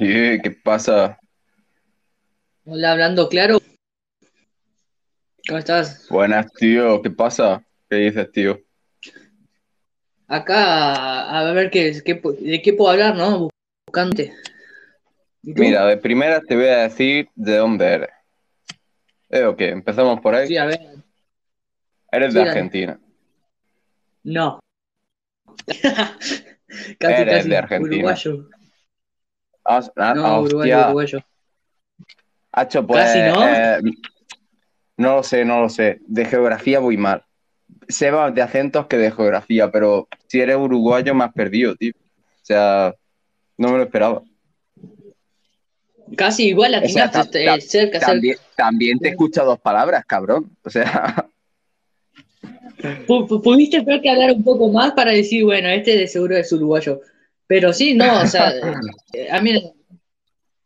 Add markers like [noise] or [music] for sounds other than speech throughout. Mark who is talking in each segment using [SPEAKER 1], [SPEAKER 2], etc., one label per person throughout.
[SPEAKER 1] ¿qué pasa?
[SPEAKER 2] Hola, hablando claro. ¿Cómo estás?
[SPEAKER 1] Buenas, tío, ¿qué pasa? ¿Qué dices, tío?
[SPEAKER 2] Acá, a ver qué, qué- de qué puedo hablar, ¿no? Buscante.
[SPEAKER 1] Mira, de primera te voy a decir de dónde eres. ¿Eh o qué? Empezamos por ahí.
[SPEAKER 2] Sí, a ver.
[SPEAKER 1] Eres
[SPEAKER 2] sí,
[SPEAKER 1] de. Argentina.
[SPEAKER 2] No. [laughs] casi,
[SPEAKER 1] Eres
[SPEAKER 2] casi.
[SPEAKER 1] de Argentina.
[SPEAKER 2] Uruguayo.
[SPEAKER 1] Ah, ah,
[SPEAKER 2] No, uruguayo,
[SPEAKER 1] hostia.
[SPEAKER 2] uruguayo.
[SPEAKER 1] Hacho, pues,
[SPEAKER 2] Casi, ¿no?
[SPEAKER 1] eh, no lo sé, no lo sé. De geografía voy mal. Sé más de acentos que de geografía, pero si eres uruguayo me has perdido, tío. O sea, no me lo esperaba.
[SPEAKER 2] Casi igual
[SPEAKER 1] O sea,
[SPEAKER 2] atinaste,
[SPEAKER 1] ta-
[SPEAKER 2] eh, cerca.
[SPEAKER 1] También, te escucho dos palabras, cabrón. O sea, [laughs]
[SPEAKER 2] Pu- pu- Pudiste que hablar un poco más para decir, bueno, este de seguro es uruguayo. Pero sí, no, o sea, [laughs] eh, a mí,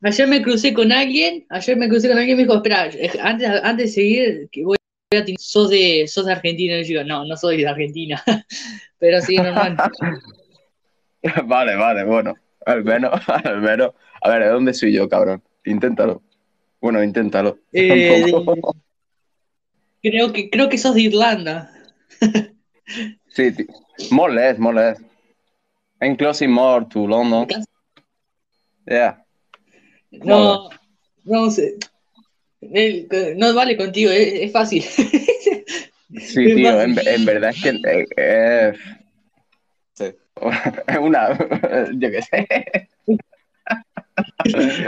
[SPEAKER 2] ayer me crucé con alguien, ayer me crucé con alguien y me dijo, espera, antes, antes de seguir, que voy a sos de, sos de Argentina. Y yo digo, no, no soy de Argentina. [laughs] Pero sí, normal. [laughs]
[SPEAKER 1] vale, vale, bueno. Al menos, al menos. A ver, ¿de dónde soy yo, cabrón? Inténtalo. Bueno, inténtalo.
[SPEAKER 2] Eh, creo que, creo que sos de Irlanda.
[SPEAKER 1] Sí, tío. More I'm closing more to London. Yeah.
[SPEAKER 2] No, no sé. El- no vale contigo, es, es fácil. [laughs]
[SPEAKER 1] Sí,
[SPEAKER 2] Es
[SPEAKER 1] tío,
[SPEAKER 2] fácil.
[SPEAKER 1] en, en verdad es que eh, eh, sí. es [laughs] una, [laughs] yo qué sé,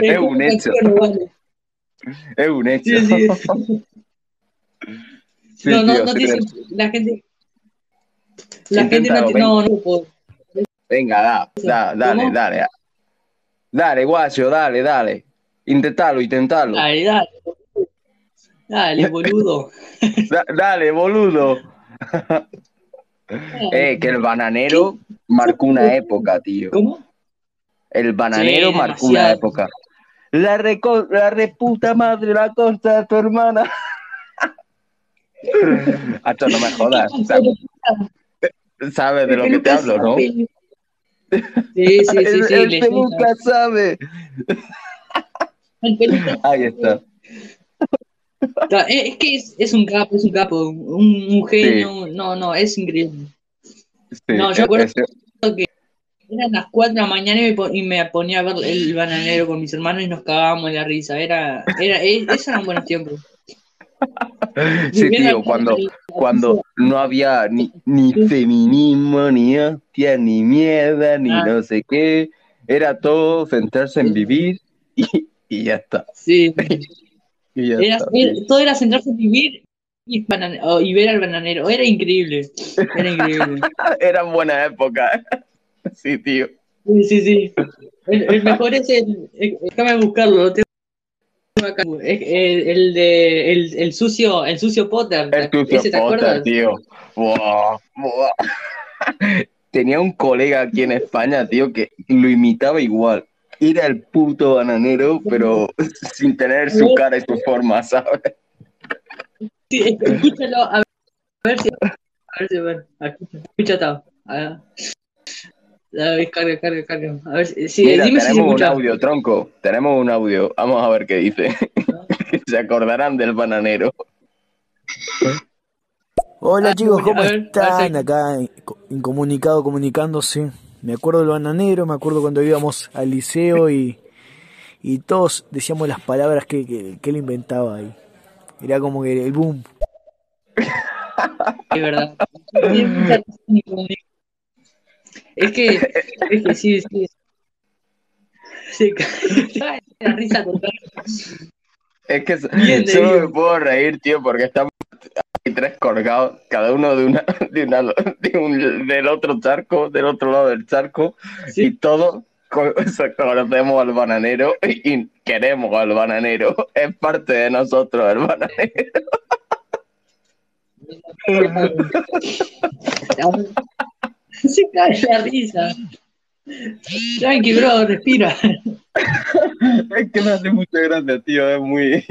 [SPEAKER 1] es un hecho,
[SPEAKER 2] No vale.
[SPEAKER 1] es un hecho.
[SPEAKER 2] Sí, sí.
[SPEAKER 1] Sí,
[SPEAKER 2] no, no,
[SPEAKER 1] tío,
[SPEAKER 2] no
[SPEAKER 1] tío.
[SPEAKER 2] la gente, la gente no, no, no puedo.
[SPEAKER 1] Venga, da, da, dale,
[SPEAKER 2] ¿Cómo?
[SPEAKER 1] dale. Dale, guacho, dale, dale. Intentalo, intentalo.
[SPEAKER 2] Dale, dale. Dale, [laughs] boludo. [laughs]
[SPEAKER 1] Da- dale, boludo. [laughs] Eh, que el bananero marcó una época, tío.
[SPEAKER 2] ¿Cómo?
[SPEAKER 1] El bananero
[SPEAKER 2] Sí,
[SPEAKER 1] marcó una época. La, reco- la reputa madre, la costa de tu hermana. Hasta no me jodas. Sa- ¿Sabes de lo que te hablo, no?
[SPEAKER 2] Sí, sí, sí,
[SPEAKER 1] el
[SPEAKER 2] sí,
[SPEAKER 1] el peluca sabe.
[SPEAKER 2] el peluca-
[SPEAKER 1] Ahí está.
[SPEAKER 2] Es que es, es un capo, es un capo, un, un genio, no, no, es increíble. No, yo acuerdo-
[SPEAKER 1] ese-
[SPEAKER 2] Eran las 4 de la mañana y me, po- y me ponía a ver el bananero con mis hermanos y nos cagábamos de la risa. Era, era, e- esos eran buenos tiempos. [laughs]
[SPEAKER 1] sí, tío, cuando, cuando no había ni, ni feminismo, ni hostia, ni mierda, ni
[SPEAKER 2] Ah.
[SPEAKER 1] no sé qué. Era todo centrarse en vivir y, y ya está.
[SPEAKER 2] Sí, [laughs]
[SPEAKER 1] Y ya
[SPEAKER 2] era,
[SPEAKER 1] está,
[SPEAKER 2] todo era centrarse en vivir y, banan- o- y ver al bananero. Era increíble. Era increíble. [laughs]
[SPEAKER 1] Eran buenas épocas. Sí, tío.
[SPEAKER 2] Sí, sí, sí. El, el mejor es el. el- Déjame buscarlo, lo tengo acá. Es el, el de el, el sucio, el sucio Potter.
[SPEAKER 1] El tucio
[SPEAKER 2] ¿Ese te
[SPEAKER 1] Potter,
[SPEAKER 2] acuerdas?
[SPEAKER 1] tío. Buah, buah. [laughs] Tenía un colega aquí en España, tío, que lo imitaba igual. Era el puto bananero, pero [laughs] sin tener su cara y su forma, ¿sabes?
[SPEAKER 2] Sí, escúchalo, a ver, a ver si. A ver si. A ver. A ver, carga, carga, carga. A ver, sí,
[SPEAKER 1] Mira,
[SPEAKER 2] dime si se
[SPEAKER 1] tenemos un
[SPEAKER 2] escucha.
[SPEAKER 1] audio, tronco. Tenemos un audio. Vamos a ver qué dice. [laughs] Se acordarán del bananero.
[SPEAKER 3] Hola
[SPEAKER 2] Ah,
[SPEAKER 3] chicos, ¿cómo
[SPEAKER 2] ver, ver
[SPEAKER 3] están? Acá inco- incomunicado, comunicándose. Me acuerdo del bananero, me acuerdo cuando íbamos al liceo y, y todos decíamos las palabras que, que, que él inventaba ahí. Era como que el boom.
[SPEAKER 2] Es verdad. Tiene mucha razón y comunica. Es que, es que sí, sí. Se cae [laughs] la risa total.
[SPEAKER 1] Es que
[SPEAKER 2] Bien,
[SPEAKER 1] solo me puedo reír, tío, porque estamos aquí tres colgados, cada uno de una, [laughs] de una, de un- del otro charco, del otro lado del charco,
[SPEAKER 2] Sí.
[SPEAKER 1] y todos co- [laughs] conocemos al bananero y queremos al bananero. Es parte de nosotros el bananero. [laughs]
[SPEAKER 2] Se cae la risa. Tranqui, bro, respira. [laughs]
[SPEAKER 1] Es que me hace mucha gracia, tío, es muy...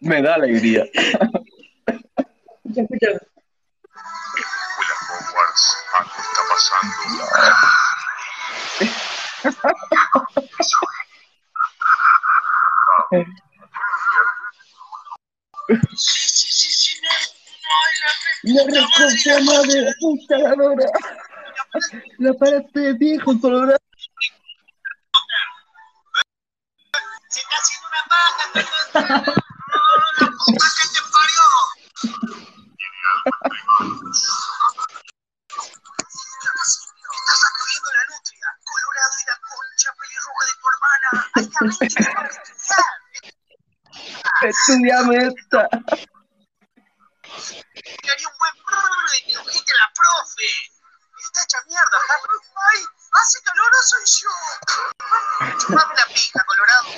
[SPEAKER 1] Me da alegría. [laughs]
[SPEAKER 2] Escucha, escucha.
[SPEAKER 4] Hogwarts, algo está pasando.
[SPEAKER 1] La respuesta de la puta ganadora. La parte de viejo colorado.
[SPEAKER 4] Se está haciendo una paja. ¡La puta que te parió! Estás sacudiendo la nutria. Colorado y la concha pelirroja de tu hermana. Hay que estudiar.
[SPEAKER 1] Estudiame esta.
[SPEAKER 4] Haría un buen brrr que ojete la profe. Está hecha mierda. ¡Ay! ¡Hace calor o soy yo! Chupame la pija, Colorado.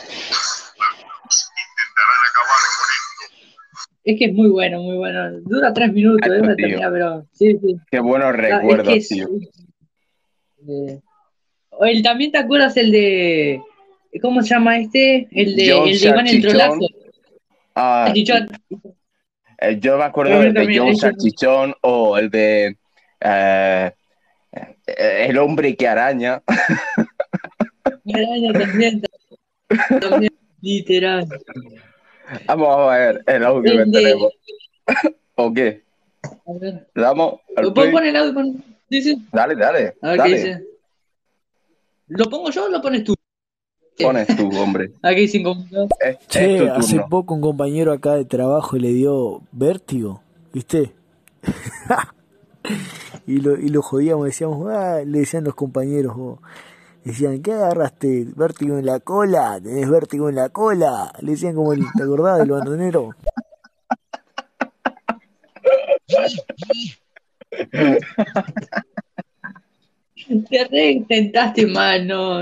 [SPEAKER 4] Intentarán acabar con esto.
[SPEAKER 2] Es que es muy bueno, muy bueno. Dura tres minutos,
[SPEAKER 1] Ay,
[SPEAKER 2] eh, para
[SPEAKER 1] tío.
[SPEAKER 2] terminar, pero sí, sí.
[SPEAKER 1] Qué buenos recuerdos,
[SPEAKER 2] es que es-
[SPEAKER 1] tío.
[SPEAKER 2] eh, el, también te acuerdas el de. ¿Cómo se llama este? El de,
[SPEAKER 1] John
[SPEAKER 2] el de Iván el
[SPEAKER 1] Salchichón.
[SPEAKER 2] Trolazo.
[SPEAKER 1] Ah. Eh, yo me acuerdo del de John Salchichón o el de eh, eh, El hombre que araña.
[SPEAKER 2] Araña también, también, literal.
[SPEAKER 1] Vamos a ver el audio que
[SPEAKER 2] de-
[SPEAKER 1] tenemos. ¿O qué?
[SPEAKER 2] A ver.
[SPEAKER 1] ¿Le damos al
[SPEAKER 2] ¿Lo puedo poner el audio? Dice.
[SPEAKER 1] Dale, dale.
[SPEAKER 2] A ver qué
[SPEAKER 1] dale.
[SPEAKER 2] dice. ¿Lo pongo yo o lo pones tú?
[SPEAKER 1] Pones tú, hombre. [laughs]
[SPEAKER 2] Aquí sin comentarios.
[SPEAKER 1] Es, es
[SPEAKER 3] Che,
[SPEAKER 1] tu
[SPEAKER 3] hace
[SPEAKER 1] turno.
[SPEAKER 3] poco un compañero acá de trabajo le dio vértigo, ¿viste? [laughs] y, lo, y lo jodíamos, decíamos, ah, le decían los compañeros, oh, decían, ¿qué agarraste? ¿Vértigo en la cola? ¿Tenés vértigo en la cola? Le decían como el, ¿te acordás del bandonero? [laughs]
[SPEAKER 2] Te reintentaste mal, no.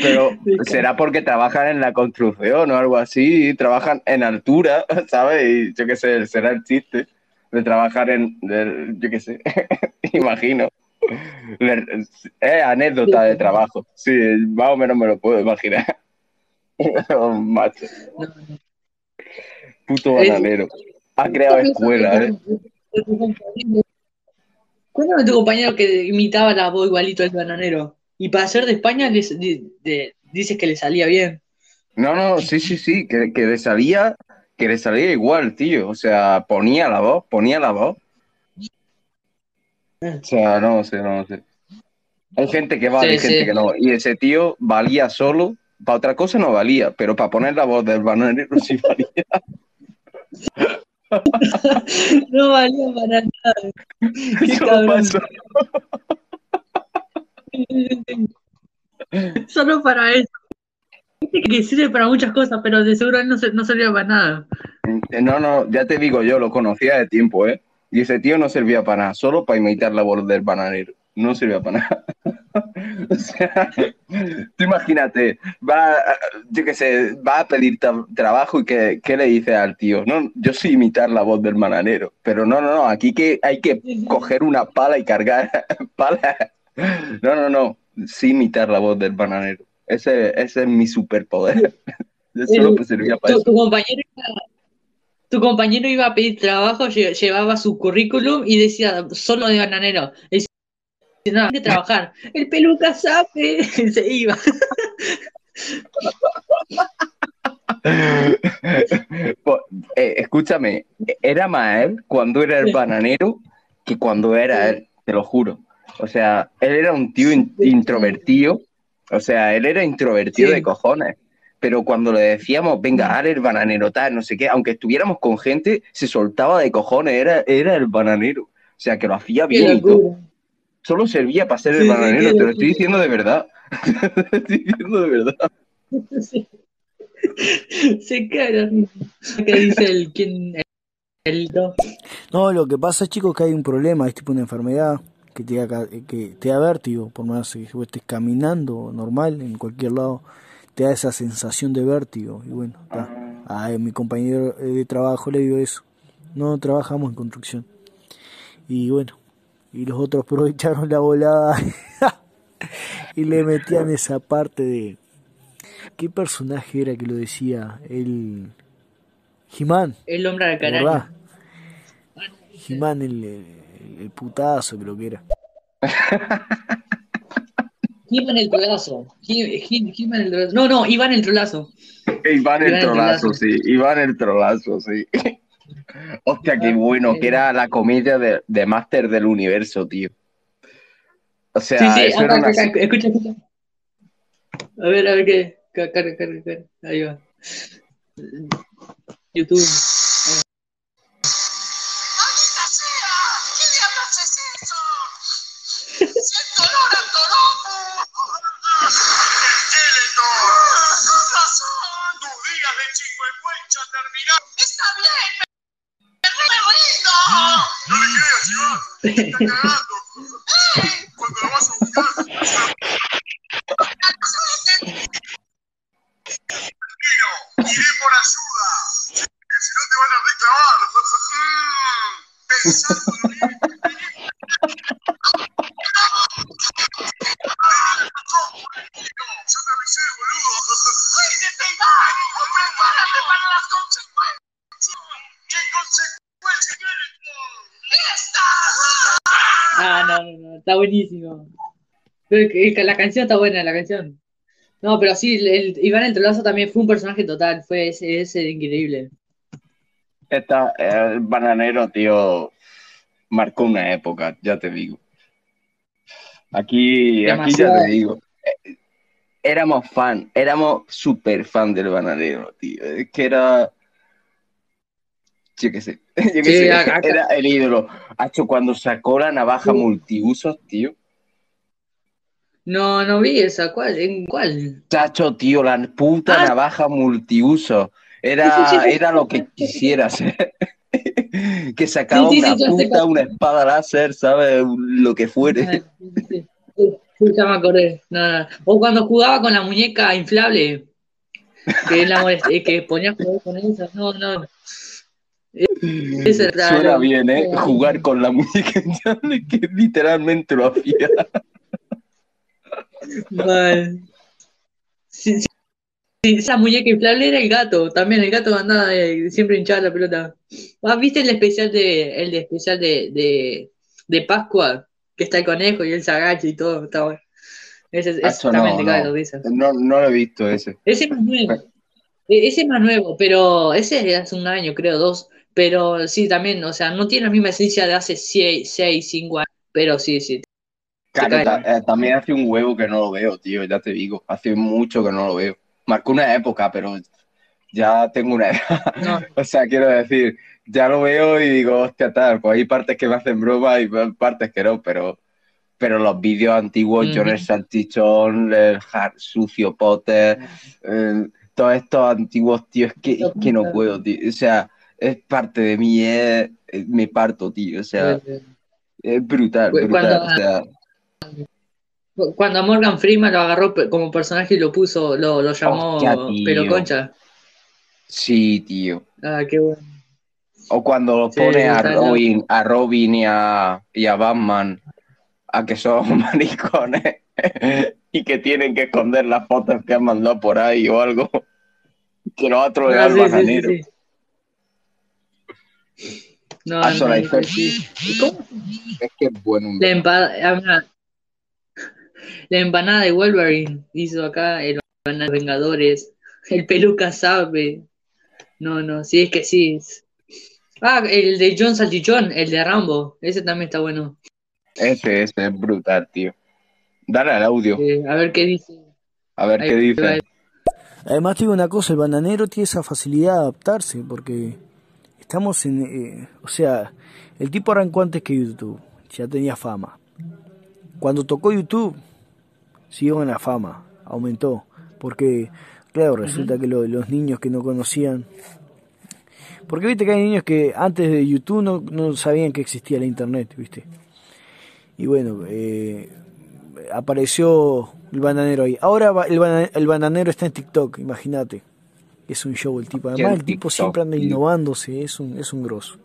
[SPEAKER 1] Pero [laughs] será porque trabajan en la construcción o algo así, trabajan en altura, [laughs] ¿sabes? Y yo qué sé, será el chiste de trabajar en, de- yo qué sé, [laughs] imagino. Es anécdota de trabajo, sí, más o menos me lo puedo imaginar. Oh, macho, puto bananero. Ha creado escuela, ¿eh?
[SPEAKER 2] Cuéntame tu compañero que imitaba la voz igualito al bananero. Y para ser de España les- di- de- dices que le salía bien.
[SPEAKER 1] No, no, sí, sí, sí, que, que le salía, que le salía igual, tío. O sea, ponía la voz, ponía la voz. O sea, no sé, no sé. Hay gente que vale,
[SPEAKER 2] Sí,
[SPEAKER 1] hay gente
[SPEAKER 2] sí.
[SPEAKER 1] que no. Y ese tío valía solo, para otra cosa no valía, pero para poner la voz del bananero sí valía. [laughs]
[SPEAKER 2] No valía para nada. [laughs] Qué. [laughs] Solo para eso. Que sirve para muchas cosas, pero de seguro no, no servía para nada.
[SPEAKER 1] No, no, ya te digo yo, lo conocía de tiempo, ¿eh? Y ese tío no servía para nada, solo para imitar la voz del bananero. No servía para nada. [laughs] o sea, tú imagínate, va, yo qué sé, va a pedir tra- trabajo y ¿qué, qué le dice al tío? No, yo sé imitar la voz del bananero, pero no, no, no, aquí que hay que coger una pala y cargar [laughs] pala. No, no, no, sí imitar la voz del bananero. Ese, ese es mi superpoder. [laughs] Eso
[SPEAKER 2] El-
[SPEAKER 1] servía para
[SPEAKER 2] Tu,
[SPEAKER 1] eso.
[SPEAKER 2] tu compañero iba, tu compañero iba a pedir trabajo, lle- llevaba su currículum y decía solo de bananero. Y decía, no, hay que trabajar. El peluca sabe. [laughs] Se iba. [laughs]
[SPEAKER 1] Eh, escúchame, era más él cuando era el bananero que cuando era él, te lo juro. O sea, él era un tío in- introvertido, o sea, él era introvertido
[SPEAKER 2] Sí.
[SPEAKER 1] de cojones, pero cuando le decíamos, venga, haz el bananero, tal, no sé qué, aunque estuviéramos con gente, se soltaba de cojones, era, era el bananero. O sea, que lo hacía bien y todo.
[SPEAKER 2] locura.
[SPEAKER 1] Solo servía para ser
[SPEAKER 2] Sí,
[SPEAKER 1] el bananero, te lo estoy diciendo de verdad. [laughs] Te estoy diciendo de verdad.
[SPEAKER 2] Sí. [laughs] Se risa. ¿Qué dice el quién? El, no.
[SPEAKER 3] No, lo que pasa, chicos, es que hay un problema, es tipo una enfermedad que te da, ca- que te da vértigo, por más que vos estés caminando normal en cualquier lado, te da esa sensación de vértigo. Y bueno, está. A mi compañero de trabajo le dio eso. No trabajamos en construcción. Y bueno, y los otros [laughs] aprovecharon la volada [laughs] y le metían esa parte de... ¿Qué personaje era que lo decía? El... Jimán.
[SPEAKER 2] El hombre de caraña.
[SPEAKER 3] Jimán el, el, el putazo creo que era. [laughs]
[SPEAKER 2] Iván el trolazo. Iván el trolazo. No, no, Iván el trolazo. [laughs]
[SPEAKER 1] Iván el
[SPEAKER 2] el
[SPEAKER 1] trolazo, sí. Iván el trolazo, sí. Hostia, qué bueno, que era la comedia de, de Master del Universo, tío. O sea,
[SPEAKER 2] Sí, sí,
[SPEAKER 1] eso era
[SPEAKER 2] acá,
[SPEAKER 1] una...
[SPEAKER 2] acá, escucha, escucha. A ver, a ver qué. Carga, carga, carga. Ahí va. YouTube.
[SPEAKER 4] Terminaron! ¡Está bien! ¡Me, me rindo! ¡No le creas, Iván! ¡Está. Cuando lo vas a buscar... Iré por ayuda. Si no van a reclamar. Pensando Yo te avisé, boludo. ¡Ay, de pegar! ¡Prepárate para las consecuencias! ¿Qué consecuencias tienen? ¡Estas!
[SPEAKER 2] Ah, no, no, no, está buenísimo. La canción está buena, la canción. No, pero sí, el, el- Iván también fue un personaje total, fue ese, ese increíble.
[SPEAKER 1] Esta, el bananero, tío, marcó una época, ya te digo. Aquí, aquí ya te digo. Éramos fan, éramos súper fan del bananero, tío. Es que era. Yo qué sé. [laughs] Yo qué
[SPEAKER 2] Sí,
[SPEAKER 1] sé.
[SPEAKER 2] acá-
[SPEAKER 1] Era el ídolo. Hacho, cuando sacó la navaja multiusos, tío.
[SPEAKER 2] No, no vi esa, ¿cuál? ¿En cuál?
[SPEAKER 1] Chacho, tío, la puta
[SPEAKER 2] Ah.
[SPEAKER 1] navaja multiuso. Era, era lo que quisiera ser. [laughs] que sacaba
[SPEAKER 2] Sí,
[SPEAKER 1] una puta, una espada láser, ¿sabes? Lo que
[SPEAKER 2] Ah,
[SPEAKER 1] fuere.
[SPEAKER 2] Ya me acordé. No. O cuando jugaba con la muñeca inflable, que, la molest- eh, que ponía a jugar con esa. No, no. Raro.
[SPEAKER 1] Suena bien, ¿eh? Jugar con la muñeca inflable, que literalmente lo hacía.
[SPEAKER 2] Mal. Sí, sí, sí, esa muñeca inflable era el gato, también el gato andaba de- siempre hinchado la pelota. Ah, ¿viste el especial de el de especial de, de, de Pascua? Que está el conejo y él se agacha y todo, está bueno. Ese, ese
[SPEAKER 1] Eso
[SPEAKER 2] también
[SPEAKER 1] no,
[SPEAKER 2] te cae
[SPEAKER 1] no. No, no lo he visto ese.
[SPEAKER 2] Ese es más nuevo. E- Ese es más nuevo, pero ese es hace un año, creo, dos. Pero sí, también, o sea, no tiene la misma esencia de hace 6, 5 años. Pero sí, sí.
[SPEAKER 1] Claro, ta- eh, también hace un huevo que no lo veo, tío, ya te digo. Hace mucho que no lo veo. Marcó una época, pero ya tengo una edad.
[SPEAKER 2] No, [laughs]
[SPEAKER 1] O sea, quiero decir, ya lo veo y digo, hostia, tal, pues hay partes que me hacen broma y partes que no, pero, pero los vídeos antiguos,
[SPEAKER 2] Ujú.
[SPEAKER 1] John el Salchichón, el Hard Sucio Potter, eh, todos estos antiguos, tío, es que, es que no puedo, tío. O sea, es parte de mí, es, me parto, tío. O sea, es brutal,
[SPEAKER 2] Cu-
[SPEAKER 1] brutal.
[SPEAKER 2] cuando-
[SPEAKER 1] O sea,
[SPEAKER 2] Cuando a Morgan Freeman lo agarró como personaje y lo puso, lo, lo llamó
[SPEAKER 1] Hostia.
[SPEAKER 2] Pelo Concha.
[SPEAKER 1] sí, tío.
[SPEAKER 2] Ah, qué bueno.
[SPEAKER 1] O cuando
[SPEAKER 2] Sí,
[SPEAKER 1] pone a. Robin, a Robin y a, y a Batman a que son [laughs] maricones y que tienen que esconder las fotos que han mandado por ahí o algo. Que lo ha
[SPEAKER 2] Ah,
[SPEAKER 1] troleado
[SPEAKER 2] sí,
[SPEAKER 1] el
[SPEAKER 2] sí, sí. No,
[SPEAKER 1] Ah,
[SPEAKER 2] no, no, sí.
[SPEAKER 1] Es que es bueno.
[SPEAKER 2] La empanada, la empanada de Wolverine hizo acá el empanada de Vengadores. El peluca sabe. No, no, sí, es que sí. Ah, el de John Salchichón, el de Rambo. Ese también está bueno.
[SPEAKER 1] Ese, ese es brutal, tío. Dale al audio,
[SPEAKER 2] Eh, a ver qué dice.
[SPEAKER 1] a ver
[SPEAKER 2] ahí
[SPEAKER 1] qué dice.
[SPEAKER 3] Además te digo una cosa, el bananero tiene esa facilidad de adaptarse porque estamos en... eh, o sea, el tipo arrancó antes que YouTube, ya tenía fama. Cuando tocó YouTube, siguió en la fama, aumentó. Porque, claro, resulta que lo- los niños que no conocían... Porque viste que hay niños que antes de YouTube no, no sabían que existía la internet, viste. Y bueno, eh, apareció el bananero ahí. Ahora el, bana- el bananero está en TikTok, imagínate. Es un show el tipo. Además el tipo
[SPEAKER 1] TikTok,
[SPEAKER 3] siempre anda innovándose, es un, es un grosso.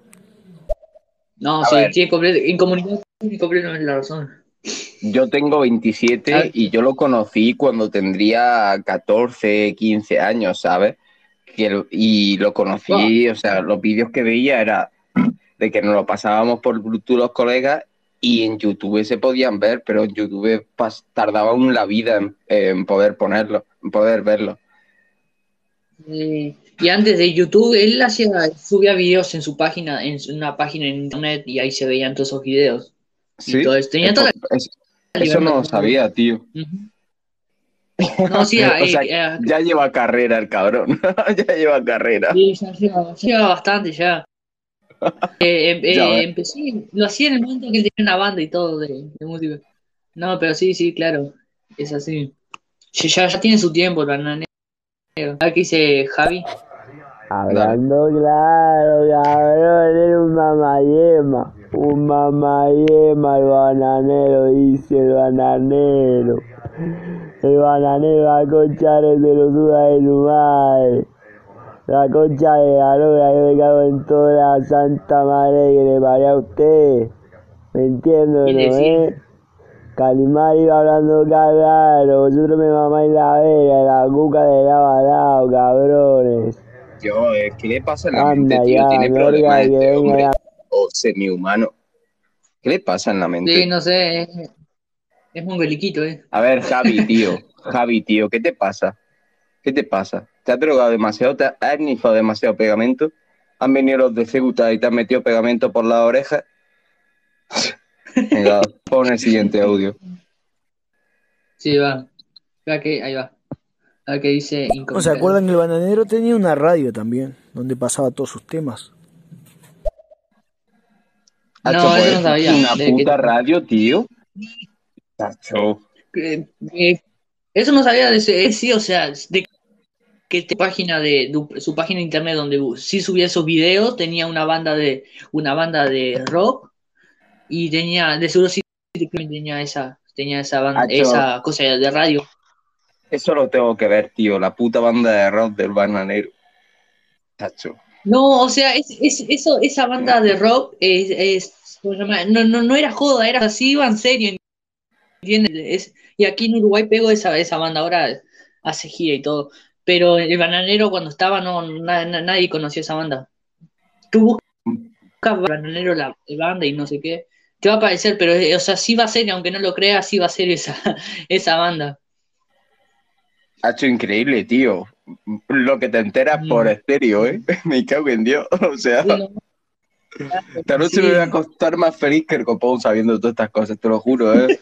[SPEAKER 2] No,
[SPEAKER 1] A
[SPEAKER 2] sí,
[SPEAKER 1] ver.
[SPEAKER 2] sí, comple- en comunidad tiene completamente la razón.
[SPEAKER 1] Yo tengo 27
[SPEAKER 2] Ah.
[SPEAKER 1] y yo lo conocí cuando tendría 14, 15 años, ¿sabes? Y lo conocí, o sea, los vídeos que veía era de que nos lo pasábamos por Bluetooth los colegas y en YouTube se podían ver, pero en YouTube pas- tardaba aún la vida en, en poder ponerlo, en poder verlo.
[SPEAKER 2] Eh, y antes de YouTube, él hacía, subía videos en su página, en una página en internet, y ahí se veían todos esos videos.
[SPEAKER 1] Sí,
[SPEAKER 2] eso. Tenía toda
[SPEAKER 1] es-
[SPEAKER 2] la
[SPEAKER 1] eso no lo sabía, tío.
[SPEAKER 2] Ujú. No, sí, [laughs]
[SPEAKER 1] O
[SPEAKER 2] eh,
[SPEAKER 1] sea,
[SPEAKER 2] eh,
[SPEAKER 1] ya lleva carrera el cabrón, [laughs] ya lleva carrera.
[SPEAKER 2] sí, ya lleva, lleva bastante ya. [laughs] Eh, eh,
[SPEAKER 1] Ya
[SPEAKER 2] eh, empecé, lo hacía en el momento que él tenía una banda y todo de, de música. No, pero sí, sí, claro, es así. Ya, ya, tiene su tiempo el bananero. A ver qué dice Javi.
[SPEAKER 5] Hablando claro, cabrón, era un mamayema. Un mamayema el bananero, dice el bananero. El bananero, la concha de pelotuda de tu madre. La concha de la lora, yo me cago en toda la santa madre que le paré a usted. ¿Me entiendo,
[SPEAKER 2] ¿Qué
[SPEAKER 5] no, eh? Calimar iba hablando claro, vosotros me mamáis la vera, la cuca de lado a lado, cabrones.
[SPEAKER 1] Yo, eh, ¿qué le pasa en la mente,
[SPEAKER 5] Anda
[SPEAKER 1] tío?
[SPEAKER 5] ya,
[SPEAKER 1] Tiene problemas este hombre.
[SPEAKER 5] ya.
[SPEAKER 1] O semi-humano. ¿Qué le pasa en la mente?
[SPEAKER 2] Sí, no sé, es, mongoliquito, eh.
[SPEAKER 1] A ver, Javi, tío. Javi, tío, ¿qué te pasa? ¿Qué te pasa? ¿Te has drogado demasiado? ¿Te has nifado demasiado pegamento? ¿Han venido los de Ceuta y te han metido pegamento por las orejas? Venga, pon el siguiente audio.
[SPEAKER 2] Sí, va. Que, ahí va. A ver qué dice
[SPEAKER 3] ¿No se acuerdan que el bananero tenía una radio también, donde pasaba todos sus temas?
[SPEAKER 2] No,
[SPEAKER 1] Hacho,
[SPEAKER 2] eso no sabía.
[SPEAKER 1] Una puta
[SPEAKER 2] que-
[SPEAKER 1] radio, tío. Hacho.
[SPEAKER 2] Eh, eh, eso no sabía de ese, eh, sí, o sea, de que tu página de su página de internet donde sí subía esos videos, tenía una banda de una banda de rock y tenía de seguro sí tenía esa tenía esa banda, esa cosa de radio.
[SPEAKER 1] Eso lo tengo que ver, tío. La puta banda de rock del bananero. Tacho.
[SPEAKER 2] No, o sea, es, es- eso, esa banda de rock es. No, no, no era joda, era así, iba en serio. Es- y aquí en Uruguay pegó esa, esa banda, ahora hace gira y todo. Pero el bananero cuando estaba, no, na- na- nadie conocía esa banda. Tú buscas bananero la, la banda y no sé qué, te va a aparecer, pero eh, o sea, sí va a ser, aunque no lo creas, sí va a ser esa, [laughs] esa banda.
[SPEAKER 1] Ha hecho increíble, tío. Lo que te enteras
[SPEAKER 2] Mm.
[SPEAKER 1] por estéreo, ¿eh? [laughs] Me cago en Dios. [laughs] O sea, esta noche
[SPEAKER 2] Sí.
[SPEAKER 1] me voy a acostar más feliz que el copón sabiendo todas estas cosas, te lo juro, ¿eh?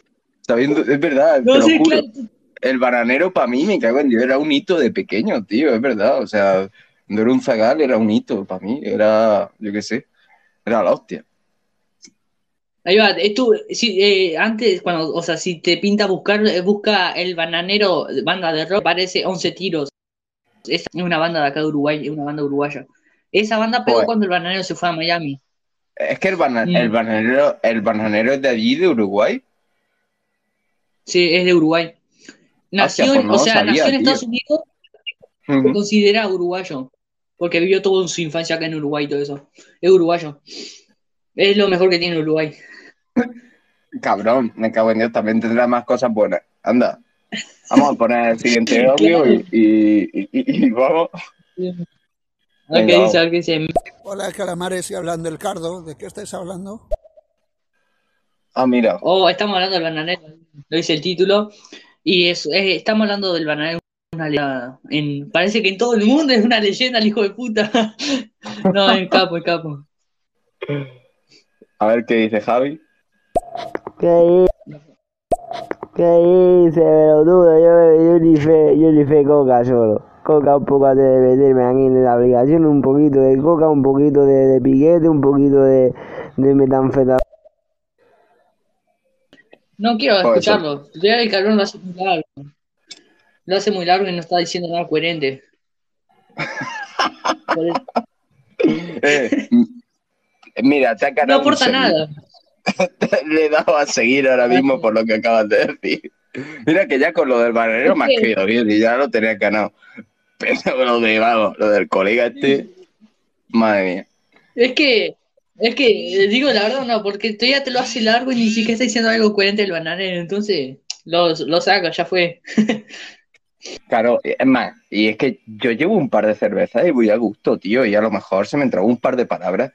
[SPEAKER 1] Sabiendo, es verdad,
[SPEAKER 2] No
[SPEAKER 1] te lo
[SPEAKER 2] sé,
[SPEAKER 1] juro.
[SPEAKER 2] claro,
[SPEAKER 1] El bananero para mí, me cago en Dios, era un hito de pequeño, tío, es verdad. O sea, no era un zagal, era un hito para mí. Era, yo qué sé, era la hostia.
[SPEAKER 2] Ahí va, eh, tú, sí, eh, antes, cuando, o sea, si te pinta buscar, eh, busca el bananero, banda de rock, parece 11 tiros. Es una banda de acá de Uruguay, es una banda uruguaya. Esa banda pegó cuando el bananero se fue a Miami.
[SPEAKER 1] Es que el, bana-
[SPEAKER 2] Mm.
[SPEAKER 1] el bananero, el bananero es de allí, de Uruguay.
[SPEAKER 2] Sí, es de Uruguay. Nació,
[SPEAKER 1] pues
[SPEAKER 2] en-
[SPEAKER 1] no
[SPEAKER 2] o sea,
[SPEAKER 1] sabía,
[SPEAKER 2] nació en
[SPEAKER 1] tío.
[SPEAKER 2] Estados Unidos, se considera uruguayo, porque vivió toda su infancia acá en Uruguay y todo eso. Es uruguayo. Es lo mejor que tiene Uruguay.
[SPEAKER 1] Cabrón, me cago en Dios, también tendrá más cosas buenas. Anda. Vamos a poner el siguiente [laughs] audio y, y- y- y- y vamos. Venga,
[SPEAKER 2] qué
[SPEAKER 1] vamos.
[SPEAKER 6] Hola, calamares, y hablan del cardo. ¿De qué estáis hablando?
[SPEAKER 1] Ah, mira.
[SPEAKER 2] Oh, estamos hablando del bananero, lo dice el título. Y es, es- estamos hablando del bananero. Una leyenda. En, parece que en todo el mundo es una leyenda, el hijo de puta. [laughs] No, el capo, el capo.
[SPEAKER 1] A ver qué dice Javi.
[SPEAKER 5] ¿Qué hice? ¿Qué hice, pelotudo? Yo, yo ni fe, yo ni fe coca solo. Coca un poco antes de meterme aquí en la aplicación, un poquito de coca, un poquito de, de piquete, un poquito de, de metanfetamina.
[SPEAKER 2] No quiero
[SPEAKER 1] Joder,
[SPEAKER 2] escucharlo. Ya el cabrón lo hace muy largo. Lo hace muy largo y no está diciendo nada coherente. [laughs]
[SPEAKER 1] Eh, mira, te ha
[SPEAKER 2] No
[SPEAKER 1] ganado un
[SPEAKER 2] aporta nada. [laughs]
[SPEAKER 1] Le he dado a seguir ahora mismo por lo que acabas de decir. Mira que ya con lo del bananero me has
[SPEAKER 2] Es que-
[SPEAKER 1] caído bien y ya lo tenía ganado. [laughs] Pero lo de, vamos, lo del colega este, madre mía.
[SPEAKER 2] Es que, es que, eh, digo la verdad, no, porque todavía te lo hace largo y ni siquiera está diciendo algo coherente el bananero, entonces lo, lo saca, ya fue.
[SPEAKER 1] Claro, es más, y es que yo llevo un par de cervezas y voy a gusto, tío, y a lo mejor se me entró un par de palabras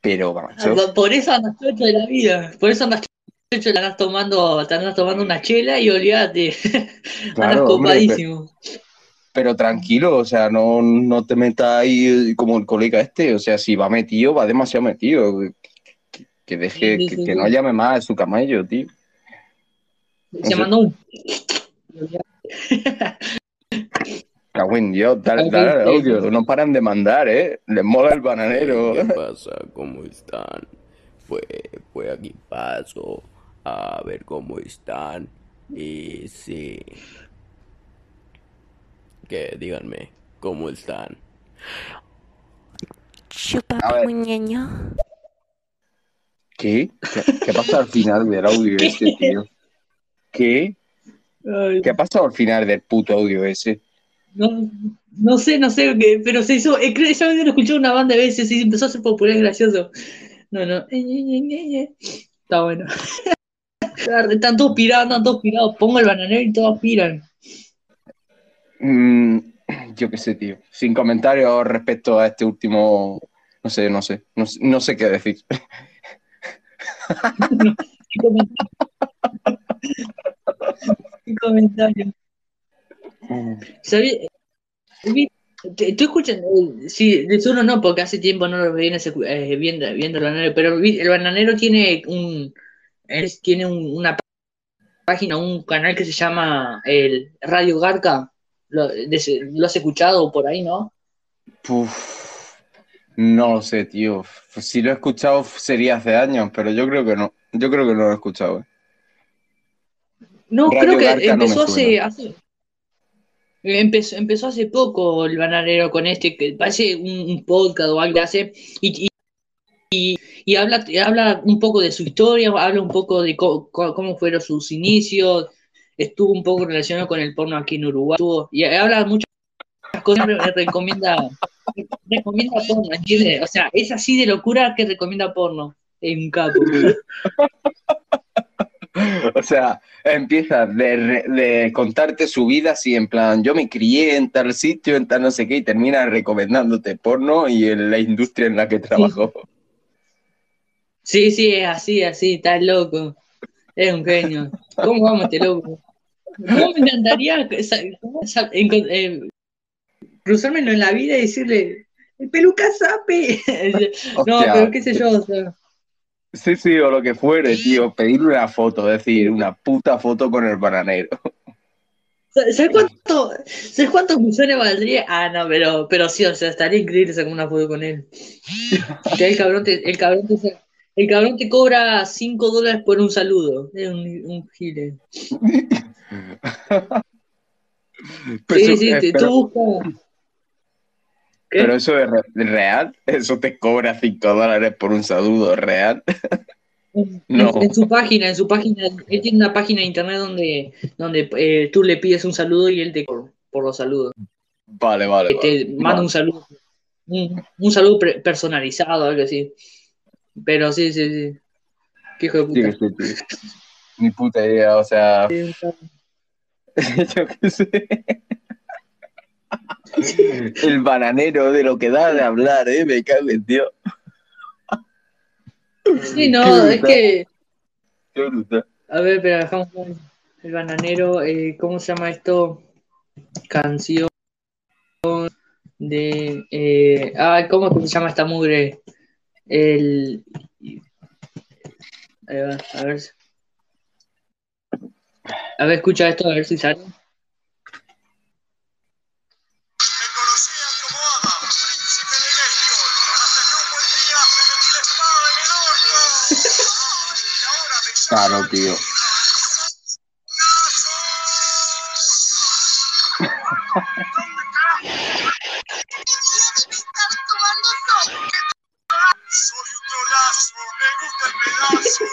[SPEAKER 1] Pero, macho,
[SPEAKER 2] Ah, Por eso andas chocho de la vida. Por eso andas chocho, te andas tomando, andas tomando una chela y olvídate. [laughs]
[SPEAKER 1] Claro,
[SPEAKER 2] andas
[SPEAKER 1] hombre,
[SPEAKER 2] copadísimo.
[SPEAKER 1] Pero tranquilo, o sea, no, no te metas ahí como el colega este. O sea, si va metido, va demasiado metido. Que, que deje,
[SPEAKER 2] Sí, sí,
[SPEAKER 1] que,
[SPEAKER 2] sí,
[SPEAKER 1] que
[SPEAKER 2] sí.
[SPEAKER 1] no llame más a su camello, tío.
[SPEAKER 2] Se mandó un. [laughs]
[SPEAKER 1] Cago en Dios, dale, dale audio, no paran de mandar, ¿eh? Les mola el bananero.
[SPEAKER 5] ¿Qué [laughs] pasa? ¿Cómo están? Pues, pues aquí paso a ver cómo están. Y sí. Que díganme, ¿cómo están?
[SPEAKER 1] A ver.
[SPEAKER 7] muñeño.
[SPEAKER 1] ¿Qué? ¿Qué, qué pasa al final del audio [laughs] ese, tío? ¿Qué?
[SPEAKER 2] Ay,
[SPEAKER 1] ¿Qué ha pasado al final del puto audio ese?
[SPEAKER 2] no, no sé, no sé, qué, pero se hizo. eh, creo- Ya lo he escuchado una banda de veces y empezó a ser popular y gracioso. No, no. Está bueno. [laughs] Están todos pirados, están todos pirados. Pongo el bananero y todos piran.
[SPEAKER 1] Mm, [clears throat] yo qué sé, tío. Sin comentarios respecto a este último. No sé, no sé. No, sé- no qué decir.
[SPEAKER 2] Sin comentario. Sin comentario. ¿Sabí- vi- te- Estoy escuchando, eh, sí, de uno no, porque hace tiempo no lo viene eh, viendo, viendo el bananero, pero el bananero tiene un tiene un- una página, un canal que se llama el Radio Garca. ¿Lo, de- lo has escuchado por ahí, no?
[SPEAKER 1] Puf, no lo sé, tío. Si lo he escuchado sería hace años, pero yo creo que no. Yo creo que no lo he escuchado. ¿eh?
[SPEAKER 2] No,
[SPEAKER 1] Radio
[SPEAKER 2] creo que
[SPEAKER 1] Garca no me
[SPEAKER 2] empezó hace, empezó, empezó hace poco el bananero con este, que parece un, un podcast o algo que hace, y, y, y- y habla, habla un poco de su historia, habla un poco de cómo fueron sus inicios, estuvo un poco relacionado con el porno aquí en Uruguay, estuvo- y habla muchas cosas, re- recomienda, recomienda porno, ¿entiendes? O sea, es así de locura que recomienda porno. Es un capo.
[SPEAKER 1] O sea, empieza de, contarte su vida así en plan, yo me crié en tal sitio, en tal no sé qué, y termina recomendándote porno y en la industria en la que trabajó.
[SPEAKER 2] Sí, sí, es así, así, está loco. Es un genio. ¿Cómo vamos este loco? ¿Cómo me encantaría eh, cruzármelo en la vida y decirle, el peluca sape? [laughs] No, pero qué sé yo, o sea,
[SPEAKER 1] Sí, sí, o lo que fuere, tío, pedirle una foto, decir, una puta foto con el bananero.
[SPEAKER 2] ¿sabes cuánto, ¿sabes cuántos millones valdría? Ah, no, pero, pero sí, o sea, estaría increíble sacar una foto con él. El cabrón te, el cabrón te, el cabrón te cobra 5 dólares por un saludo. Es un, un gile. [laughs] [laughs]
[SPEAKER 1] Pero
[SPEAKER 2] Sí,
[SPEAKER 1] eso-
[SPEAKER 2] sí,
[SPEAKER 1] eh,
[SPEAKER 2] te-
[SPEAKER 1] pero,
[SPEAKER 2] tú buscas. ¿Qué?
[SPEAKER 1] pero eso es re- real, eso te cobra 5 dólares por un saludo real. [laughs] No.
[SPEAKER 2] en su página, en su página, él tiene una página de internet donde, donde eh, tú le pides un saludo y él te por, por los saludos.
[SPEAKER 1] Vale, vale.
[SPEAKER 2] Te
[SPEAKER 1] vale.
[SPEAKER 2] manda un saludo, un, un saludo personalizado, algo así. Pero sí, sí, sí. Qué hijo de
[SPEAKER 1] Sí, que sí. Ni puta idea, o sea,
[SPEAKER 2] Sí. [laughs]
[SPEAKER 1] yo qué sé. [laughs] El bananero de lo que da de hablar, ¿eh? Me cago en Dios.
[SPEAKER 2] Sí, no, es que.
[SPEAKER 1] Qué brutal.
[SPEAKER 2] A ver, pero dejamos el bananero. eh, ¿Cómo se llama esto? Canción de. Eh, ah, ¿cómo es que se llama esta mugre? El. Ahí va, a ver. A ver, escucha esto, a ver si sale.
[SPEAKER 4] Me conocían como Ama, príncipe de Gator, hasta que un buen día me metí la espada en el orto. Y ahora me [laughs]
[SPEAKER 1] Claro,
[SPEAKER 4] llaman
[SPEAKER 1] tío.
[SPEAKER 4] Soy un trolazo, me gusta el pedazo.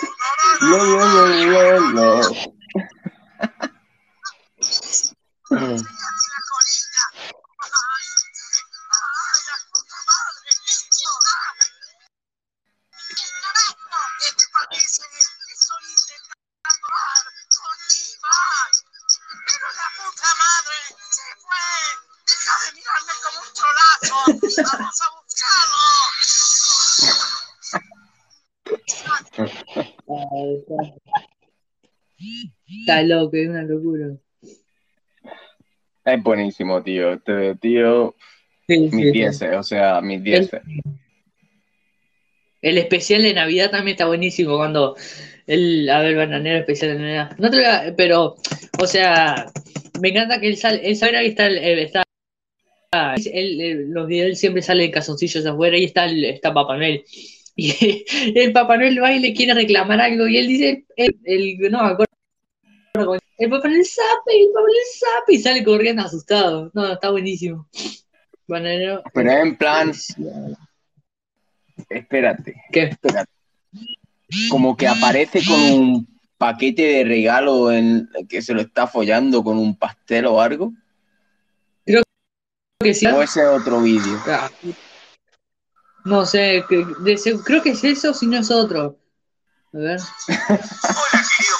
[SPEAKER 2] Loco, es una locura.
[SPEAKER 1] Es buenísimo, tío. Tío,
[SPEAKER 2] Sí,
[SPEAKER 1] mis
[SPEAKER 2] sí, sí.
[SPEAKER 1] 10, o sea, mis 10.
[SPEAKER 2] El especial de Navidad también está buenísimo cuando el, a ver, bananero especial de Navidad. No te lo voy a- pero, o sea, me encanta que él sale, él sabe que está, el- está él- él- los videos él siempre sale en calzoncillos afuera y está, está Papá Noel. [laughs] Y el Papá Noel va y le quiere reclamar algo y él dice, el, el- no me acuerdo, el Papá Noel sape, el Papá Noel sape y sale corriendo asustado. No, está buenísimo. Bananero.
[SPEAKER 1] Pero es en plan, espérate,
[SPEAKER 2] ¿Qué?
[SPEAKER 1] espérate. Como que aparece con un paquete de regalo en que se lo está follando con un pastel o algo.
[SPEAKER 2] Que sí.
[SPEAKER 1] O ese es otro vídeo.
[SPEAKER 2] Ah, No sé, creo que es eso, si no es otro. A ver.
[SPEAKER 4] Hola, querido.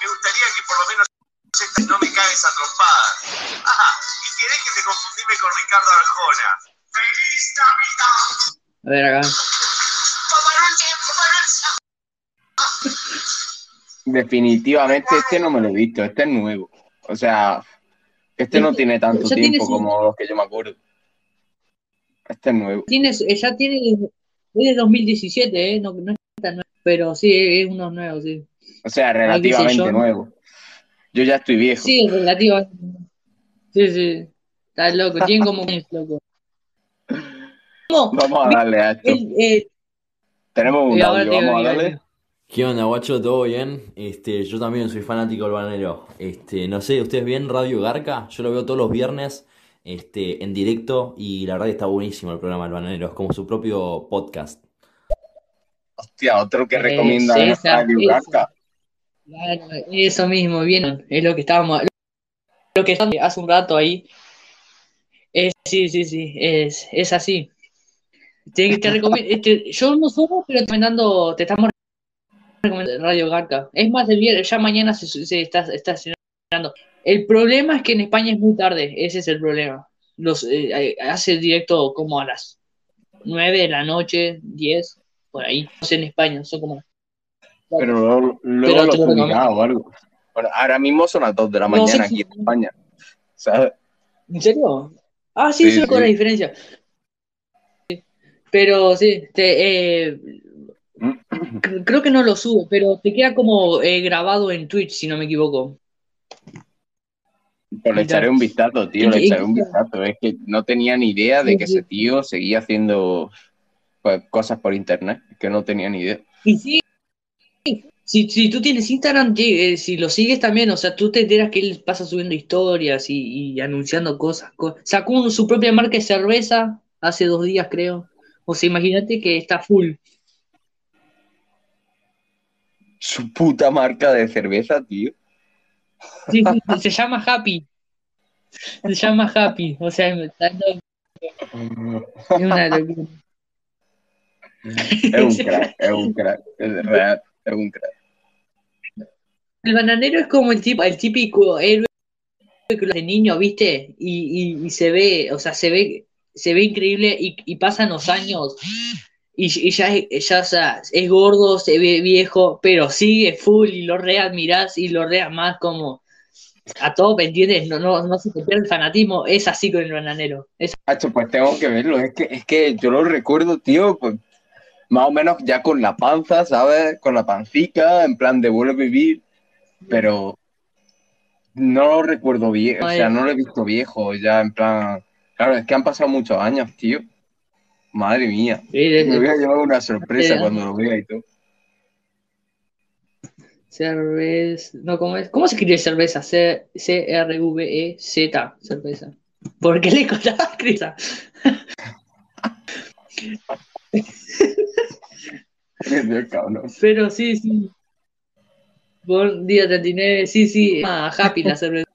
[SPEAKER 4] Me gustaría que por lo menos no me cagues a trompadas. Ajá, y que dejes de confundirme con Ricardo Arjona. ¡Feliz Navidad!
[SPEAKER 2] A ver acá.
[SPEAKER 1] Definitivamente este no me lo he visto, este es nuevo. O sea, este no tiene tanto
[SPEAKER 2] Ya tiene
[SPEAKER 1] tiempo
[SPEAKER 2] su-
[SPEAKER 1] como los que yo me acuerdo. Este es nuevo.
[SPEAKER 2] Tiene, ya tiene. Es de 2017, ¿eh? No, no es tan nuevo. Pero sí, es uno nuevo, sí.
[SPEAKER 1] O sea, relativamente nuevo. Yo ya estoy viejo.
[SPEAKER 2] Sí, relativamente. Sí, sí. Está loco, tiene como un loco. ¿Cómo?
[SPEAKER 1] Vamos a darle a esto.
[SPEAKER 2] El, eh,
[SPEAKER 1] Tenemos un
[SPEAKER 2] ahora
[SPEAKER 1] audio, vamos a darle.
[SPEAKER 2] digo,
[SPEAKER 7] ¿Qué onda, guacho? ¿Todo bien? Este, yo también soy fanático del bananero. Este, no sé, ¿ustedes ven Radio Garca? Yo lo veo todos los viernes, este, en directo y la verdad que está buenísimo el programa del bananero. Es como su propio podcast.
[SPEAKER 1] Hostia, otro que
[SPEAKER 2] Es
[SPEAKER 1] recomienda es
[SPEAKER 2] esa,
[SPEAKER 1] Radio. Garca.
[SPEAKER 2] Claro, eso mismo, bien, es lo que estábamos, lo que estábamos hace un rato ahí. Es, sí, sí, sí, es, es así. Te, te [laughs] recomiendo, este, yo no subo, pero te recomendando, te estamos recomendando Radio Garca. Es más, el ya mañana se, se está, está estrenando. El problema es que en España es muy tarde, ese es el problema. Los, eh, hace directo como a las 9 de la noche, 10, por ahí. No sé en España, son como
[SPEAKER 1] Pero luego, luego
[SPEAKER 2] Pero
[SPEAKER 1] lo
[SPEAKER 2] recomiendo.
[SPEAKER 1] o algo. Bueno, ahora mismo son las 2 de la
[SPEAKER 2] No,
[SPEAKER 1] mañana
[SPEAKER 2] sí,
[SPEAKER 1] aquí
[SPEAKER 2] sí.
[SPEAKER 1] en España. ¿Sabes?
[SPEAKER 2] ¿En serio? Ah, sí,
[SPEAKER 1] Sí,
[SPEAKER 2] eso es con
[SPEAKER 1] sí.
[SPEAKER 2] la diferencia. Sí. Pero sí, te, eh, cr- creo que no lo subo, pero te queda como eh, grabado en Twitch, si no me equivoco.
[SPEAKER 1] Pues le echaré un vistazo, tío, le echaré un vistazo. Es que no tenía ni idea de
[SPEAKER 2] Sí,
[SPEAKER 1] que
[SPEAKER 2] sí.
[SPEAKER 1] ese tío seguía haciendo pues, cosas por internet. Es que no tenía ni idea.
[SPEAKER 2] Y sí, si, si tú tienes Instagram, eh, si lo sigues también, o sea, tú te enteras que él pasa subiendo historias y, y anunciando cosas, co- Sacó un- su propia marca de cerveza hace dos días, creo. O sea, imagínate que está full.
[SPEAKER 1] Su puta marca de cerveza, tío.
[SPEAKER 2] Sí, sí, se llama Happy. Se llama Happy. O sea, está es una locura.
[SPEAKER 1] Es un crack, es un crack. Es real, un crack.
[SPEAKER 2] El bananero es como el tipo, el típico héroe de niño, ¿viste? Y, y- y se ve, o sea, se ve, se ve increíble y, y pasan los años y, ya, es- ya o sea, es gordo, se ve viejo, pero sigue full y lo readmirás y lo más como a todo, ¿me entiendes? No, no, no se te pierde el fanatismo, es así con el bananero. Es
[SPEAKER 1] Hacho, pues tengo que verlo. Es que, es que yo lo recuerdo, tío, pues, más o menos ya con la panza, ¿sabes? Con la pancica, en plan de vuelve a vivir. Pero no lo recuerdo bien, o sea, no lo he visto viejo, ya en plan. Claro, es que han pasado muchos años, tío. Madre mía. Me voy a llevar una sorpresa cuando lo vea y todo.
[SPEAKER 2] Cerveza. No, ¿cómo es? ¿Cómo se escribe cerveza? C- C-R-V-E-Z. Cerveza. ¿Por qué le costaba escrita? [laughs] Pero sí, sí. Buen día 39. Sí, sí. Ah, happy la cerveza.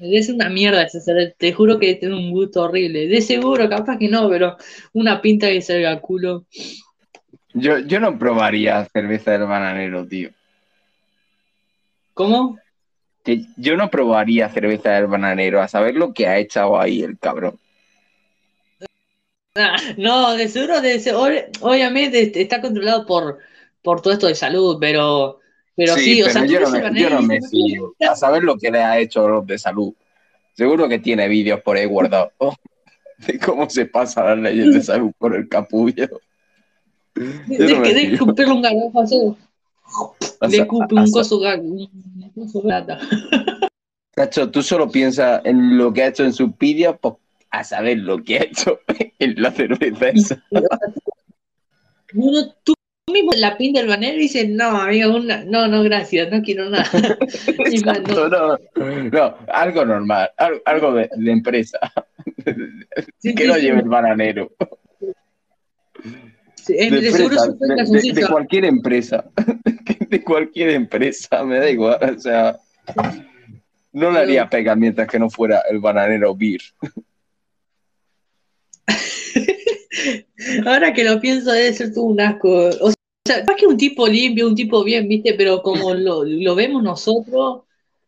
[SPEAKER 2] Es una mierda esa cerveza. Te juro que tiene un gusto horrible. De seguro, capaz que no, pero una pinta que salga culo.
[SPEAKER 1] Yo, yo no probaría cerveza del bananero, tío.
[SPEAKER 2] ¿Cómo?
[SPEAKER 1] Que yo no probaría cerveza del bananero, a saber lo que ha echado ahí el cabrón. [laughs]
[SPEAKER 2] No, de seguro, de obviamente este, está controlado por, por todo esto de salud, pero, pero sí, o
[SPEAKER 1] pero
[SPEAKER 2] sea,
[SPEAKER 1] yo, no me, yo no me fío. A saber lo que le ha hecho los de salud. Seguro que tiene vídeos por ahí guardados [laughs] de cómo se pasan las leyes de salud por el capullo. Yo no
[SPEAKER 2] de
[SPEAKER 1] me
[SPEAKER 2] que de un garrafa así,
[SPEAKER 1] O
[SPEAKER 2] le
[SPEAKER 1] a-
[SPEAKER 2] un coso, plata.
[SPEAKER 1] Cacho, tú solo piensas en lo que ha hecho en sus vídeos, pues a saber lo que ha hecho [laughs] en la cerveza esa.
[SPEAKER 2] Uno, tú mismo la pinta del banero y dices, no, amigo, una, no, no, gracias, no quiero nada. [laughs] [laughs]
[SPEAKER 1] Exacto, no, no, algo normal, algo, de, de empresa.
[SPEAKER 2] Sí,
[SPEAKER 1] que
[SPEAKER 2] sí,
[SPEAKER 1] no
[SPEAKER 2] sí.
[SPEAKER 1] lleve el bananero. De, empresa, de- de- cualquier empresa. De cualquier empresa, me da igual. O sea, no le haría pegar mientras que no fuera el bananero Beer. [laughs]
[SPEAKER 2] Ahora que lo pienso, debe ser todo un asco. O sea, más que un tipo limpio, un tipo bien, ¿viste? Pero como lo, lo vemos nosotros,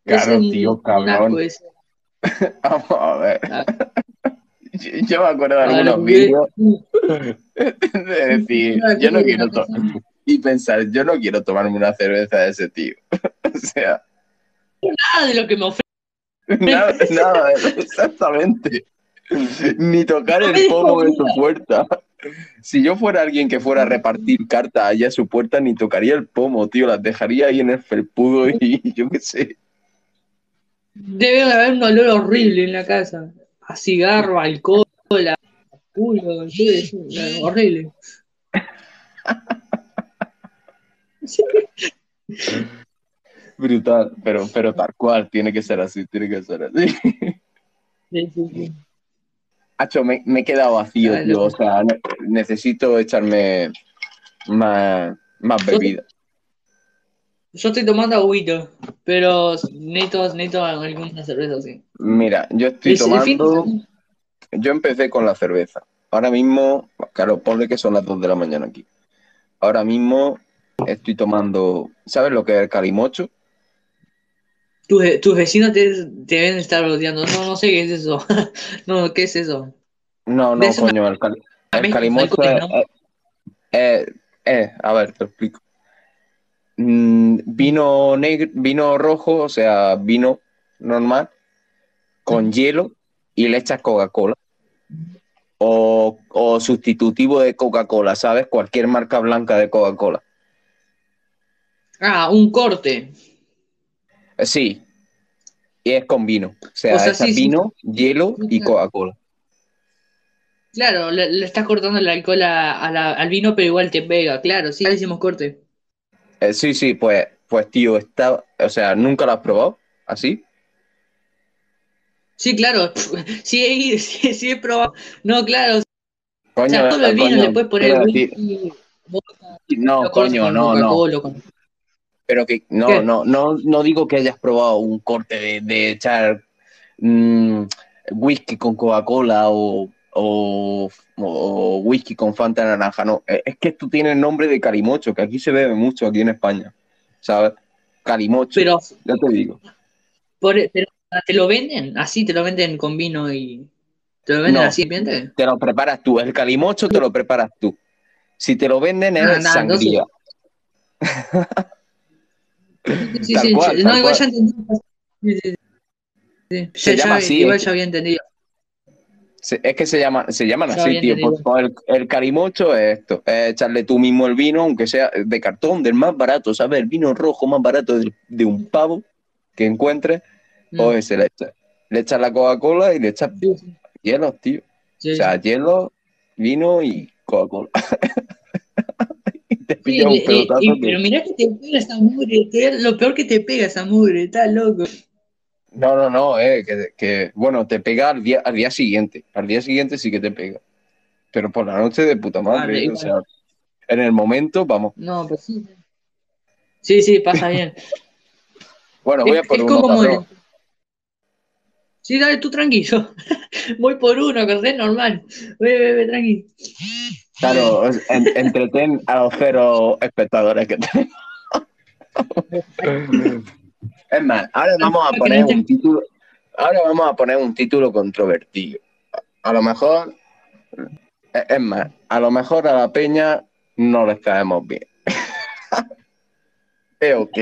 [SPEAKER 2] es
[SPEAKER 1] Claro,
[SPEAKER 2] un,
[SPEAKER 1] tío,
[SPEAKER 2] un
[SPEAKER 1] cabrón.
[SPEAKER 2] asco. [laughs]
[SPEAKER 1] Vamos a ver. Yo, yo me acuerdo de algunos vídeos [laughs] de decir, yo no quiero
[SPEAKER 2] no,
[SPEAKER 1] to- y pensar, yo no quiero tomarme una cerveza de ese tío. O sea,
[SPEAKER 2] Nada de lo que me ofrece.
[SPEAKER 1] nada, nada, exactamente. [laughs] Ni tocar el pomo de su puerta. Si yo fuera alguien que fuera a repartir cartas allá a su puerta, ni tocaría el pomo, tío. Las dejaría ahí en el felpudo y [laughs] yo qué sé.
[SPEAKER 2] Debe haber un olor horrible en la casa. A cigarro, alcohol, a culo, horrible. [laughs]
[SPEAKER 1] Brutal, pero, pero tal cual, tiene que ser así, tiene que ser así.
[SPEAKER 2] Sí, sí, sí.
[SPEAKER 1] Hacho, me, me he quedado vacío, tío. O sea, ne- necesito echarme más, más bebida.
[SPEAKER 2] Yo estoy tomando agüita, pero necesito, necesito alguna cerveza así.
[SPEAKER 1] Mira, yo estoy tomando. Yo empecé con la cerveza. Ahora mismo, claro, ponle que son las 2 de la mañana aquí. Ahora mismo estoy tomando. ¿Sabes lo que es el calimocho?
[SPEAKER 2] Tus, tus vecinos te, te deben estar rodeando. No, no sé qué es eso. [laughs] no, ¿qué es eso?
[SPEAKER 1] No, no,
[SPEAKER 2] una-
[SPEAKER 1] coño, el, cali- el
[SPEAKER 2] mezcla de
[SPEAKER 1] calimocho es,
[SPEAKER 2] alcoholes, ¿no?
[SPEAKER 1] es- es- es- A ver, te explico. Mm, vino negro, vino rojo, o sea, vino normal, con hielo y le echas Coca-Cola. O, o sustitutivo de Coca-Cola, ¿sabes? Cualquier marca blanca de Coca-Cola.
[SPEAKER 2] Ah, un corte.
[SPEAKER 1] Sí. Y es con vino. O sea,
[SPEAKER 2] O sea, sí, sí.
[SPEAKER 1] vino, hielo y. Coca-Cola.
[SPEAKER 2] Claro, le, le estás cortando el alcohol a- a la- al vino, pero igual te pega. Claro, sí, ya le hicimos corte.
[SPEAKER 1] Eh, sí, sí, pues, pues tío, está, o sea, ¿nunca lo has probado? ¿Así?
[SPEAKER 2] Sí, claro. [laughs] Sí, he, [laughs] sí, sí he probado. No, claro. O
[SPEAKER 1] Coño,
[SPEAKER 2] sea, solo el vino
[SPEAKER 1] coño,
[SPEAKER 2] le puedes poner
[SPEAKER 1] no, coño, no, no.
[SPEAKER 2] Con-
[SPEAKER 1] Pero que no,
[SPEAKER 2] ¿Qué?
[SPEAKER 1] no, no, no digo que hayas probado un corte de, de echar mm, whisky con Coca-Cola o, o, o whisky con Fanta naranja, no. Eh, Es que esto tiene el nombre de calimocho, que aquí se bebe mucho aquí en España, ¿sabes? Calimocho,
[SPEAKER 2] Pero,
[SPEAKER 1] ya te digo.
[SPEAKER 2] por, pero te lo venden así, te lo venden con vino y te lo venden
[SPEAKER 1] No.
[SPEAKER 2] así, ¿entiendes?
[SPEAKER 1] Te lo preparas tú, el calimocho te lo preparas tú. Si te lo venden es
[SPEAKER 2] Ah, nah,
[SPEAKER 1] sangría. [laughs]
[SPEAKER 2] Sí, sí,
[SPEAKER 1] Tal
[SPEAKER 2] sí,
[SPEAKER 1] cual,
[SPEAKER 2] no,
[SPEAKER 1] tal
[SPEAKER 2] igual ya entendí. Sí.
[SPEAKER 1] Se
[SPEAKER 2] Ya-
[SPEAKER 1] llama
[SPEAKER 2] ya-
[SPEAKER 1] así,
[SPEAKER 2] igual
[SPEAKER 1] es
[SPEAKER 2] ya había entendido.
[SPEAKER 1] Es que se llaman, se llaman
[SPEAKER 2] Ya
[SPEAKER 1] así, tío. el, el calimocho es esto, es echarle tú mismo el vino, aunque sea de cartón, del más barato, ¿sabes? El vino rojo más barato de, de un pavo que encuentres,
[SPEAKER 2] Mm.
[SPEAKER 1] pues se le echa. Le echas la Coca-Cola y le echas hielos, tío. O sea, hielo, vino y Coca-Cola. [laughs] te
[SPEAKER 2] Sí,
[SPEAKER 1] pilla un
[SPEAKER 2] y-
[SPEAKER 1] pelotazo
[SPEAKER 2] y-
[SPEAKER 1] que-
[SPEAKER 2] pero mirá que te pega esa mugre, lo peor que te pega esa mugre, está loco.
[SPEAKER 1] No, no, no, eh, que, que, bueno, te pega al día, al día siguiente. Al día siguiente sí que te pega. Pero por la noche de puta madre.
[SPEAKER 2] Vale,
[SPEAKER 1] o sea, en el momento, vamos.
[SPEAKER 2] No, pues sí. Sí, sí, pasa bien.
[SPEAKER 1] Bueno, voy a por
[SPEAKER 2] es
[SPEAKER 1] uno,
[SPEAKER 2] como. Sí, dale tú tranquilo. [laughs] Voy por uno, que es normal. Ve, ve, ve, tranqui.
[SPEAKER 1] Claro, en- entretén a los cero espectadores que tenemos. Es más, ahora vamos a poner un título. Ahora vamos a poner un título controvertido. A lo mejor Es es más, a lo mejor a la peña no les caemos bien. [laughs] Es ok.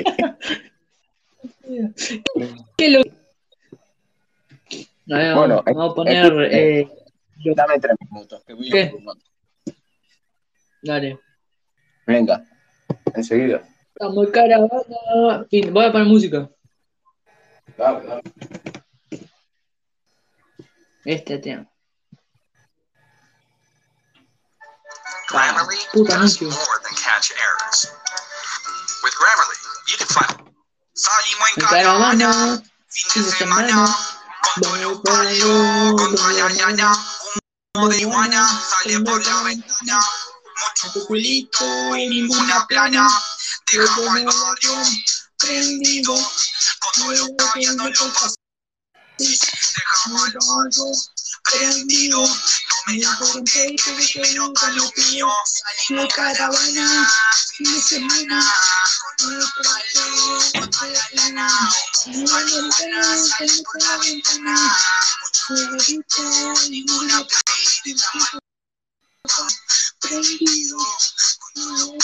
[SPEAKER 2] ¿Qué lo... A
[SPEAKER 1] Bueno,
[SPEAKER 2] vamos a poner. Eh,
[SPEAKER 1] Dame tres minutos, que voy a
[SPEAKER 2] ¿Qué?
[SPEAKER 1] fumar.
[SPEAKER 2] Dale.
[SPEAKER 1] Venga, enseguida.
[SPEAKER 2] Estamos caravana. Fin, Voy a poner música.
[SPEAKER 1] Dale, dale.
[SPEAKER 2] Este tema.
[SPEAKER 4] Grammarly
[SPEAKER 2] Puta
[SPEAKER 4] does
[SPEAKER 2] anuncio.
[SPEAKER 4] more than catch errors. With Grammarly, you can find. Salimos en
[SPEAKER 2] En caravana.
[SPEAKER 4] fin de semana, con todos los barrios, con toda la llana, humo de iguana, sale por la ventana, mucho culito y ninguna plana, dejamos el barrio prendido, con los cambiando los dejamos el barrio prendido, no me peito de que nunca lo pillo, salimos caravana, fin de semana, con los barrios, con la llana, humo de iguana, sale por la ventana, mucho ninguna prendido,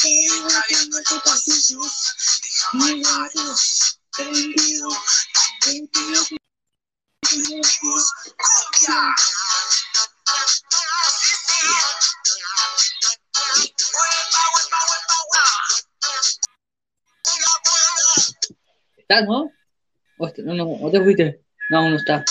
[SPEAKER 4] pies cambiando los pasillos, dejamos el barrio prendido, prendido, cumbia.
[SPEAKER 2] ¿Estás, no? ¿O no, no, ¿o te fuiste? No, no está.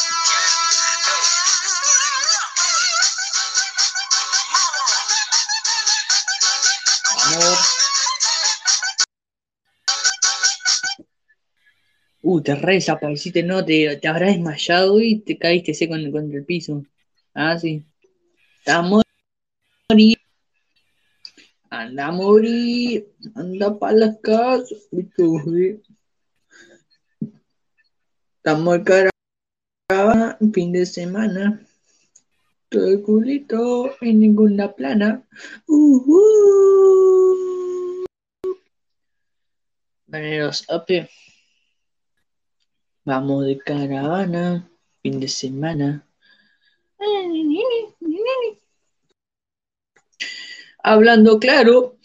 [SPEAKER 2] Te re desapareciste, no, te, te habrás desmayado y te caíste seco contra el piso. Ah, sí. Anda a morir. Anda a morir. Anda para la casa. Y tú, sí. Estamos caravana, fin de semana. Todo el culito en ninguna plana. Uh, uh. Vaneros, ape. Vamos de caravana, fin de semana. Hablando claro.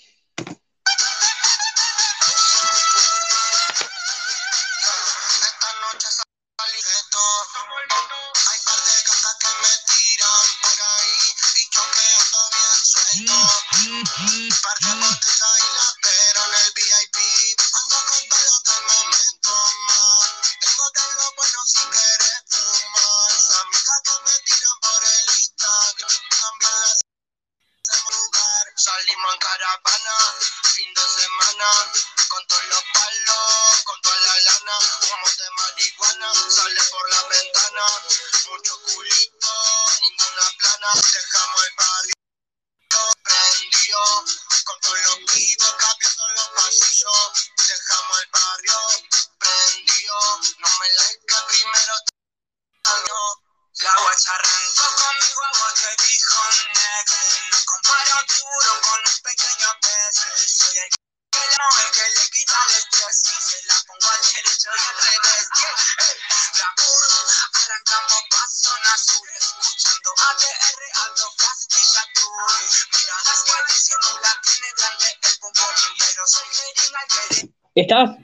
[SPEAKER 2] ¿Estás?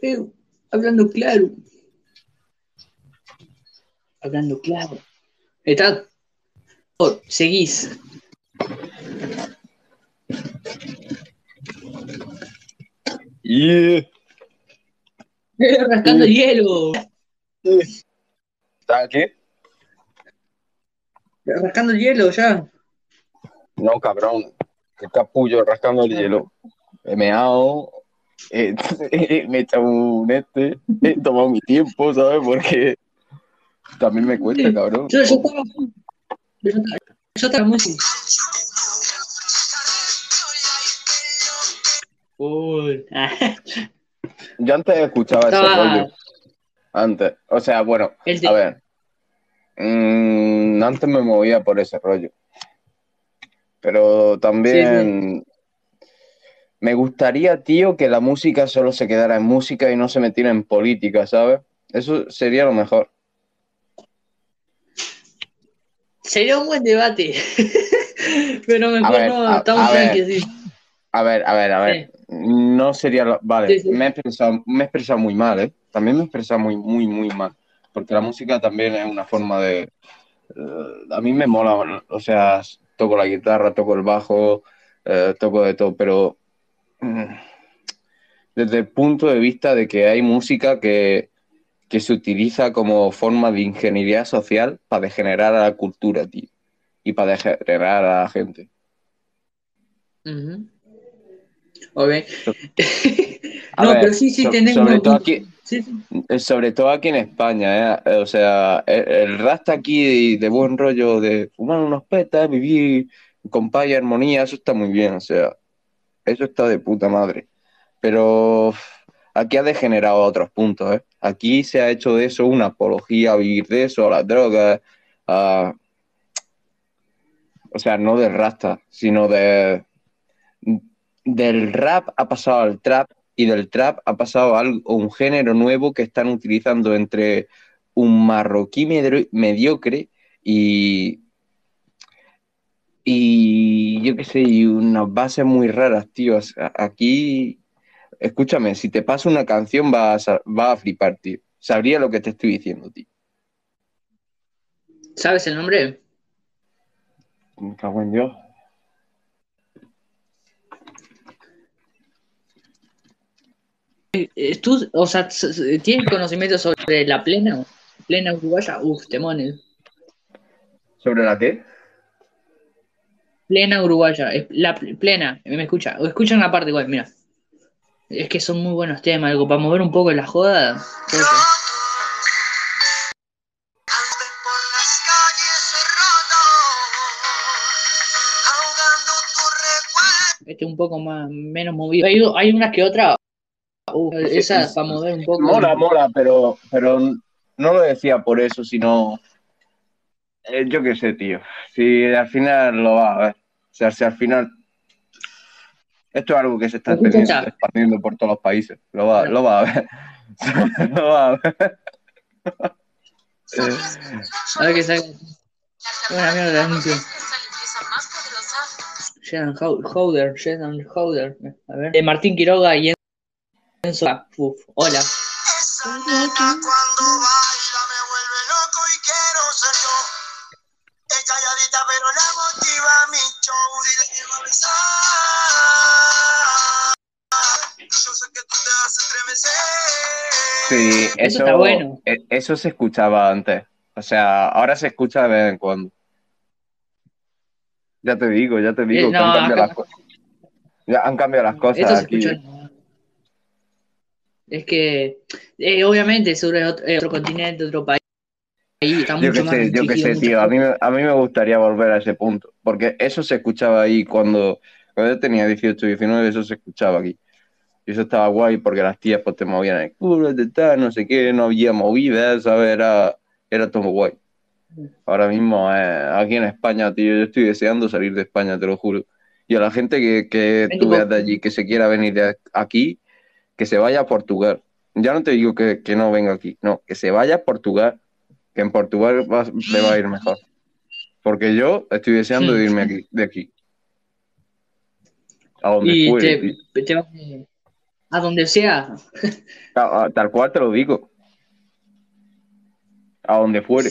[SPEAKER 2] Eh, hablando claro. Hablando claro. ¿Estás? Oh, seguís.
[SPEAKER 1] Yeah.
[SPEAKER 2] Eh, rascando hielo.
[SPEAKER 1] ¿Estás aquí?
[SPEAKER 2] Rascando el hielo ya.
[SPEAKER 1] No, cabrón. Qué capullo rascando el hielo. He meado, eh, me he [laughs] echado un este, he tomado mi tiempo, ¿sabes? Porque también me cuesta, cabrón.
[SPEAKER 2] Yo, yo estaba. Yo estaba. Yo estaba muy. Uy. [laughs]
[SPEAKER 1] Yo antes escuchaba ese
[SPEAKER 2] Estaba-
[SPEAKER 1] rollo. Antes. O sea, bueno,
[SPEAKER 2] de-
[SPEAKER 1] a ver. Mm, antes me movía por ese rollo. Pero también me gustaría, tío, que la música solo se quedara en música y no se metiera en política, ¿sabes? Eso sería lo mejor.
[SPEAKER 2] Sería un buen debate. [laughs] Pero mejor
[SPEAKER 1] ver,
[SPEAKER 2] no,
[SPEAKER 1] a-
[SPEAKER 2] estamos
[SPEAKER 1] a ver.
[SPEAKER 2] sí.
[SPEAKER 1] A ver, a ver, a ver. No sería lo- Vale,
[SPEAKER 2] Sí.
[SPEAKER 1] Me, he expresado, me he expresado muy mal, ¿eh? También me he expresado muy, muy, muy mal. Porque la música también es una forma de... eh, a mí me mola, o sea, toco la guitarra, toco el bajo, eh, toco de todo, pero mm, desde el punto de vista de que hay música que, que se utiliza como forma de ingeniería social para degenerar a la cultura, tío. Y para degenerar a la gente.
[SPEAKER 2] Ujú. Ok. [laughs]
[SPEAKER 1] A
[SPEAKER 2] no,
[SPEAKER 1] ver,
[SPEAKER 2] pero sí, sí
[SPEAKER 1] so-
[SPEAKER 2] tenemos.
[SPEAKER 1] sobre todo aquí, Eh, Sobre todo aquí en España, ¿eh? O sea, el, el rasta aquí de buen rollo, de fumar unos petas, vivir con paz y armonía, eso está muy bien, o sea, eso está de puta madre. Pero aquí ha degenerado a otros puntos, ¿eh? Aquí se ha hecho de eso una apología a vivir de eso, a las drogas. O sea, no del rasta, sino de... Del rap ha pasado al trap y del trap ha pasado a algo- un género nuevo que están utilizando entre un marroquí mediocre y, y yo qué sé, y unas bases muy raras, tío. Aquí, escúchame, si te paso una canción vas a, vas a flipar, tío. Sabría lo que te estoy diciendo, tío.
[SPEAKER 2] ¿Sabes el nombre?
[SPEAKER 1] Me cago en Dios.
[SPEAKER 2] Eh, ¿Tú, o sea, tienes conocimiento sobre la plena? Plena uruguaya, uf, temones.
[SPEAKER 1] ¿Sobre la qué?
[SPEAKER 2] Plena uruguaya, la pl- plena, me escucha, o escuchan una parte igual, mira. Es que son muy buenos temas, algo para mover un poco la joda.
[SPEAKER 4] recuerdo.
[SPEAKER 2] Este es un poco más, menos movido. Hay, hay unas que otras, uf, esas para mover un poco.
[SPEAKER 1] Mola, mola, pero, pero no lo decía por eso, sino. eh, yo qué sé, tío. Si al final lo va a ver. O sea, si al final. Esto es algo que se está expandiendo, por todos los países. Lo va, lo va a ver. [laughs] lo va a ver. [laughs]
[SPEAKER 2] A ver qué saca. Buena mierda de anuncio. Hou- Howder, Shedan Howder. A ver. De Martín Quiroga y Enzo. Uf, hola.
[SPEAKER 4] Esa nena cuando baila me vuelve loco y quiero ser yo. Es calladita pero la motiva mi show y la llevo a besar. Yo sé que tú te vas a estremecer.
[SPEAKER 1] Sí,
[SPEAKER 2] Eso
[SPEAKER 1] eso,
[SPEAKER 2] está bueno.
[SPEAKER 1] eh, eso se escuchaba antes. O sea, ahora se escucha de vez en cuando. Ya te digo, ya te digo
[SPEAKER 2] Eh,
[SPEAKER 1] que
[SPEAKER 2] no,
[SPEAKER 1] han cambiado las han cambiado las cosas
[SPEAKER 2] Esto se
[SPEAKER 1] aquí.
[SPEAKER 2] escucha. Es que, eh, obviamente, seguro es otro, es otro continente, otro país. Ahí está
[SPEAKER 1] Yo
[SPEAKER 2] mucho
[SPEAKER 1] qué
[SPEAKER 2] más
[SPEAKER 1] sé, yo
[SPEAKER 2] restringido,
[SPEAKER 1] sé, tío. A mí, a mí me gustaría volver a ese punto. Porque eso se escuchaba ahí cuando, cuando yo tenía 18, 19, eso se escuchaba aquí. Y eso estaba guay porque las tías pues te movían el culo, de tal, no sé qué, no había movidas, ¿sabes? Era, era todo guay. Ahora mismo, eh, aquí en España, tío, yo estoy deseando salir de España, te lo juro. Y a la gente que, que tú veas de allí, que se quiera venir de aquí, que se vaya a Portugal. Ya no te digo que, que no venga aquí, no, que se vaya a Portugal, que en Portugal va- le va a ir mejor. Porque yo estoy deseando de irme aquí, de aquí. A donde
[SPEAKER 2] Y
[SPEAKER 1] fuere,
[SPEAKER 2] te, te a donde sea. [laughs]
[SPEAKER 1] A- a- tal cual te lo digo. A donde fuere.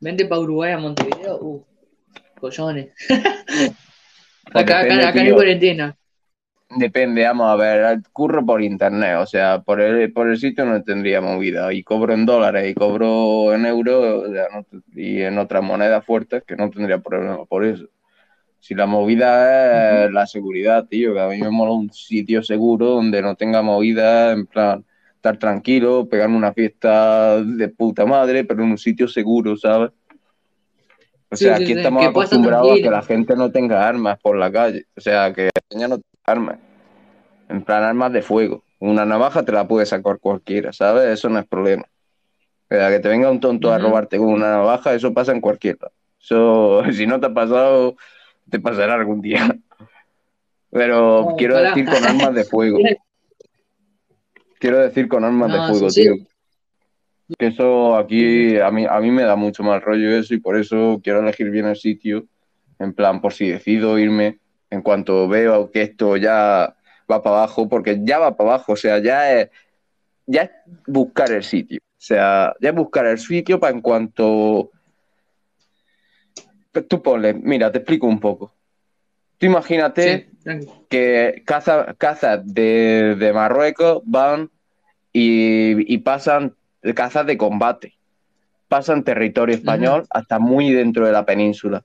[SPEAKER 2] Vente para Uruguay a Montevideo. Uh, collones. [laughs]
[SPEAKER 1] Pues
[SPEAKER 2] acá,
[SPEAKER 1] depende,
[SPEAKER 2] acá, acá hay
[SPEAKER 1] tío.
[SPEAKER 2] cuarentena.
[SPEAKER 1] Depende, vamos a ver, curro por internet, o sea, por el, por el sitio no tendría movida, y cobro en dólares y cobro en euros o sea, no y en otras monedas fuertes que no tendría problema por eso. Si la movida es la seguridad, tío, que a mí me mola un sitio seguro donde no tenga movida, en plan, estar tranquilo, pegarme una fiesta de puta madre, pero en un sitio seguro, ¿sabes? O sea,
[SPEAKER 2] sí,
[SPEAKER 1] aquí
[SPEAKER 2] sí,
[SPEAKER 1] estamos acostumbrados a que la gente no tenga armas por la calle, o sea, que ya no tenga armas. En plan, armas de fuego. Una navaja te la puede sacar cualquiera, ¿sabes? Eso no es problema. O sea, que te venga un tonto a robarte con una navaja, eso pasa en cualquiera. Eso, [laughs] si no te ha pasado, te pasará algún día. Pero [laughs] quiero decir con armas de fuego. Quiero decir con armas
[SPEAKER 2] No,
[SPEAKER 1] de fuego,
[SPEAKER 2] sí.
[SPEAKER 1] tío. Que eso aquí a mí, a mí me da mucho mal rollo eso y por eso quiero elegir bien el sitio, en plan, por si decido irme, en cuanto veo que esto ya va para abajo, porque ya va para abajo, o sea, ya es, ya es buscar el sitio, o sea, ya es buscar el sitio para en cuanto... Tú ponle, mira, te explico un poco. Tú imagínate
[SPEAKER 2] Sí,
[SPEAKER 1] que cazas cazas de, de Marruecos van y, y pasan cazas de combate. Pasan territorio español hasta muy dentro de la península,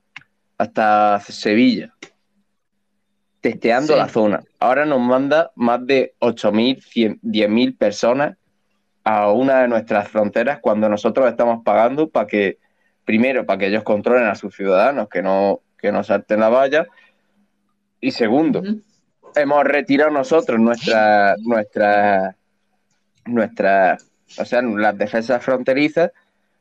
[SPEAKER 1] hasta Sevilla, testeando
[SPEAKER 2] Sí.
[SPEAKER 1] la zona. Ahora nos manda más de 8.000, 100, 10.000 personas a una de nuestras fronteras cuando nosotros estamos pagando para que, primero, para que ellos controlen a sus ciudadanos, que no, que no salten la valla, y segundo, hemos retirado nosotros nuestra, nuestra, nuestra, o sea, las defensas fronterizas,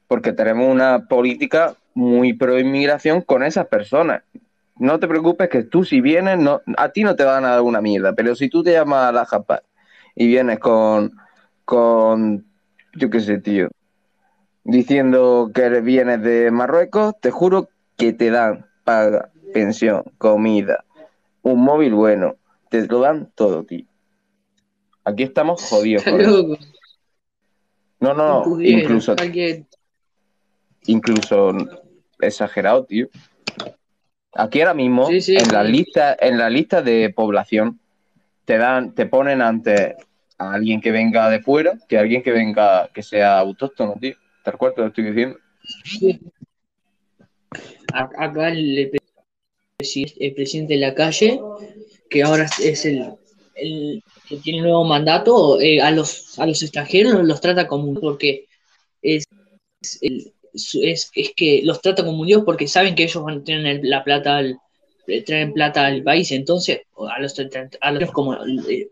[SPEAKER 1] porque tenemos una política muy pro inmigración con esas personas. No te preocupes que tú si vienes, no, a ti no te van a dar una mierda, pero si tú te llamas a la japa y vienes con, con, yo qué sé, tío, diciendo que vienes de Marruecos, te juro que te dan paga, pensión, comida, un móvil bueno, te lo dan todo, tío. Aquí estamos jodidos. [laughs] Con. No, no, no,
[SPEAKER 2] Pudiera,
[SPEAKER 1] incluso,
[SPEAKER 2] alguien-
[SPEAKER 1] incluso exagerado, tío. Aquí ahora mismo,
[SPEAKER 2] Sí, sí,
[SPEAKER 1] en la lista, en la lista de población, te dan, te ponen ante a alguien que venga de fuera que a alguien que venga, que sea autóctono, tío. Tal cual te lo estoy diciendo.
[SPEAKER 2] Acá el, el presidente de la calle, que ahora es el, el que tiene nuevo mandato, eh, a los a los extranjeros los trata como un porque es, es, es, es que los trata como un dios porque saben que ellos van a tener la plata al, eh, traen plata al país, entonces a los a los como eh,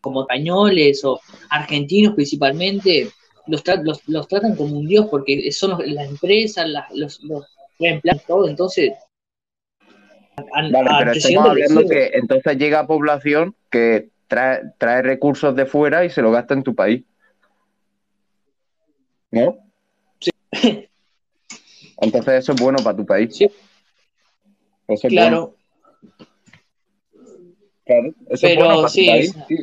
[SPEAKER 2] como españoles o argentinos principalmente los, tra- los, los tratan como un dios porque son los- las empresas, las- los, los todo, entonces al-
[SPEAKER 1] Vale,
[SPEAKER 2] al
[SPEAKER 1] pero estamos hablando que entonces llega población trae, trae recursos de fuera y se lo gasta en tu país. ¿No? [laughs] Entonces eso es bueno para tu país.
[SPEAKER 2] Sí.
[SPEAKER 1] Eso es bueno.
[SPEAKER 2] Claro,
[SPEAKER 1] Claro, eso es
[SPEAKER 2] Pero
[SPEAKER 1] bueno para
[SPEAKER 2] sí,
[SPEAKER 1] tu país.
[SPEAKER 2] es-
[SPEAKER 1] tío.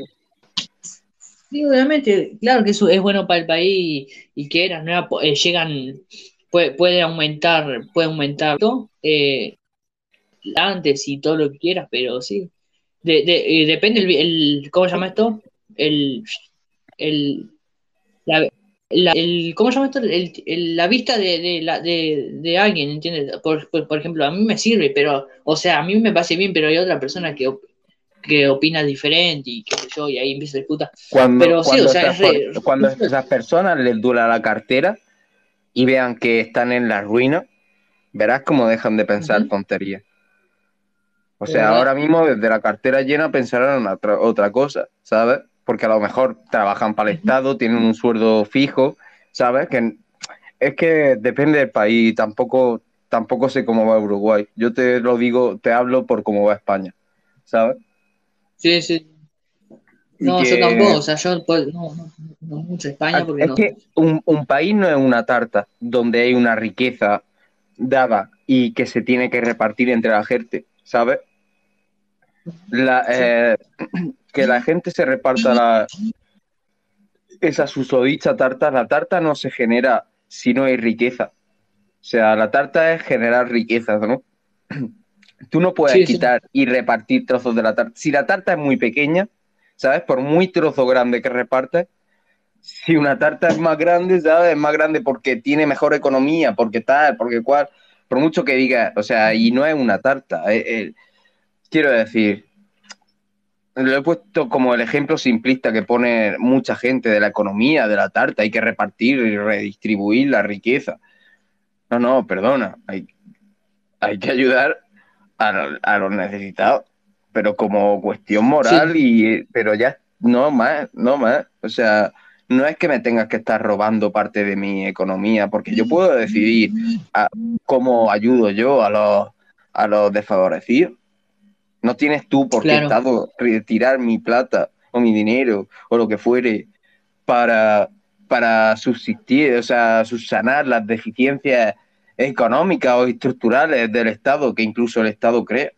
[SPEAKER 2] sí, obviamente, claro que eso es bueno para el país y, y que era, ¿no? Eh, llegan, puede, puede aumentar, puede aumentar todo, eh, antes y todo lo que quieras, pero sí. De, de- depende el, el- ¿cómo se llama esto? El, el, la, la- el- ¿cómo se llama esto? El- el- la vista de, de, la, de, de alguien, ¿entiendes? Por, por, por ejemplo, a mí me sirve, pero, o sea, a mí me parece bien, pero hay otra persona que, op- que opina diferente y qué sé yo, y ahí empieza la disputa.
[SPEAKER 1] Cuando,
[SPEAKER 2] Pero sí,
[SPEAKER 1] cuando
[SPEAKER 2] o sea, es re-
[SPEAKER 1] cuando esas personas les dura la cartera y vean que están en la ruina, verás cómo dejan de pensar
[SPEAKER 2] Ujú.
[SPEAKER 1] tonterías. O sea,
[SPEAKER 2] verdad.
[SPEAKER 1] ahora mismo desde la cartera llena pensarán en otra, otra cosa, ¿sabes? Porque a lo mejor trabajan para el Estado, tienen un sueldo fijo, ¿sabes? Que es que depende del país, tampoco, tampoco sé cómo va Uruguay. Yo te lo digo, te hablo por cómo va España, ¿sabes?
[SPEAKER 2] Sí, sí. No,
[SPEAKER 1] que-
[SPEAKER 2] yo tampoco, o sea, yo pues, no, no, no mucho España porque
[SPEAKER 1] es
[SPEAKER 2] no.
[SPEAKER 1] que un, un país no es una tarta donde hay una riqueza dada y que se tiene que repartir entre la gente, ¿sabes? La, eh, [clears throat] que la gente se reparta la, esa susodicha tarta. La tarta no se genera si no hay riqueza. O sea, la tarta es generar riqueza, ¿no? [clears throat] Tú no puedes
[SPEAKER 2] Sí, sí.
[SPEAKER 1] quitar y repartir trozos de la tarta. Si la tarta es muy pequeña, ¿sabes? Por muy trozo grande que repartes, si una tarta es más grande, ¿sabes? Es más grande porque tiene mejor economía, porque tal, porque cual. Por mucho que diga, o sea, y no es una tarta. Quiero decir, lo he puesto como el ejemplo simplista que pone mucha gente de la economía, de la tarta. Hay que repartir y redistribuir la riqueza. No, no, perdona. Hay, hay que ayudar a, a los necesitados, pero como cuestión moral y pero ya no más, no más. O sea, no es que me tengas que estar robando parte de mi economía, porque yo puedo decidir a- cómo ayudo yo a los a los desfavorecidos. No tienes tú por qué
[SPEAKER 2] Claro.
[SPEAKER 1] Estado retirar mi plata o mi dinero o lo que fuere para, para subsistir, o sea, subsanar las deficiencias económicas o estructurales del Estado que incluso el Estado crea.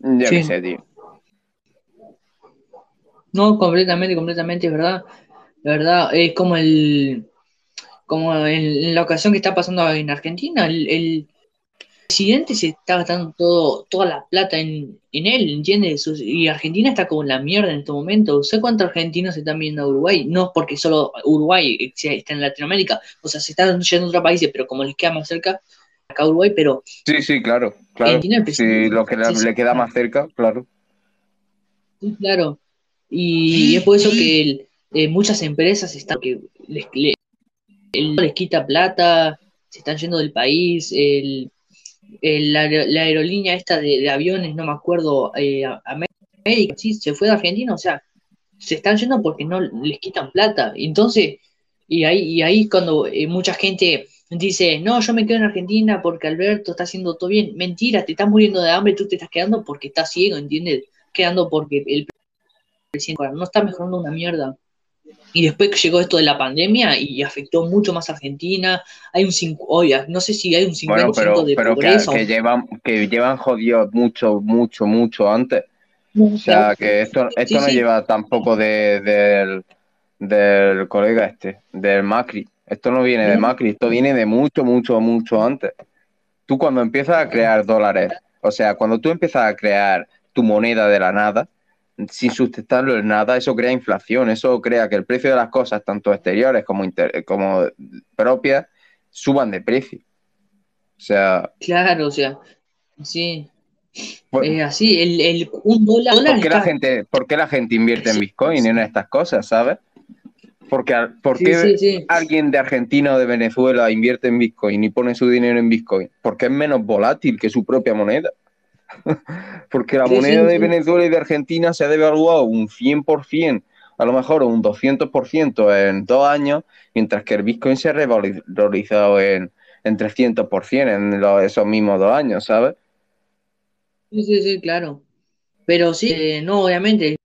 [SPEAKER 1] Ya
[SPEAKER 2] Sí.
[SPEAKER 1] que sé, tío.
[SPEAKER 2] No, completamente, completamente, es verdad. La verdad, es como el, como en, en la ocasión que está pasando en Argentina, el, el presidente se está gastando todo, toda la plata en, en él, ¿entiendes? Y Argentina está como en la mierda en este momento. ¿Sé cuántos argentinos se están viendo a Uruguay? No es porque solo Uruguay está en Latinoamérica, o sea, se están yendo a otros países, pero como les queda más cerca, acá Uruguay, pero
[SPEAKER 1] Sí, sí, claro, claro.
[SPEAKER 2] Presidente-
[SPEAKER 1] lo que le,
[SPEAKER 2] sí, sí.
[SPEAKER 1] le queda más cerca, claro.
[SPEAKER 2] Sí, claro. Y es por eso que el- eh, muchas empresas están que les, le- el- les quita plata, se están yendo del país. El, el- la, aer- la aerolínea esta de, aviones, no me acuerdo, eh, América, sí, se fue de Argentina, o sea, se están yendo porque no les quitan plata. Entonces, y ahí, y ahí cuando eh, mucha gente dice, no, yo me quedo en Argentina porque Alberto está haciendo todo bien. Mentira, te estás muriendo de hambre, tú te estás quedando porque estás ciego, ¿entiendes? Quedando porque el presidente no está mejorando una mierda. Y después que llegó esto de la pandemia y afectó mucho más a Argentina, hay un cinco, oye, no sé si hay un 50%
[SPEAKER 1] Bueno, pero,
[SPEAKER 2] de
[SPEAKER 1] pero que,
[SPEAKER 2] pobreza.
[SPEAKER 1] que llevan, que llevan jodidos mucho, mucho, mucho antes.
[SPEAKER 2] o-
[SPEAKER 1] sea, que esto, esto
[SPEAKER 2] Sí,
[SPEAKER 1] no
[SPEAKER 2] sí.
[SPEAKER 1] lleva tampoco de, del, del colega este, del Macri. Esto no viene de. Macri, esto viene de mucho, mucho, mucho antes. Tú cuando empiezas a crear dólares, o sea, cuando tú empiezas a crear tu moneda de la nada, sin sustentarlo en nada, eso crea inflación, eso crea que el precio de las cosas, tanto exteriores como, inter- como propias, suban de precio. O sea,
[SPEAKER 2] Claro, o sea, sí,
[SPEAKER 1] por-
[SPEAKER 2] es así, el, el, un dólar,
[SPEAKER 1] ¿Por qué, la gente, ¿Por qué la gente invierte en
[SPEAKER 2] Sí,
[SPEAKER 1] Bitcoin y en estas cosas, sabes? Porque, ¿Por
[SPEAKER 2] Sí,
[SPEAKER 1] qué
[SPEAKER 2] sí, sí.
[SPEAKER 1] alguien de Argentina o de Venezuela invierte en Bitcoin y pone su dinero en Bitcoin? Porque es menos volátil que su propia moneda. [laughs] Porque la
[SPEAKER 2] Sí,
[SPEAKER 1] moneda
[SPEAKER 2] sí,
[SPEAKER 1] de
[SPEAKER 2] sí.
[SPEAKER 1] Venezuela y de Argentina se ha devaluado un 100%, a lo mejor un 200% en dos años, mientras que el Bitcoin se ha revalorizado en, en 300% en los- esos mismos dos años, ¿sabes?
[SPEAKER 2] Sí, sí, sí, claro. Pero sí, eh, no, obviamente,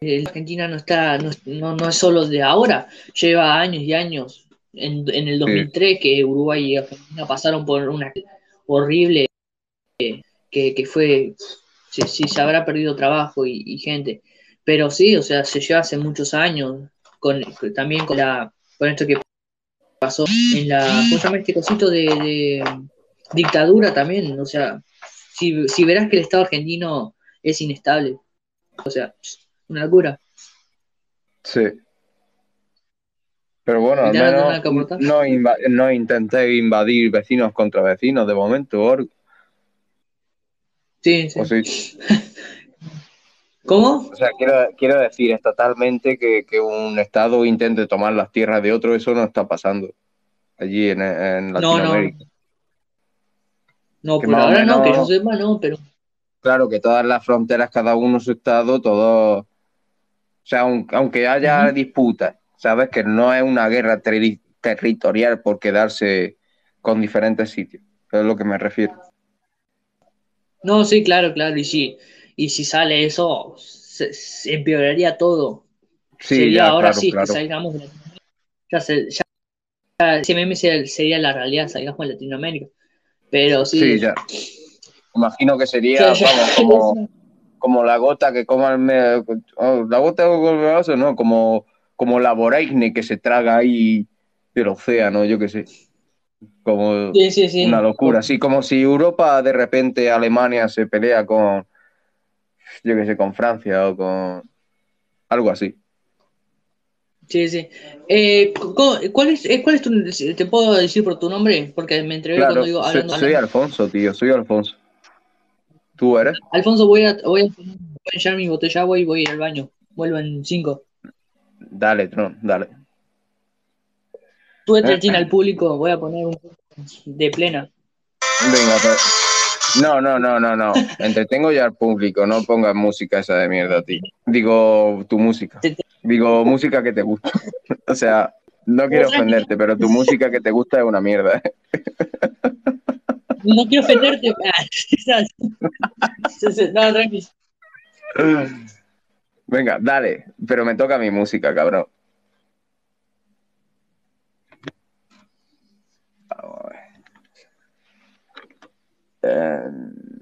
[SPEAKER 2] eh, la Argentina no está, no, no, no es solo de ahora, lleva años y años. En, en el 2003 que Uruguay y Argentina pasaron por una horrible eh, que, que fue, sí, sí, se habrá perdido trabajo y, y gente. Pero sí, o sea, se lleva hace muchos años, con, también con la, con esto que pasó en la, ¿cómo se llama este cosito de, de dictadura también? O sea, si, si verás que el Estado argentino es inestable, o sea, una locura.
[SPEAKER 1] Sí. Pero bueno, no, inva- no intenté invadir vecinos contra vecinos de momento, Org.
[SPEAKER 2] Sí, sí.
[SPEAKER 1] O, sí. [laughs]
[SPEAKER 2] ¿Cómo?
[SPEAKER 1] O sea, quiero, quiero decir es totalmente que, que un Estado intente tomar las tierras de otro, eso no está pasando allí en, en
[SPEAKER 2] No, no.
[SPEAKER 1] Latinoamérica.
[SPEAKER 2] No,
[SPEAKER 1] Que
[SPEAKER 2] por ahora no, que yo sepa no, pero
[SPEAKER 1] Claro que todas las fronteras, cada uno su Estado, todo... O sea, aun- aunque haya disputas, ¿sabes? Que no es una guerra terri- territorial por quedarse con diferentes sitios. Es a lo que me refiero.
[SPEAKER 2] No, sí, claro, claro, y sí, y si sale eso, se, se empeoraría todo.
[SPEAKER 1] Sí,
[SPEAKER 2] sería
[SPEAKER 1] ya,
[SPEAKER 2] ahora
[SPEAKER 1] claro,
[SPEAKER 2] sí
[SPEAKER 1] claro.
[SPEAKER 2] que salgamos de. Ya, se- ya- ya ese meme sería, sería la realidad, salgamos de Latinoamérica. Pero sí,
[SPEAKER 1] Sí, ya. Imagino que sería, vamos, como, como la gota que coma el oh, la gota ¿no? Como, como la voraine que se traga ahí del océano, yo qué sé. Como
[SPEAKER 2] sí, sí, sí.
[SPEAKER 1] una locura. Así como si Europa, de repente, Alemania se pelea con, yo qué sé, con Francia o con algo así.
[SPEAKER 2] Sí, sí. Eh, cu- ¿cuál es, eh, cuál es tu, te puedo decir por tu nombre? Porque me entrevé
[SPEAKER 1] Claro,
[SPEAKER 2] cuando digo
[SPEAKER 1] soy,
[SPEAKER 2] hablando.
[SPEAKER 1] soy Alfonso, tío, soy Alfonso. ¿Tú eres?
[SPEAKER 2] Alfonso, voy a, voy a, voy a echar mi botella agua y voy al baño. Vuelvo en cinco.
[SPEAKER 1] Dale, Tron, dale.
[SPEAKER 2] Tú entretiene al público, voy a poner un de plena.
[SPEAKER 1] Venga. No, no, no, no, no. Entretengo ya al público, no pongas música esa de mierda a ti. Digo, tu música. Digo, música que te gusta. [laughs] O sea, no quiero ofenderte, pero tu música que te gusta es una mierda. ¿eh?
[SPEAKER 2] No quiero ofenderte. no, tranqui.
[SPEAKER 1] Venga, dale, pero me toca mi música, cabrón. and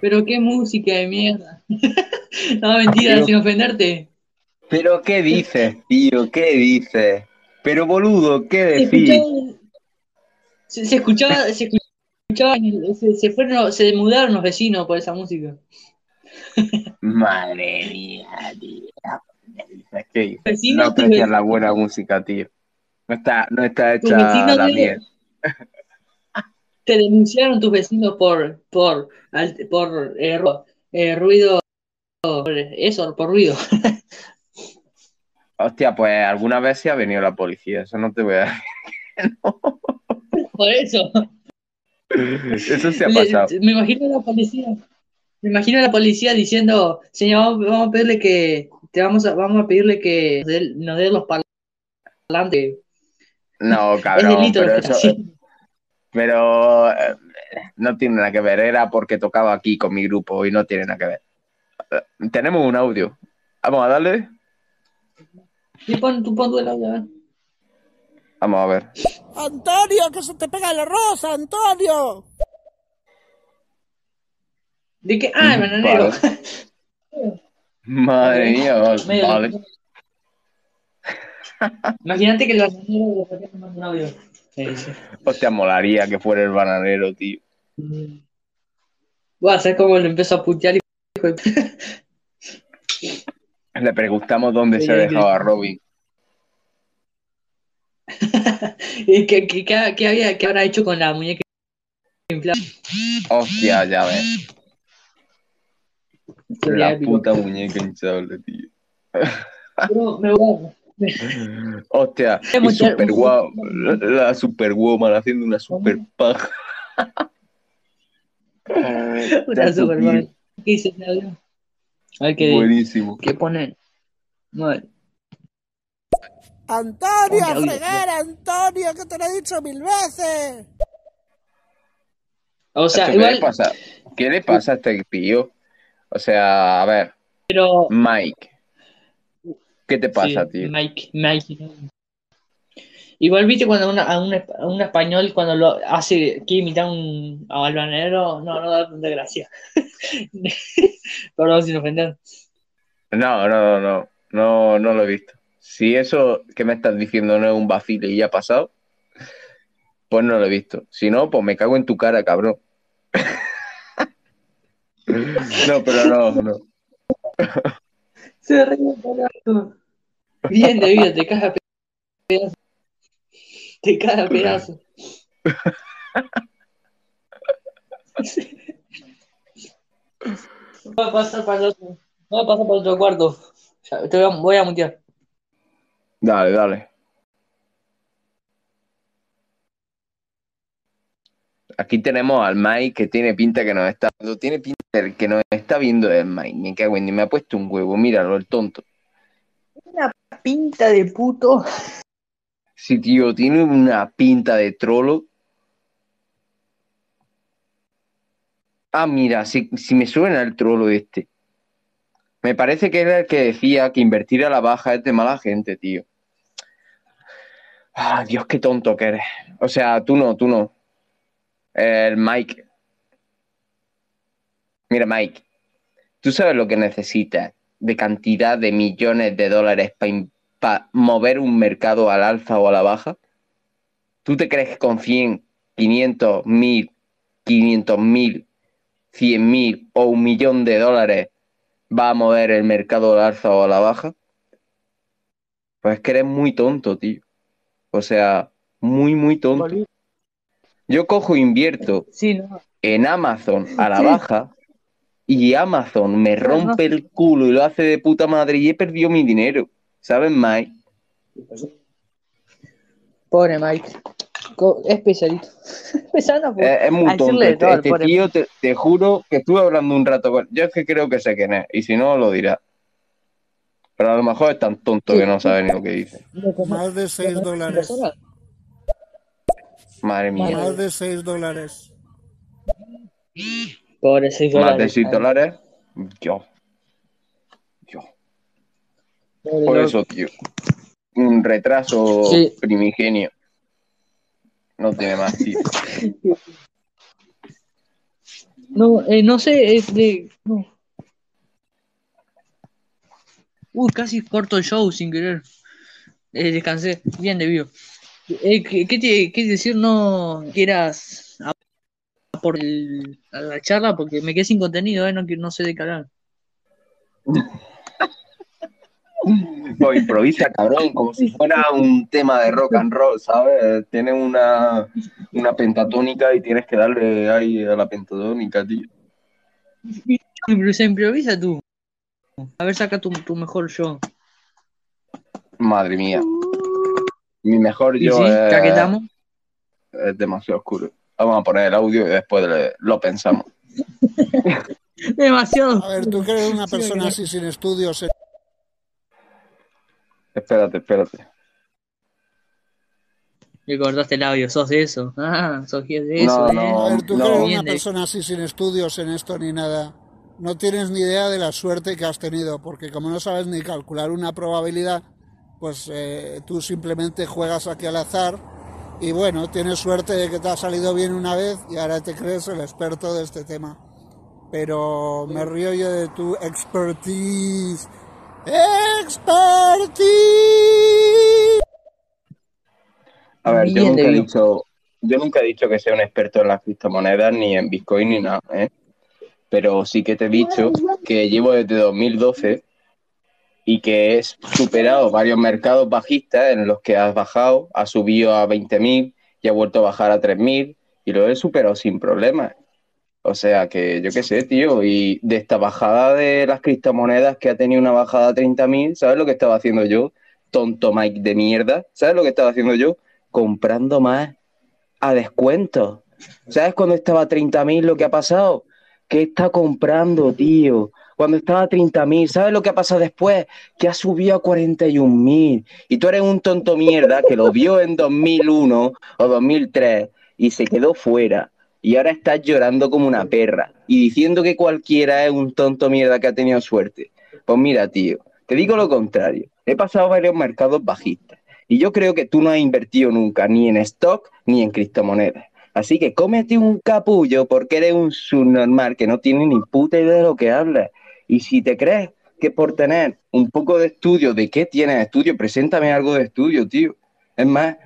[SPEAKER 2] Pero qué música de mierda. [laughs] no, mentira,
[SPEAKER 1] Pero-
[SPEAKER 2] sin ofenderte.
[SPEAKER 1] Pero ¿qué dices, tío? ¿Qué dices? Pero boludo, ¿qué
[SPEAKER 2] Se
[SPEAKER 1] decís?
[SPEAKER 2] escuchaba, se, escuchaba, se se, se fueron, se mudaron los vecinos por esa música.
[SPEAKER 1] Madre mía, tío. Es que no
[SPEAKER 2] vecinos-
[SPEAKER 1] la buena música, tío. No está, no está hecha la miel. [laughs]
[SPEAKER 2] te denunciaron tus vecinos por, por, por eh, eh, ruido, por eso, por ruido. [laughs]
[SPEAKER 1] Hostia, pues alguna vez sí ha venido la policía, eso no te voy a
[SPEAKER 2] Por eso.
[SPEAKER 1] Eso se ha
[SPEAKER 2] Le-
[SPEAKER 1] pasado.
[SPEAKER 2] me imagino a la policía. Me imagino a la policía diciendo, señor, vamos, a pedirle que, te vamos a, vamos a pedirle que nos dé- los parlantes.
[SPEAKER 1] No,
[SPEAKER 2] es
[SPEAKER 1] cabrón,
[SPEAKER 2] delito lo
[SPEAKER 1] pero eso, pero eh, no tiene nada que ver, era porque tocaba aquí con mi grupo y no tiene nada que ver. Eh, Tenemos un audio. Vamos a darle.
[SPEAKER 2] Sí, pon, tú pon el audio, a ver.
[SPEAKER 1] Vamos a ver.
[SPEAKER 6] Antonio, que se te pega el arroz, Antonio.
[SPEAKER 2] ¿De qué? Ah, el bananero.
[SPEAKER 1] Vale. [laughs] Madre mía,
[SPEAKER 2] Medio-
[SPEAKER 1] vale.
[SPEAKER 2] Imagínate que el bananero le está mandando un audio. Sí, sí.
[SPEAKER 1] Hostia, molaría que fuera el bananero, tío.
[SPEAKER 2] Voy a hacer como le empezó a putear y
[SPEAKER 1] Le preguntamos dónde
[SPEAKER 2] Sí,
[SPEAKER 1] se dejaba Robin. [laughs]
[SPEAKER 2] y que, que, que había, que habrá hecho con la muñeca inflada.
[SPEAKER 1] Hostia, ya ves. La puta muñeca hinchable, tío.
[SPEAKER 2] Pero me [laughs] voy
[SPEAKER 1] Hostia, y super guau, la, la superwoman haciendo una super paja. [laughs]
[SPEAKER 2] Una. ¿Qué qué dice.
[SPEAKER 1] Buenísimo.
[SPEAKER 2] ¿Qué ponen? Bueno,
[SPEAKER 6] Antonio,
[SPEAKER 2] Oye, oye,
[SPEAKER 6] fregar, Antonio, que te lo he dicho mil veces.
[SPEAKER 2] o sea,
[SPEAKER 1] ¿Qué le pasa? ¿Qué le pasa a este tío? O sea, a ver,
[SPEAKER 2] pero
[SPEAKER 1] Mike. ¿Qué te pasa,
[SPEAKER 2] sí,
[SPEAKER 1] tío?
[SPEAKER 2] Mike, Mike. Igual viste cuando una, a, un, a un español cuando lo hace, quiere imitar un, a un albanero, no, no da tanta gracia. [laughs] Perdón sin ofender.
[SPEAKER 1] No, no, no, no, no, no lo he visto. Si eso que me estás diciendo no es un vacile y ya ha pasado, pues no lo he visto. Si no, pues me cago en tu cara, cabrón. [laughs] No, pero no, no. [laughs]
[SPEAKER 2] Se alto. Bien, David, te caga pedazo. Te caga pedazo. [laughs] Voy a pasar para el otro, voy a pasar para el otro cuarto. Ya, te voy a, voy a mutear.
[SPEAKER 1] Dale, dale. Aquí tenemos al Mike que tiene pinta que nos está viendo. Tiene pinta que nos está viendo el Mike. Me cago en, me ha puesto un huevo. Míralo, el tonto.
[SPEAKER 2] Una pinta de puto.
[SPEAKER 1] Sí, tío, tiene una pinta de trolo. Ah, mira, si, si me suena el trolo este. Me parece que era el que decía que invertir a la baja es de mala gente, tío. Ah, Dios, qué tonto que eres. O sea, tú no, tú no. El Mike. Mira, Mike, ¿tú sabes lo que necesitas de cantidad de millones de dólares para mover un mercado al alza o a la baja? ¿Tú te crees que con 100, 500, 1000, 500 mil, 100 mil o un millón de dólares va a mover el mercado al alza o a la baja? Pues es que eres muy tonto, tío. O sea, muy, muy tonto. Yo cojo e invierto
[SPEAKER 2] Sí, no.
[SPEAKER 1] en Amazon a la
[SPEAKER 2] Sí.
[SPEAKER 1] baja y Amazon me rompe el culo y lo hace de puta madre y he perdido mi dinero. ¿Sabes, Mike?
[SPEAKER 2] Pobre Mike. Es pesadito. Pesado por
[SPEAKER 1] Es, es muy tonto. Este,
[SPEAKER 2] todo
[SPEAKER 1] este tío, te, te juro que estuve hablando un rato con Yo es que creo que sé quién es, y si no, lo dirá. Pero a lo mejor es tan tonto que no sabe ni lo que dice.
[SPEAKER 6] Más de 6 dólares.
[SPEAKER 1] Madre mía.
[SPEAKER 6] Más de 6 dólares.
[SPEAKER 2] Pobre 6
[SPEAKER 1] Más de
[SPEAKER 2] dólares.
[SPEAKER 1] 6 dólares. Yo. Yo. Por eso, tío. Un retraso
[SPEAKER 2] Sí.
[SPEAKER 1] primigenio. No tiene más, tío. [laughs]
[SPEAKER 2] No, eh, no sé, es de. No. Uy, casi corto el show sin querer. Eh, descansé, bien debido. Eh, ¿qué, qué te, qué decir? No quieras por el- a la charla porque me quedé sin contenido, eh, no, no sé de qué hablar.
[SPEAKER 1] No, improvisa, cabrón, como si fuera un tema de rock and roll, ¿sabes? Tienes una, una pentatónica y tienes que darle ahí a la pentatónica, tío.
[SPEAKER 2] Improvisa, improvisa tú. A ver, saca tu, tu mejor show.
[SPEAKER 1] Madre mía. Mi mejor
[SPEAKER 2] ¿Y
[SPEAKER 1] yo
[SPEAKER 2] sí?
[SPEAKER 1] es, es demasiado oscuro. Vamos a poner el audio y después le- lo pensamos. [laughs]
[SPEAKER 2] Demasiado.
[SPEAKER 6] A ver, tú eres una persona así sin estudios, eh,
[SPEAKER 1] Espérate, espérate.
[SPEAKER 2] Le cortaste el audio, sos de eso. [laughs] Ah, sos de
[SPEAKER 1] No,
[SPEAKER 2] eso,
[SPEAKER 1] no,
[SPEAKER 2] eh.
[SPEAKER 6] a ver, tú
[SPEAKER 1] no.
[SPEAKER 6] eres una
[SPEAKER 2] de-
[SPEAKER 6] persona así sin estudios en esto ni nada, no tienes ni idea de la suerte que has tenido, porque como no sabes ni calcular una probabilidad, pues eh, tú simplemente juegas aquí al azar y bueno, tienes suerte de que te ha salido bien una vez y ahora te crees el experto de este tema. Pero me río yo de tu expertise. ¡Expertise!
[SPEAKER 1] A ver, yo nunca he dicho, yo nunca he dicho que sea un experto en las criptomonedas, ni en Bitcoin, ni nada, ¿eh? Pero sí que te he dicho que llevo desde 2012 y que he superado varios mercados bajistas en los que has bajado, has subido a 20.000 y ha vuelto a bajar a 3.000 y lo he superado sin problemas. O sea que yo qué sé, tío, y de esta bajada de las criptomonedas que ha tenido una bajada a 30.000, ¿sabes lo que estaba haciendo yo? Tonto Mike de mierda, ¿sabes lo que estaba haciendo yo? Comprando más a descuento. ¿Sabes cuando estaba a 30.000 lo que ha pasado? ¿Qué está comprando, tío? Cuando estaba a 30.000, ¿sabes lo que ha pasado después? Que ha subido a 41.000. Y tú eres un tonto mierda que lo vio en 2001 o 2003 y se quedó fuera. Y ahora estás llorando como una perra y diciendo que cualquiera es un tonto mierda que ha tenido suerte. Pues mira, tío, te digo lo contrario. He pasado varios mercados bajistas y yo creo que tú no has invertido nunca ni en stock ni en criptomonedas. Así que cómete un capullo porque eres un subnormal que no tiene ni puta idea de lo que hablas. Y si te crees que por tener un poco de estudio, ¿de qué tienes estudio? Preséntame algo de estudio, tío. Es más,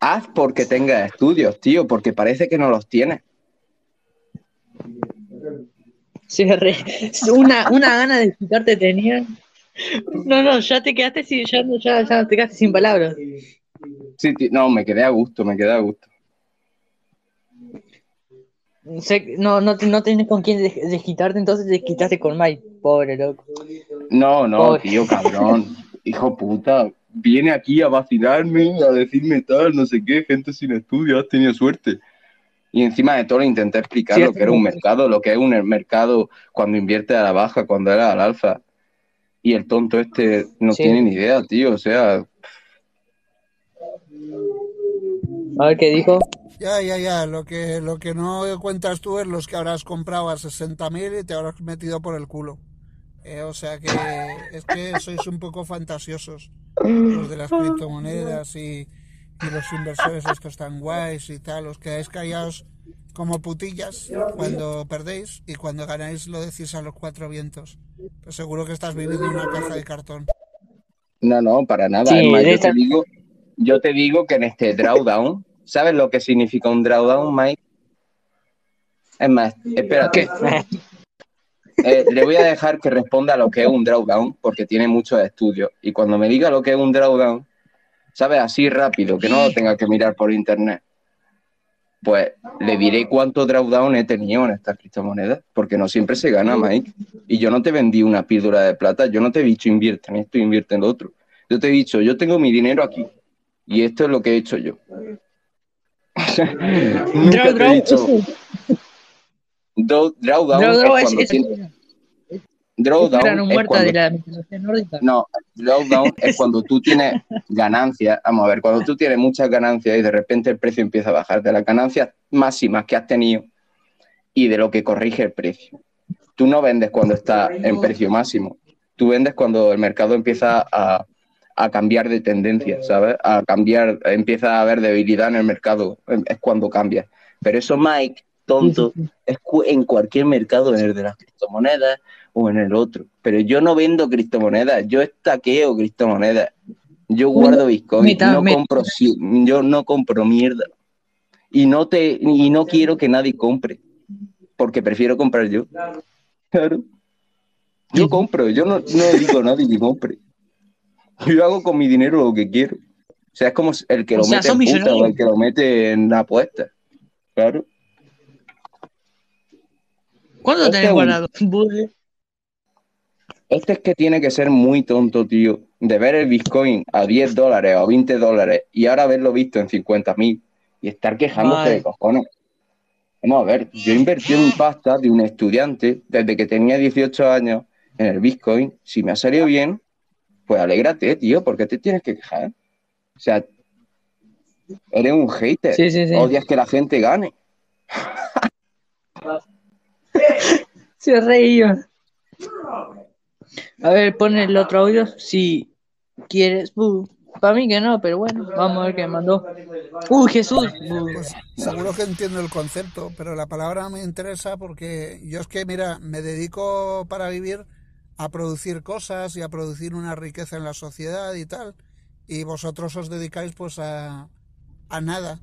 [SPEAKER 1] haz porque tengas estudios, tío, porque parece que no los tienes.
[SPEAKER 2] Una, una gana de explicarte tenía. No, no, ya te quedaste sin, ya, ya, ya te quedaste sin palabras.
[SPEAKER 1] Sí, tío, no, me quedé a gusto, me quedé a gusto.
[SPEAKER 2] No, no, no tenés con quién des- desquitarte, entonces desquitaste con Mike. Pobre loco.
[SPEAKER 1] No, no,
[SPEAKER 2] Pobre.
[SPEAKER 1] tío, cabrón. Hijo puta. Viene aquí a vacilarme, a decirme tal, no sé qué, gente sin estudio, has tenido suerte. Y encima de todo le intenté explicar
[SPEAKER 2] Sí,
[SPEAKER 1] lo que era un mercado, lo que es un mercado cuando invierte a la baja, cuando era al alza. Y el tonto este no
[SPEAKER 2] Sí.
[SPEAKER 1] tiene ni idea, tío. O sea,
[SPEAKER 2] A ver qué dijo.
[SPEAKER 6] Ya, ya, ya. Lo que, lo que no cuentas tú es los que habrás comprado a 60.000 y te habrás metido por el culo. Eh, o sea que es que sois un poco fantasiosos los de las criptomonedas y, y los inversores estos tan guays y tal. Os quedáis callados como putillas cuando perdéis y cuando ganáis lo decís a los cuatro vientos. Pues seguro que estás viviendo en una caja de cartón.
[SPEAKER 1] no, no, para nada.
[SPEAKER 2] Sí,
[SPEAKER 1] yo te digo, yo te digo que en este drawdown, ¿sabes lo que significa un drawdown, Mike? Es más, espérate. Eh, le voy a dejar que responda a lo que es un drawdown, porque tiene muchos estudios. Y cuando me diga lo que es un drawdown, ¿sabes? Así rápido, que no lo tenga que mirar por internet. Pues le diré cuánto drawdown he tenido en estas criptomonedas, porque no siempre se gana, Mike. Y yo no te vendí una píldora de plata, yo no te he dicho invierte en esto, invierte en lo otro. Yo te he dicho, yo tengo mi dinero aquí, y esto es lo que he hecho yo. Nunca te he
[SPEAKER 2] Draw,
[SPEAKER 1] dicho,
[SPEAKER 2] draw,
[SPEAKER 1] draw- drawdown
[SPEAKER 2] draw, draw
[SPEAKER 1] es cuando
[SPEAKER 2] es,
[SPEAKER 1] tiene-
[SPEAKER 2] es
[SPEAKER 1] drawdown
[SPEAKER 2] la no
[SPEAKER 1] es
[SPEAKER 2] muerta
[SPEAKER 1] cuando
[SPEAKER 2] de la mitología nórdica.
[SPEAKER 1] No, drawdown es cuando tú tienes ganancias. Vamos a ver, cuando tú tienes muchas ganancias y de repente el precio empieza a bajar de las ganancias máximas que has tenido y de lo que corrige el precio. Tú no vendes cuando está en precio máximo. Tú vendes cuando el mercado empieza a, a cambiar de tendencia, ¿sabes? A cambiar, empieza a haber debilidad en el mercado. Es cuando cambia. Pero eso, Mike, tonto, es cu- en cualquier mercado, en el de las criptomonedas o en el otro. Pero yo no vendo criptomonedas, yo estaqueo criptomonedas. Yo guardo Bitcoin, no compro, yo no compro mierda. Y no te, y no quiero que nadie compre, porque prefiero comprar yo. Claro. Yo compro, yo no, no digo a nadie que compre. [laughs] Yo hago con mi dinero lo que quiero. O sea, es como el que
[SPEAKER 2] O
[SPEAKER 1] lo
[SPEAKER 2] sea,
[SPEAKER 1] mete en puta o el que lo mete en apuesta. Claro.
[SPEAKER 2] ¿Cuánto
[SPEAKER 1] Este
[SPEAKER 2] tenés guardado? [laughs]
[SPEAKER 1] Este es que tiene que ser muy tonto, tío, de ver el Bitcoin a 10 dólares o 20 dólares y ahora haberlo visto en 50 mil y estar quejándose de cojones. Vamos a ver, yo invertí mi pasta de un estudiante desde que tenía 18 años en el Bitcoin. Si me ha salido bien, pues alégrate, tío, ¿por qué te tienes que quejar? O sea, eres un hater.
[SPEAKER 2] Sí, sí, sí.
[SPEAKER 1] Odias que la gente gane. [laughs]
[SPEAKER 2] Se reía. A ver, pon el otro audio si quieres. Para mí que no, pero bueno, vamos a ver qué me mandó. Uy, Jesús.
[SPEAKER 6] Pues seguro que entiendo el concepto, pero la palabra me interesa porque yo es que, mira, me dedico para vivir a producir cosas y a producir una riqueza en la sociedad y tal, y vosotros os dedicáis pues a, a nada.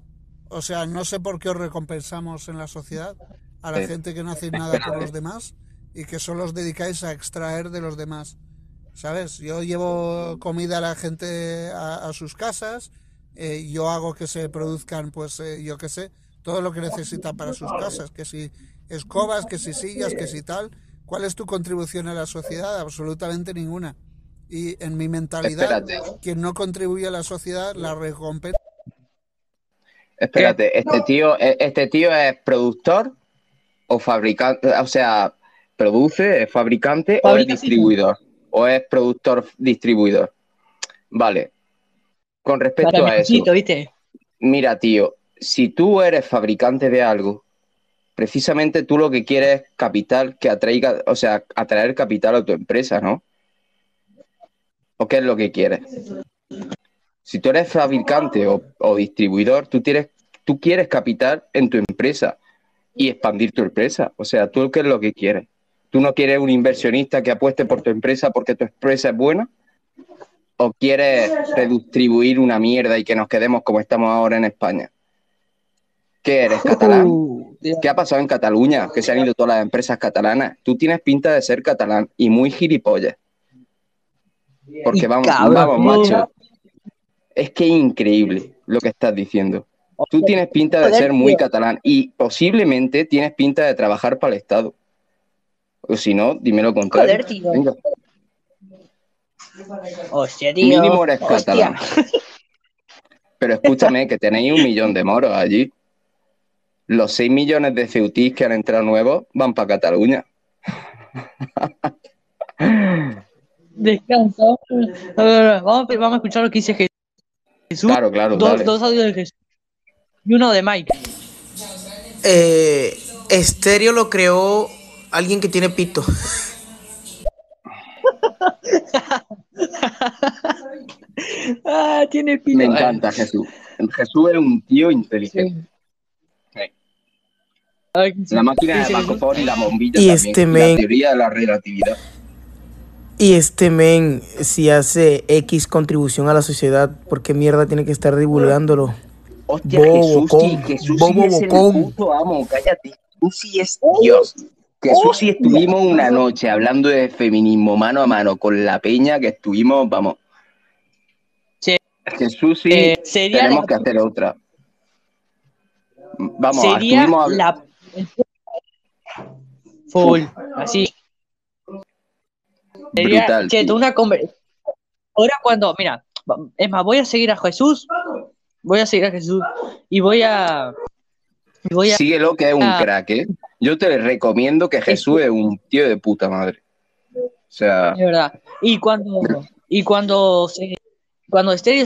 [SPEAKER 6] O sea, no sé por qué os recompensamos en la sociedad a la
[SPEAKER 1] Sí.
[SPEAKER 6] gente que no hacéis nada por los demás y que solo os dedicáis a extraer de los demás. ¿Sabes? Yo llevo comida a la gente a, a sus casas, eh, yo hago que se produzcan, pues eh, yo qué sé, todo lo que necesitan para sus casas, que si escobas, que si sillas, que si tal. ¿Cuál es tu contribución a la sociedad? Absolutamente ninguna. Y en mi mentalidad,
[SPEAKER 1] Espérate.
[SPEAKER 6] quien no contribuye a la sociedad, la recompensa.
[SPEAKER 1] Espérate, este tío, este tío es productor o fabricante, o sea, produce, es fabricante o es distribuidor, o es productor distribuidor. Vale. Con respecto
[SPEAKER 2] Para
[SPEAKER 1] a eso,
[SPEAKER 2] mejorcito, ¿viste?
[SPEAKER 1] mira, tío, si tú eres fabricante de algo, precisamente tú lo que quieres es capital que atraiga, o sea, atraer capital a tu empresa, ¿no? ¿O qué es lo que quieres? Si tú eres fabricante o, distribuidor, tú, tú quieres capital en tu empresa y expandir tu empresa. O sea, tú qué es lo que quieres. ¿Tú no quieres un inversionista que apueste por tu empresa porque tu empresa es buena? ¿O quieres redistribuir una mierda y que nos quedemos como estamos ahora en España? ¿Qué eres, catalán?
[SPEAKER 2] Uh.
[SPEAKER 1] ¿Qué ha pasado en Cataluña? Que se han ido todas las empresas catalanas. Tú tienes pinta de ser catalán y muy gilipollas. Porque vamos, vamos, macho. Es que increíble lo que estás diciendo. Tú tienes pinta de ser muy catalán y posiblemente tienes pinta de trabajar para el Estado. O si no, dime lo contrario. Venga,
[SPEAKER 2] Hostia, tío.
[SPEAKER 1] mínimo eres catalán. [laughs] Pero escúchame, que tenéis un millón de moros allí. Los 6 millones de ceutís que han entrado nuevos van para Cataluña.
[SPEAKER 2] Ver, Vamos, a- vamos a escuchar lo que dice Je- Jesús.
[SPEAKER 1] Claro, claro,
[SPEAKER 2] dos, dos audios de Jesús. Y uno de Mike.
[SPEAKER 8] Eh, estéreo lo creó alguien que tiene pito. [laughs]
[SPEAKER 2] Ah, tiene pito.
[SPEAKER 1] Me encanta Jesús. Jesús es un tío inteligente.
[SPEAKER 2] Sí.
[SPEAKER 1] La máquina de Marco y la bombilla
[SPEAKER 8] Y
[SPEAKER 1] también.
[SPEAKER 8] este
[SPEAKER 1] y la
[SPEAKER 8] men-
[SPEAKER 1] teoría de la relatividad.
[SPEAKER 8] Y este men, si hace X contribución a la sociedad, ¿por qué mierda tiene que estar divulgándolo?
[SPEAKER 1] Hostia,
[SPEAKER 8] Bobo,
[SPEAKER 1] Jesús, sí, Jesús
[SPEAKER 8] Bobo,
[SPEAKER 1] sí es el
[SPEAKER 8] bocón.
[SPEAKER 1] puto amo, cállate. Jesús sí es Dios. Jesús sí estuvimos una noche hablando de feminismo mano a mano con la peña que estuvimos, vamos.
[SPEAKER 2] Sí.
[SPEAKER 1] Jesús sí,
[SPEAKER 2] Eh,
[SPEAKER 1] tenemos
[SPEAKER 2] la-
[SPEAKER 1] que hacer otra. Vamos,
[SPEAKER 2] Sería
[SPEAKER 1] estuvimos
[SPEAKER 2] la. Full. Así. Sería,
[SPEAKER 1] Brutal,
[SPEAKER 2] che, una conver- Ahora cuando, mira, es más, voy a seguir a Jesús. Voy a seguir a Jesús. Y voy a. y Voy a.
[SPEAKER 1] Síguelo que es un
[SPEAKER 2] Ah.
[SPEAKER 1] crack, ¿eh? Yo te recomiendo que Jesús es un tío de puta madre. O sea,
[SPEAKER 2] De verdad. Y cuando. Y cuando se. Cuando esté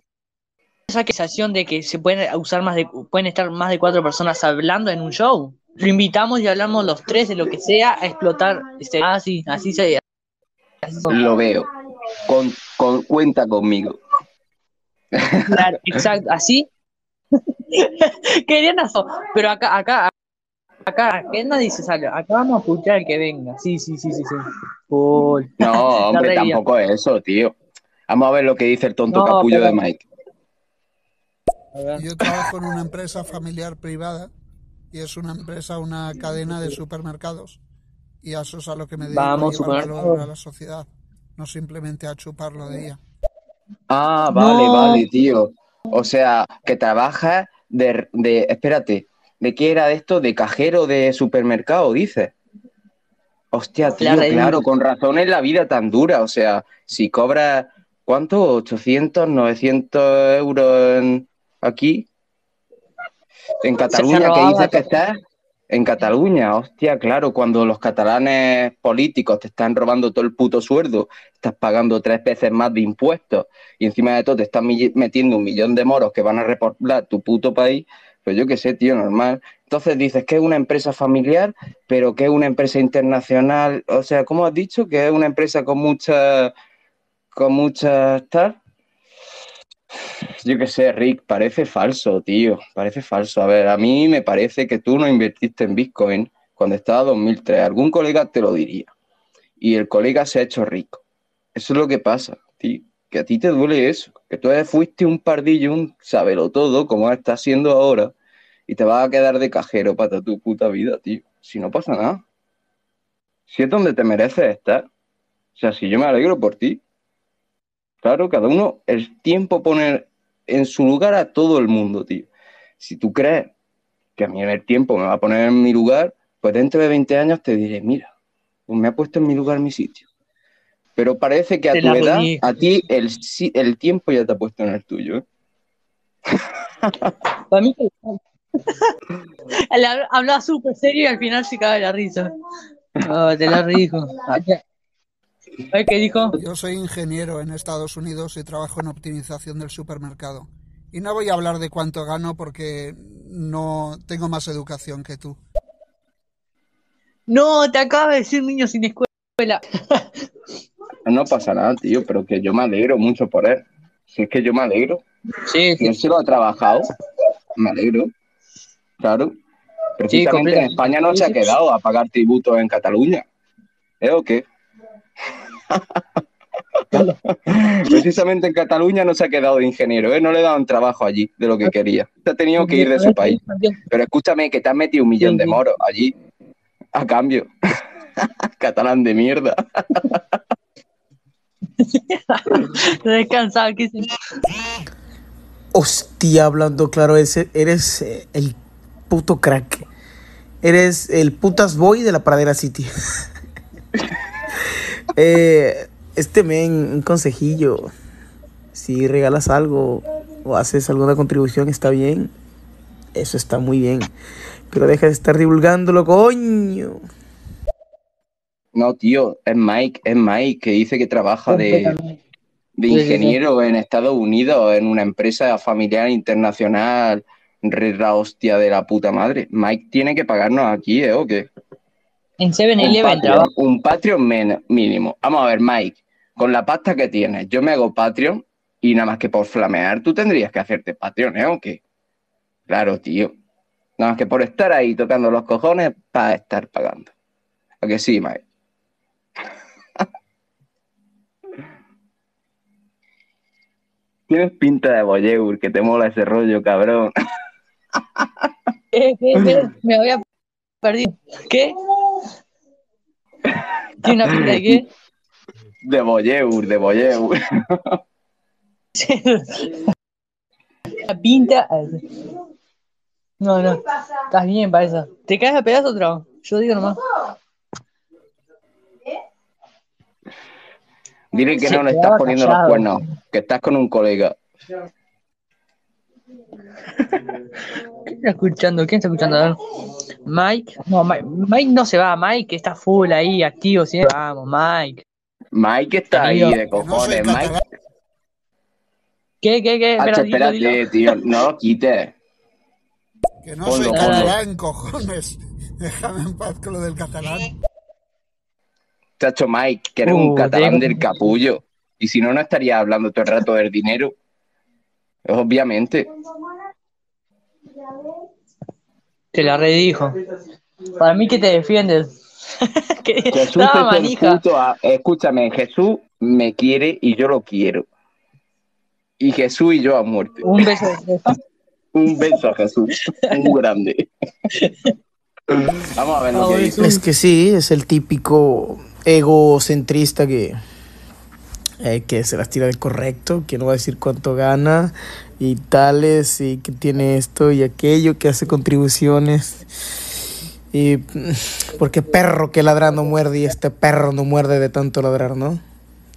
[SPEAKER 2] esa acusación de que se pueden usar más de. Pueden estar más de cuatro personas hablando en un show. Lo invitamos y hablamos los tres de lo que sea a explotar. Este, así, así se. así se-
[SPEAKER 1] lo veo. Con, con- cuenta conmigo.
[SPEAKER 2] Claro, exacto, así. [laughs] Querían hacer, pero acá, acá, acá, que nadie se sale, acá vamos a escuchar el que venga, sí, sí, sí, sí, sí.
[SPEAKER 1] No, hombre,
[SPEAKER 2] reía.
[SPEAKER 1] tampoco es eso, tío. Vamos a ver lo que dice el tonto
[SPEAKER 2] No,
[SPEAKER 1] capullo
[SPEAKER 2] pero-
[SPEAKER 1] de Mike.
[SPEAKER 6] Yo trabajo en una empresa familiar privada y es una empresa, una cadena de supermercados. Y a eso es a lo que me dedico,
[SPEAKER 2] Vamos,
[SPEAKER 6] a valor a la sociedad, no simplemente a chuparlo de ella.
[SPEAKER 1] Ah, vale,
[SPEAKER 2] No.
[SPEAKER 1] vale, tío. O sea, que trabajas de, de, espérate, ¿de qué era esto? ¿De cajero de supermercado, dices? Hostia, tío,
[SPEAKER 2] Claro,
[SPEAKER 1] con razón es la vida tan dura. O sea, si cobras, ¿cuánto? ¿800, 900 euros en- aquí? En Cataluña, ¿qué
[SPEAKER 2] robaba
[SPEAKER 1] dices que estás? En Cataluña, hostia, claro, cuando los catalanes políticos te están robando todo el puto sueldo, estás pagando tres veces más de impuestos y encima de todo te están metiendo un millón de moros que van a repoblar tu puto país, pues yo qué sé, tío, normal. Entonces dices que es una empresa familiar, pero que es una empresa internacional, o sea, ¿cómo has dicho? Que es una empresa con mucha, con muchas tal. Yo qué sé, Rick, parece falso, tío, parece falso. A ver, a mí me parece que tú no invertiste en Bitcoin cuando estaba 2003. Algún colega te lo diría. Y el colega se ha hecho rico. Eso es lo que pasa, tío. Que a ti te duele eso. Que tú fuiste un pardillo, un sabelo todo, como estás siendo ahora, y te vas a quedar de cajero para tu puta vida, tío. Si no pasa nada. Si es donde te mereces estar. O sea, si yo me alegro por ti. Claro, cada uno, el tiempo pone en su lugar a todo el mundo, tío. Si tú crees que a mí el tiempo me va a poner en mi lugar, pues dentro de 20 años te diré, mira, pues me ha puesto en mi lugar mi sitio. Pero parece que a
[SPEAKER 2] Te
[SPEAKER 1] tu edad, a ti el, tiempo ya te ha puesto en el tuyo. ¿eh? [laughs]
[SPEAKER 2] Para mí [laughs] Él hablaba súper serio y al final se caga de la risa. [laughs] Te la rijo. ¿Sabes qué dijo?
[SPEAKER 6] Yo soy ingeniero en Estados Unidos y trabajo en optimización del supermercado. Y no voy a hablar de cuánto gano porque no tengo más educación que tú.
[SPEAKER 2] No, te acaba de decir niño sin escuela. [laughs]
[SPEAKER 1] No pasa nada, tío, pero que yo me alegro mucho por él. Si es que yo me alegro.
[SPEAKER 2] Sí,
[SPEAKER 1] Si él se lo ha trabajado, me alegro. Claro. Precisamente en
[SPEAKER 2] completamente.
[SPEAKER 1] España no se ha
[SPEAKER 2] Sí, sí.
[SPEAKER 1] quedado a pagar tributos en Cataluña. ¿Eh o qué? Precisamente en Cataluña no se ha quedado de ingeniero, ¿eh? No le daban trabajo allí de lo que quería. Se ha tenido que ir de su país. Pero escúchame, que te has metido un millón de moros allí. A cambio. [laughs] Catalán de mierda. [laughs]
[SPEAKER 2] Descansar, que se...
[SPEAKER 8] Hostia, hablando claro, ese, eres eh, el puto crack. Eres el putas boy de la Pradera City. [laughs] Eh, este men, un consejillo. Si regalas algo o haces alguna contribución, está bien. Eso está muy bien. Pero deja de estar divulgándolo, coño.
[SPEAKER 1] No, tío, es Mike, es Mike, que dice que trabaja de, de
[SPEAKER 2] Sí, sí, sí.
[SPEAKER 1] ingeniero en Estados Unidos, en una empresa familiar internacional, re la hostia de la puta madre. Mike tiene que pagarnos aquí, ¿eh? ¿O qué?
[SPEAKER 2] En
[SPEAKER 1] Un
[SPEAKER 2] 7-Eleven
[SPEAKER 1] Patreon,
[SPEAKER 2] trabaja.
[SPEAKER 1] un Patreon men- mínimo. Vamos a ver, Mike, con la pasta que tienes, yo me hago Patreon y nada más que por flamear, tú tendrías que hacerte Patreon, ¿eh? ¿O qué? Claro, tío. Nada más que por estar ahí tocando los cojones para estar pagando. ¿A que sí, Mike? [laughs] Tienes pinta de voyeur, que te mola ese rollo, cabrón.
[SPEAKER 2] ¿Qué? ¿Qué? ¿Qué? Me había perdido. ¿Qué? ¿Tiene una pinta de qué?
[SPEAKER 1] De voyeur, de [laughs] voyeur.
[SPEAKER 2] La pinta. No, no. Estás bien para eso. ¿Te caes a pedazo otra? Yo digo nomás.
[SPEAKER 1] Dile que
[SPEAKER 2] Se
[SPEAKER 1] no le estás poniendo los cuernos, que estás con un colega.
[SPEAKER 2] ¿Quién está escuchando? ¿Quién está escuchando? A ver. Mike. No, Mike, Mike no se va. Mike está full ahí, activo. ¿sí? Vamos, Mike.
[SPEAKER 1] Mike está ahí de
[SPEAKER 6] no
[SPEAKER 1] cojones. Mike,
[SPEAKER 6] catalán.
[SPEAKER 2] ¿Qué, qué, qué? Dilo,
[SPEAKER 1] espérate,
[SPEAKER 2] dilo.
[SPEAKER 1] tío, no lo quites.
[SPEAKER 6] Que no
[SPEAKER 1] Ponlo,
[SPEAKER 6] soy
[SPEAKER 1] ponlo.
[SPEAKER 6] catalán, cojones. Déjame en paz con lo del catalán.
[SPEAKER 1] Chacho Mike, que eres
[SPEAKER 2] Uh,
[SPEAKER 1] un catalán
[SPEAKER 2] tengo-
[SPEAKER 1] del capullo. Y si no, no estaría hablando todo el rato del dinero. Obviamente.
[SPEAKER 2] Te la redijo. Para mí que te defiendes. [laughs] que
[SPEAKER 1] Jesús es el
[SPEAKER 2] manija.
[SPEAKER 1] puto a- Escúchame, Jesús me quiere y yo lo quiero. Y Jesús y yo a muerte.
[SPEAKER 2] Un beso. [laughs]
[SPEAKER 1] Un beso a Jesús. Un grande. Vamos a ver lo que
[SPEAKER 2] Ah,
[SPEAKER 1] dice.
[SPEAKER 8] Es que sí, es el típico egocentrista que, eh, que se las tira de correcto, que no va a decir cuánto gana y tales, y que tiene esto y aquello, que hace contribuciones. Y mm, porque perro que ladrando muerde y este perro no muerde de tanto ladrar, ¿no?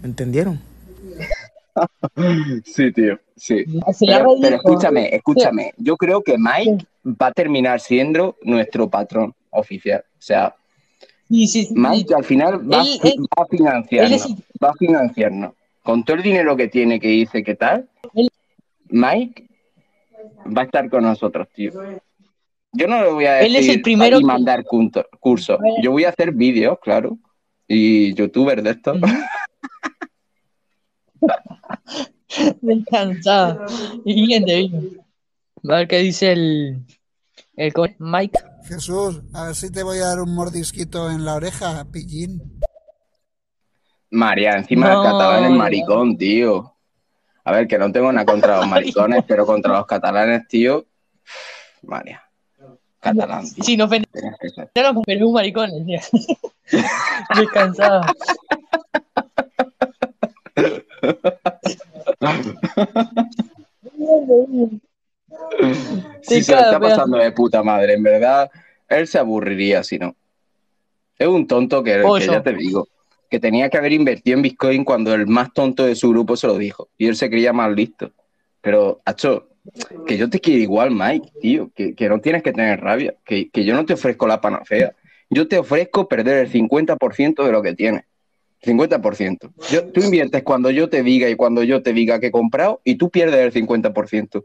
[SPEAKER 8] ¿Entendieron? [laughs]
[SPEAKER 1] Sí, tío, sí. Pero, pero escúchame, escúchame. Yo creo que Mike va a terminar siendo nuestro patrón oficial. O sea,
[SPEAKER 2] Sí, sí, sí.
[SPEAKER 1] Mike al final va,
[SPEAKER 2] Él-
[SPEAKER 1] a-
[SPEAKER 2] él-
[SPEAKER 1] va a financiarnos.
[SPEAKER 2] él
[SPEAKER 1] Va a financiarnos. Con todo el dinero que tiene, que dice que tal, Mike va a estar con nosotros, tío. Yo no le voy a
[SPEAKER 2] Él es
[SPEAKER 1] decir
[SPEAKER 2] el primero
[SPEAKER 1] y
[SPEAKER 2] que-
[SPEAKER 1] mandar cunto- cursos. Yo voy a hacer vídeos, claro. Y youtuber de esto.
[SPEAKER 2] Descansado. [laughs] Y bien te. A ver qué dice el. El co- Mike.
[SPEAKER 6] Jesús, a ver si te voy a dar un mordisquito en la oreja, pillín.
[SPEAKER 1] María, encima
[SPEAKER 2] No.
[SPEAKER 1] el catalán es maricón, tío. A ver, que no tengo nada contra los [laughs] maricones, pero contra los catalanes, tío. María. Catalán, tío.
[SPEAKER 2] Ofender,
[SPEAKER 1] Tienes que ser.
[SPEAKER 2] pero es un maricón. tío. Descansado. [laughs]
[SPEAKER 1] Sí, se lo está pasando de puta madre, en verdad. Él se aburriría si no. Es un tonto que, ya te digo, que tenía que haber invertido en Bitcoin cuando el más tonto de su grupo se lo dijo. Y él se creía más listo. Pero, Hacho, que yo te quiero igual, Mike, tío, que, que no tienes que tener rabia, que, que yo no te ofrezco la panacea. Yo te ofrezco perder el 50% de lo que tienes. 50%. Yo, tú inviertes cuando yo te diga y cuando yo te diga que he comprado y tú pierdes el 50%.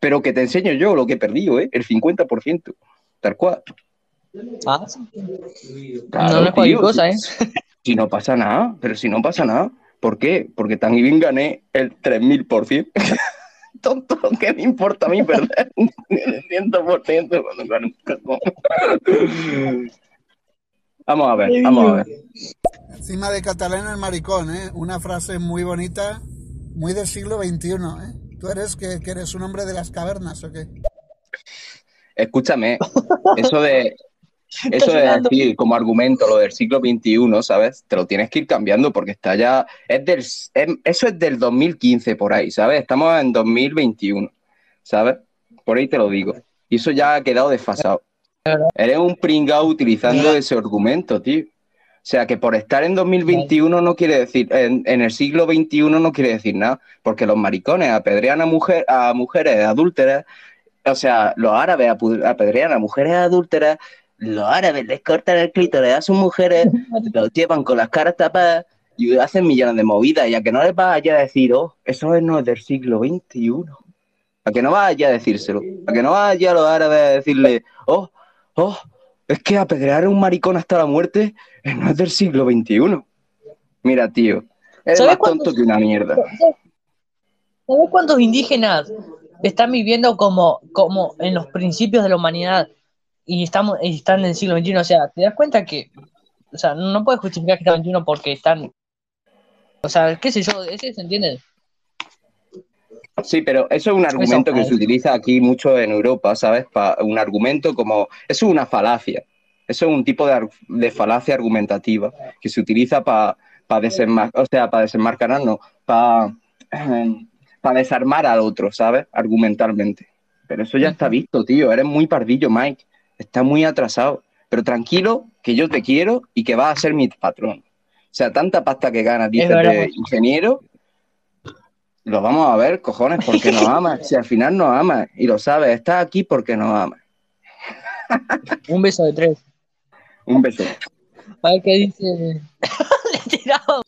[SPEAKER 1] Pero que te enseño yo lo que he perdido, ¿eh? El 50%. Tal cual.
[SPEAKER 2] Ah,
[SPEAKER 1] Claro,
[SPEAKER 2] no, no es cualquier
[SPEAKER 1] tío,
[SPEAKER 2] cosa, ¿eh? [laughs]
[SPEAKER 1] Si no pasa nada, pero si no pasa nada. ¿Por qué? Porque también gané el 3000%. [laughs] Tonto, ¿qué me importa a mí perder el 100% cuando gano un cajón? Vamos a ver, vamos a ver.
[SPEAKER 6] Encima de catalán el maricón, ¿eh? Una frase muy bonita, muy del siglo XXI, ¿eh? ¿Tú eres que, que eres un hombre de las cavernas o qué?
[SPEAKER 1] Escúchame, eso de [laughs] eso es
[SPEAKER 2] llegando.
[SPEAKER 1] decir, como argumento, lo del siglo XXI, ¿sabes? Te lo tienes que ir cambiando porque está ya. Es del, es- eso es del 2015 por ahí, ¿sabes? Estamos en 2021, ¿sabes? Por ahí te lo digo. Y eso ya ha quedado desfasado. [laughs] Eres un pringao utilizando ese argumento, tío. O sea, que por estar en 2021 no quiere decir, en, en el siglo XXI no quiere decir nada, porque los maricones apedrean a, mujer, a mujeres adúlteras, o sea, los árabes apedrean a mujeres adúlteras, los árabes les cortan el clítoris a sus mujeres, [laughs] los llevan con las caras tapadas y hacen millones de movidas, y a que no les vaya a decir, oh, eso no es del siglo XXI. A que no vaya a decírselo, a que no vaya a los árabes a decirle, oh, oh, es que apedrear a un maricón hasta la muerte no es del siglo XXI. Mira, tío,
[SPEAKER 2] ¿Sabes
[SPEAKER 1] más tonto que una mierda.
[SPEAKER 2] ¿Sabes cuántos indígenas están viviendo como, como en los principios de la humanidad y estamos y están en el siglo XXI? O sea, ¿te das cuenta que, o sea, no puedes justificar que está en 21 porque están, o sea, qué sé yo, ese se entiende.
[SPEAKER 1] Sí, pero eso es un argumento que se utiliza aquí mucho en Europa, ¿sabes? Pa- un argumento como... Eso es una falacia. Eso es un tipo de, falacia argumentativa que se utiliza para desenmascarar, o sea, para desenmascarar, no, para [clears throat] desarmar al otro, ¿sabes? Argumentalmente. Pero eso ya está visto, tío. Eres muy pardillo, Mike. Estás muy atrasado. Pero tranquilo, que yo te quiero y que vas a ser mi patrón. O sea, tanta pasta que ganas, dices, de ingeniero, lo vamos a ver, cojones, porque nos [laughs] amas. Si al final nos amas y lo sabes, estás aquí porque nos amas. [laughs]
[SPEAKER 2] Un beso de tres.
[SPEAKER 1] Un beso.
[SPEAKER 2] A ver qué dice. [laughs] Le tiraba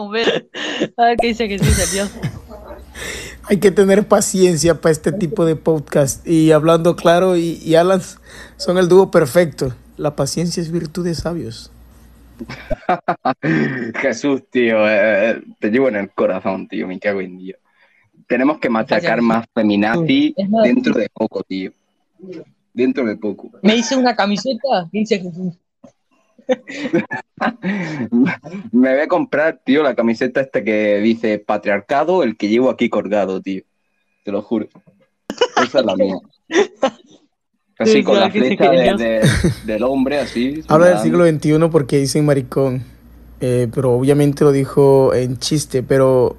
[SPEAKER 2] un beso. A ver qué dice que sí salió.
[SPEAKER 8] Hay que tener paciencia para este tipo de podcast. Y hablando claro, y, y Alan son el dúo perfecto. La paciencia es virtud de sabios. [laughs]
[SPEAKER 1] Jesús, tío, eh, eh, te llevo en el corazón, tío, me cago en Dios. Tenemos que machacar más feminazi dentro de poco, tío. Dentro de poco.
[SPEAKER 2] Me hice una camiseta dice Jesús. [laughs]
[SPEAKER 1] Me voy a comprar, tío, la camiseta esta que dice patriarcado, el que llevo aquí colgado, tío. Te lo juro. Esa es la mía. [laughs] Así
[SPEAKER 2] Sí,
[SPEAKER 1] con la flecha de-
[SPEAKER 2] genial.
[SPEAKER 1] de- del hombre, así. [laughs]
[SPEAKER 8] Habla del siglo XXI porque dicen maricón. Eh, pero obviamente lo dijo en chiste. Pero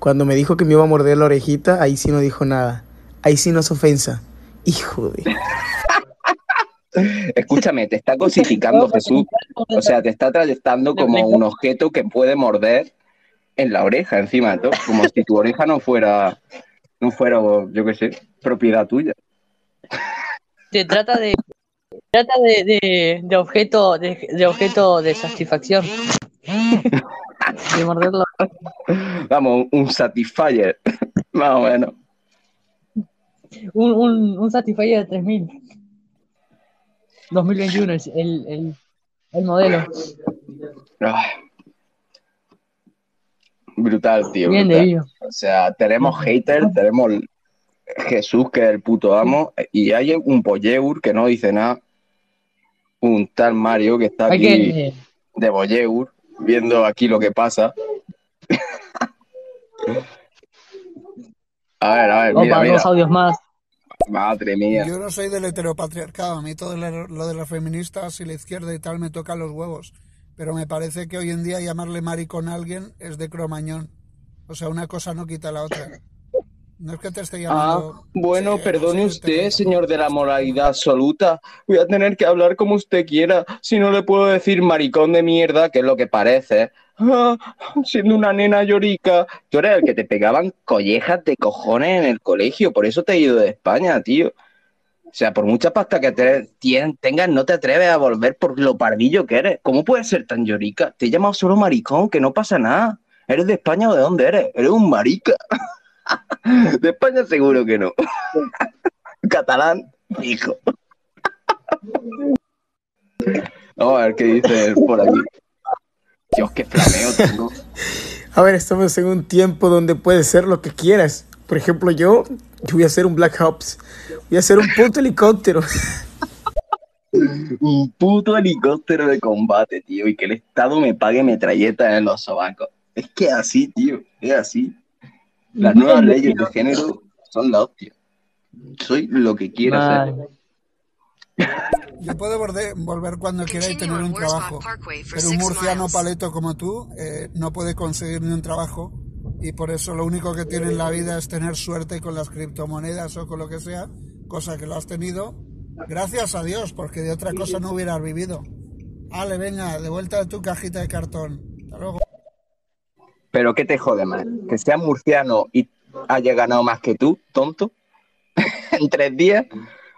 [SPEAKER 8] cuando me dijo que me iba a morder la orejita, ahí sí no dijo nada. Ahí sí no es ofensa. Hijo de. [laughs]
[SPEAKER 1] Escúchame, te está cosificando Jesús. O sea, te está trayectando como un objeto que puede morder en la oreja, encima. Como si tu oreja no fuera, no fuera, yo qué sé, propiedad tuya.
[SPEAKER 2] Se trata de. Trata de, de, de objeto de, de objeto de satisfacción. [laughs] De morderlo.
[SPEAKER 1] Vamos, un satisfier, [laughs] más o menos.
[SPEAKER 2] Un, un, un Satisfyer de 3000. 2021 es el, el, el modelo.
[SPEAKER 1] Ah. Brutal, tío.
[SPEAKER 2] Bien
[SPEAKER 1] brutal. O sea, tenemos haters, tenemos Jesús, que es el puto amo, y hay un Boyeur que no dice nada. Un tal Mario que está aquí de Boyeur, viendo aquí lo que pasa. A ver, a ver, mira,
[SPEAKER 2] Opa,
[SPEAKER 1] mira.
[SPEAKER 2] dos audios más.
[SPEAKER 1] Madre mía.
[SPEAKER 6] Yo no soy del heteropatriarcado, a mí todo lo lo de las feministas y la izquierda y tal me toca los huevos. Pero me parece que hoy en día llamarle maricón a alguien es de cromañón. O sea, una cosa no quita la otra. No es que te esté
[SPEAKER 1] Ah,
[SPEAKER 6] llamando.
[SPEAKER 1] bueno,
[SPEAKER 6] Sí,
[SPEAKER 1] perdone
[SPEAKER 6] sí,
[SPEAKER 1] usted,
[SPEAKER 6] te-
[SPEAKER 1] señor de la moralidad absoluta. Voy a tener que hablar como usted quiera. Si no le puedo decir maricón de mierda, que es lo que parece. Ah, siendo una nena llorica. Tú eres el que te pegaban collejas de cojones en el colegio. Por eso te he ido de España, tío. O sea, por mucha pasta que te, tengas, no te atreves a volver por lo pardillo que eres. ¿Cómo puedes ser tan llorica? Te he llamado solo maricón, que no pasa nada. ¿Eres de España o de dónde eres? Eres un marica. [laughs] De España seguro que no. Catalán, hijo. Vamos a ver qué dice por aquí. Dios, qué flameo tengo. [laughs]
[SPEAKER 8] A ver, estamos en un tiempo donde puedes ser lo que quieras. Por ejemplo, yo, yo voy a hacer un Black Ops. Voy a hacer un puto helicóptero.
[SPEAKER 1] Un puto helicóptero de combate, tío, y que el Estado me pague metralletas en los sobacos. Es que es así, tío, es así. Las nuevas leyes de género son la hostia. Soy lo que quiero ser.
[SPEAKER 6] Yo puedo volver, volver cuando quiera y tener un trabajo, pero un murciano paleto como tú eh, no puede conseguir ni un trabajo y por eso lo único que tiene en la vida es tener suerte con las criptomonedas o con lo que sea, cosa que lo has tenido, gracias a Dios, porque de otra cosa no hubieras vivido. Ale, venga, de vuelta a tu cajita de cartón.
[SPEAKER 1] Pero ¿qué te jode más? ¿Que sea murciano y haya ganado más que tú, tonto? [laughs] en tres días.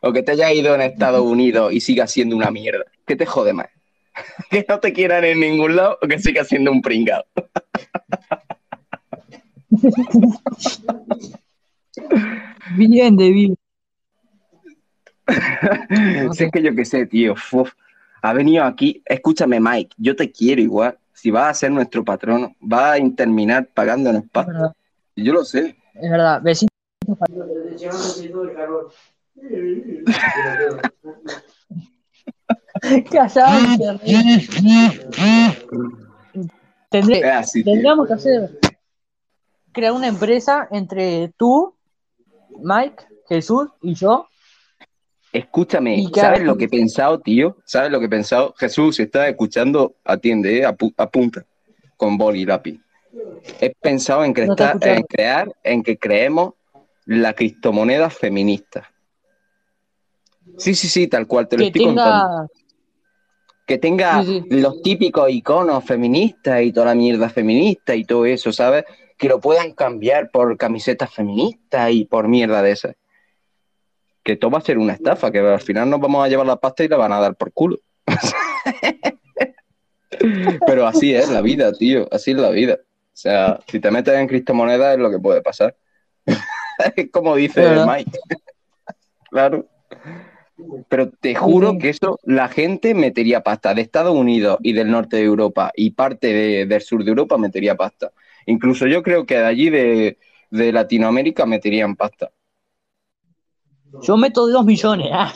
[SPEAKER 1] ¿O que te hayas ido en Estados Unidos y sigas siendo una mierda? ¿Qué te jode más? [laughs] ¿Que no te quieran en ningún lado o que sigas siendo un pringado?
[SPEAKER 2] Bien, David. [laughs]
[SPEAKER 1] si es que yo qué sé, tío. uf. Ha venido aquí. Escúchame, Mike, yo te quiero igual. Si vas a ser nuestro patrono, vas a terminar pagándonos pasta. Yo lo sé.
[SPEAKER 2] es verdad. Besitos. [laughs] Tendré, tendríamos que hacer crear una empresa entre tú, Mike, Jesús y yo.
[SPEAKER 1] Escúchame, ¿sabes lo
[SPEAKER 2] que-
[SPEAKER 1] he pensado, tío? ¿Sabes lo que he pensado? Jesús, si estás escuchando, atiende, ¿eh? Apu- apunta con boli y lápiz. He pensado en,
[SPEAKER 2] No
[SPEAKER 1] crear, en que creemos la criptomoneda feminista. Sí, sí, sí, tal cual, te lo
[SPEAKER 2] Que
[SPEAKER 1] estoy contando. Que tenga
[SPEAKER 2] Sí, sí.
[SPEAKER 1] los típicos iconos feministas y toda la mierda feminista y todo eso, ¿sabes? Que lo puedan cambiar por camisetas feministas y por mierda de esas. Que todo va a ser una estafa, que al final nos vamos a llevar la pasta y la van a dar por culo. [laughs] Pero así es la vida, tío, así es la vida. O sea, si te metes en criptomonedas es lo que puede pasar. [laughs] es como dice
[SPEAKER 2] ¿Verdad?
[SPEAKER 1] Mike. [laughs] claro. Pero te juro que eso la gente metería pasta de Estados Unidos y del norte de Europa y parte de- del sur de Europa metería pasta. Incluso yo creo que de allí de, de Latinoamérica meterían pasta.
[SPEAKER 2] Yo meto dos millones. ah.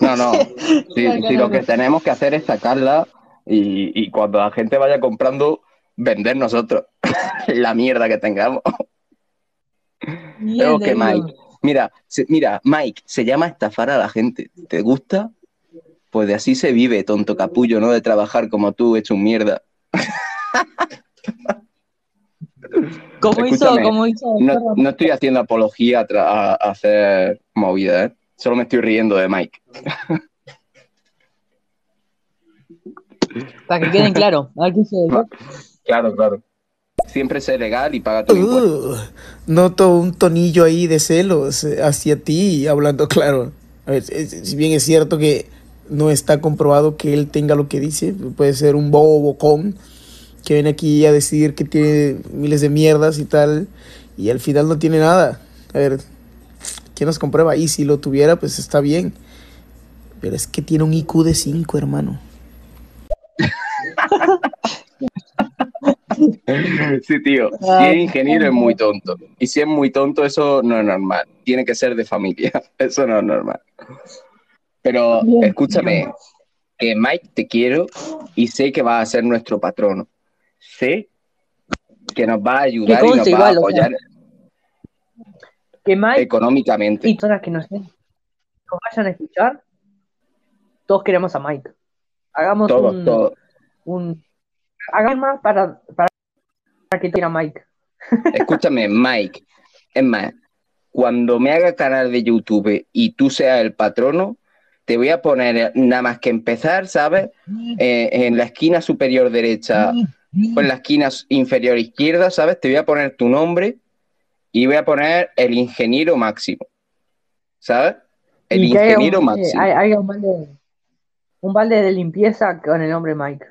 [SPEAKER 1] No, no. [laughs] Si, si lo que tenemos que hacer es sacarla y, y cuando la gente vaya comprando, vender nosotros [laughs] la mierda que tengamos. Ok,
[SPEAKER 2] David.
[SPEAKER 1] Mike. Mira, se- mira, Mike, se llama estafar a la gente. ¿Te gusta? Pues de así se vive, tonto capullo, ¿no? De trabajar como tú, hecho un mierda. [laughs]
[SPEAKER 2] Como hizo, como hizo.
[SPEAKER 1] No, no estoy haciendo apología a, a- hacer movida, ¿eh? Solo me estoy riendo de Mike.
[SPEAKER 2] Para que queden claros. A ver qué David.
[SPEAKER 1] Claro, claro. Siempre sé legal y paga tu impuesto.
[SPEAKER 8] Uh, noto un tonillo ahí de celos eh, hacia ti, hablando claro. A ver, es- si bien es cierto que no está comprobado que él tenga lo que dice, puede ser un bobo bocón que viene aquí a decir que tiene miles de mierdas y tal, y al final no tiene nada. A ver, ¿quién nos comprueba? Y si lo tuviera, pues está bien. Pero es que tiene un IQ de 5, hermano. [laughs]
[SPEAKER 1] Sí, tío. Si es ingeniero es muy tonto. Y si es muy tonto, eso no es normal. Tiene que ser de familia. [laughs] Eso no es normal. Pero escúchame, que Mike te quiero y sé que vas a ser nuestro patrono. Sé que nos va a ayudar y nos va a
[SPEAKER 2] o sea,
[SPEAKER 1] apoyar
[SPEAKER 2] Que Mike
[SPEAKER 1] económicamente.
[SPEAKER 2] y personas que nos, nos vayan a escuchar, todos queremos a Mike. Hagamos
[SPEAKER 1] Todos,
[SPEAKER 2] un,
[SPEAKER 1] todos.
[SPEAKER 2] un hagamos más para, para que quiera Mike. [laughs]
[SPEAKER 1] Escúchame, Mike. Es más, cuando me haga canal de YouTube y tú seas el patrono, te voy a poner nada más que empezar, ¿sabes? Eh, en la esquina superior derecha en la esquina inferior izquierda, ¿sabes? Te voy a poner tu nombre y voy a poner el ingeniero máximo. ¿Sabes? El ingeniero
[SPEAKER 2] un,
[SPEAKER 1] máximo.
[SPEAKER 2] eh, haya un balde, un balde de limpieza con el nombre Mike.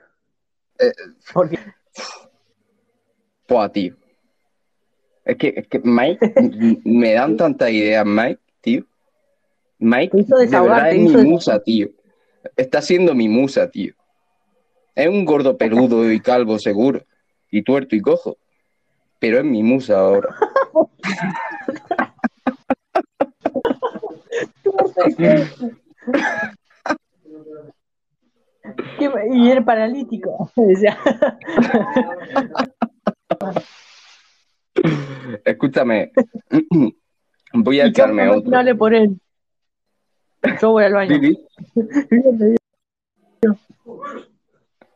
[SPEAKER 1] Eh,
[SPEAKER 2] Porque
[SPEAKER 1] Buah, tío. Es que, es que Mike, [laughs] me dan tantas ideas, Mike, tío. Mike, de verdad es mi musa, tío. Está siendo mi musa, tío. Es un gordo peludo y calvo, seguro. Y tuerto y cojo. Pero es mi musa ahora.
[SPEAKER 2] ¿Qué- y era paralítico. [laughs]
[SPEAKER 1] Escúchame. [clears throat] Voy a echarme otro.
[SPEAKER 2] hable por él. Yo voy al baño. [laughs]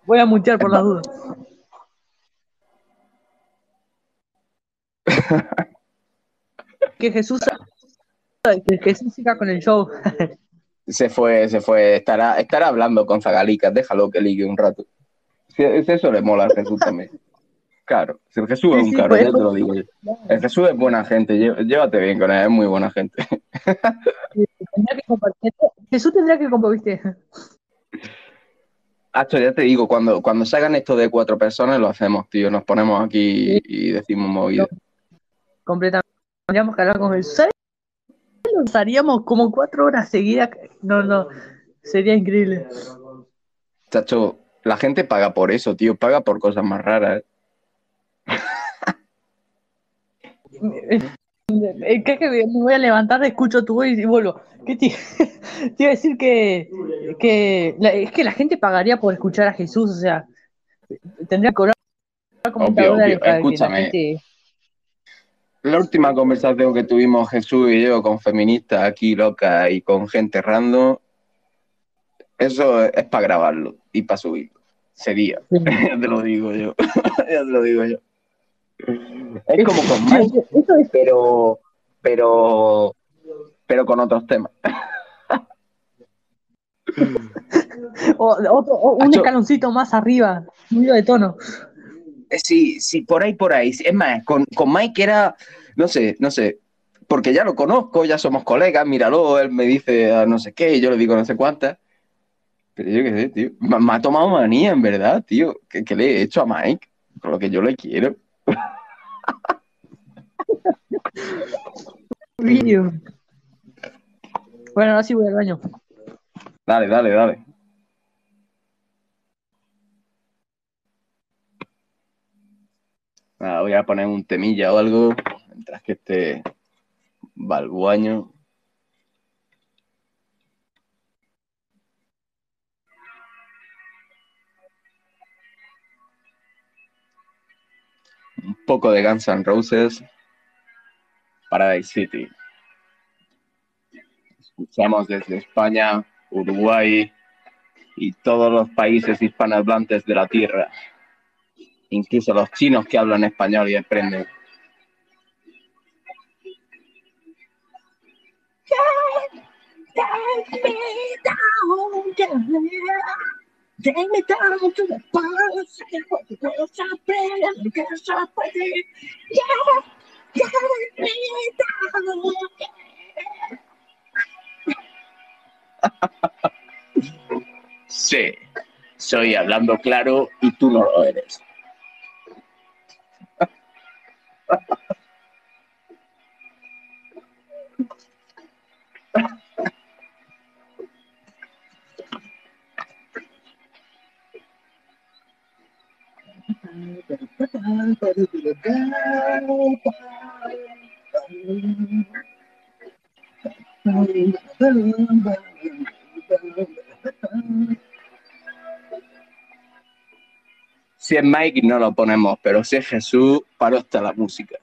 [SPEAKER 2] Voy a mutear por las dudas. que Jesús que Jesús siga con el show.
[SPEAKER 1] Se fue, se fue. Estará, estará hablando con Zagalicas. Déjalo que ligue un rato. Eso le mola a Jesús también. Claro, si el Jesús es
[SPEAKER 2] Sí,
[SPEAKER 1] un
[SPEAKER 2] sí,
[SPEAKER 1] caro,
[SPEAKER 2] pues.
[SPEAKER 1] ya te lo digo yo. El Jesús es buena gente, llé- llévate bien con él, es muy buena gente.
[SPEAKER 2] Tendría que compartir. Jesús tendría que compartir.
[SPEAKER 1] Hacho, ya te digo, cuando, cuando se hagan esto de cuatro personas, lo hacemos, tío. Nos ponemos aquí y decimos movidas.
[SPEAKER 2] completamente. Tendríamos que hablar con Jesús. ¿Sabes? Nos haríamos como cuatro horas seguidas. No, no. Sería increíble.
[SPEAKER 1] Chacho, la gente paga por eso, tío. Paga por cosas más raras. ¿eh? [laughs]
[SPEAKER 2] Eh, ¿Qué que me voy a levantar, escucho tu voz y vuelvo? ¿Qué te, [laughs] te iba a decir que, que la- es que la gente pagaría por escuchar a Jesús, o sea, tendría que cobrar como
[SPEAKER 1] Obvio, obvio.
[SPEAKER 2] que la
[SPEAKER 1] Escúchame.
[SPEAKER 2] gente.
[SPEAKER 1] La última conversación que tuvimos Jesús y yo con feministas aquí locas y con gente random, eso es para grabarlo y para subirlo. Sería, [laughs] ya te lo digo yo. [laughs] ya te lo digo yo. Es como con Mike,
[SPEAKER 2] es
[SPEAKER 1] pero, pero, pero con otros temas. [laughs]
[SPEAKER 2] o- otro, o un
[SPEAKER 1] Acho.
[SPEAKER 2] escaloncito más arriba, subido de tono.
[SPEAKER 1] Eh, Sí, sí, por ahí, por ahí. Es más, con, con Mike era, no sé, no sé, porque ya lo conozco, ya somos colegas, míralo, él me dice ah, no sé qué, y yo le digo no sé cuántas. Pero yo qué sé, tío. Me, me ha tomado manía, en verdad, tío. ¿Qué, qué le he hecho a Mike? Con lo que yo le quiero. [laughs]
[SPEAKER 2] Bueno, ahora sí voy al baño.
[SPEAKER 1] Dale, dale, dale. Nada, voy a poner un temilla o algo mientras que este va al baño. Un poco de Guns N' Roses. Paradise City. Escuchamos desde España, Uruguay y todos los países hispanohablantes de la tierra. Incluso los chinos que hablan español y aprenden. Sí, soy hablando claro y tú no lo eres. [laughs] Si es Mike no lo ponemos, pero si es Jesús, paro hasta la música.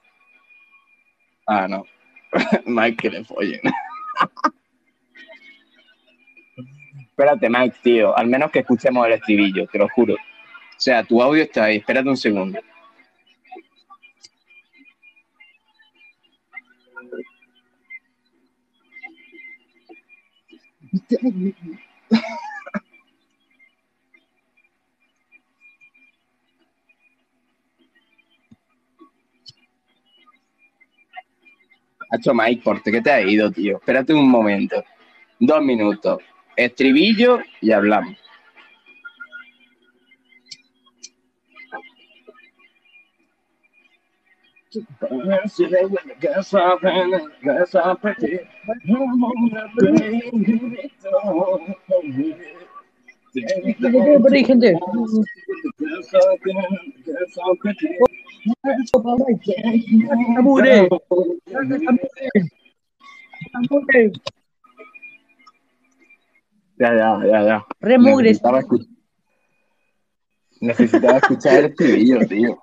[SPEAKER 1] Ah, no. [laughs] Mike que le follen. Espérate, Mike, tío. Al menos que escuchemos el estribillo, te lo juro. O sea, tu audio está ahí. Espérate un segundo. Hacho Mike, ¿por qué te has ido, tío? Espérate un momento. Dos minutos. Estribillo y hablamos.
[SPEAKER 2] Por ahí, gente. Amore. Amore.
[SPEAKER 1] Ya, ya, ya, ya.
[SPEAKER 2] Re mugre.
[SPEAKER 1] Necesitaba, escu- Necesitaba escuchar el [laughs] estribillo, tío.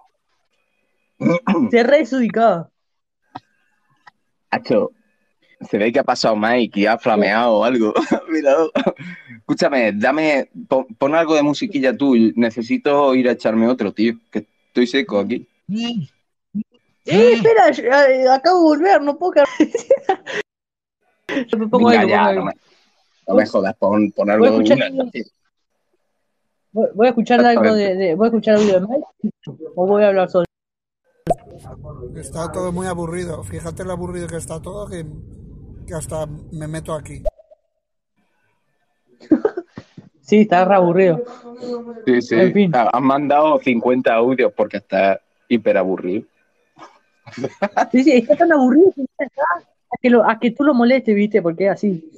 [SPEAKER 2] Se re desubicado.
[SPEAKER 1] Hacho, Se ve que ha pasado Mike y ha flameado o algo. [laughs] Mira. Escúchame, dame, pon, pon algo de musiquilla tú. Necesito ir a echarme otro, tío. Que estoy seco aquí.
[SPEAKER 2] Eh, espera, eh, acabo de volver, no puedo. [laughs] Yo me pongo
[SPEAKER 1] Venga,
[SPEAKER 2] algo,
[SPEAKER 1] ya, no
[SPEAKER 2] algo.
[SPEAKER 1] me, no me jodas, pon, pon algo de una
[SPEAKER 2] algo. Voy a escuchar algo de, de- voy a escuchar audio de Mike o voy a hablar solo.
[SPEAKER 6] Está todo muy aburrido. Fíjate lo aburrido que está todo que, que hasta me meto aquí. [laughs]
[SPEAKER 2] Sí, está re aburrido.
[SPEAKER 1] Sí, sí.
[SPEAKER 2] En fin.
[SPEAKER 1] Ha- Han mandado 50 audios porque está hiper aburrido.
[SPEAKER 2] Sí, sí, está tan aburrido que está, a que, lo- a que tú lo molestes, viste, porque es así.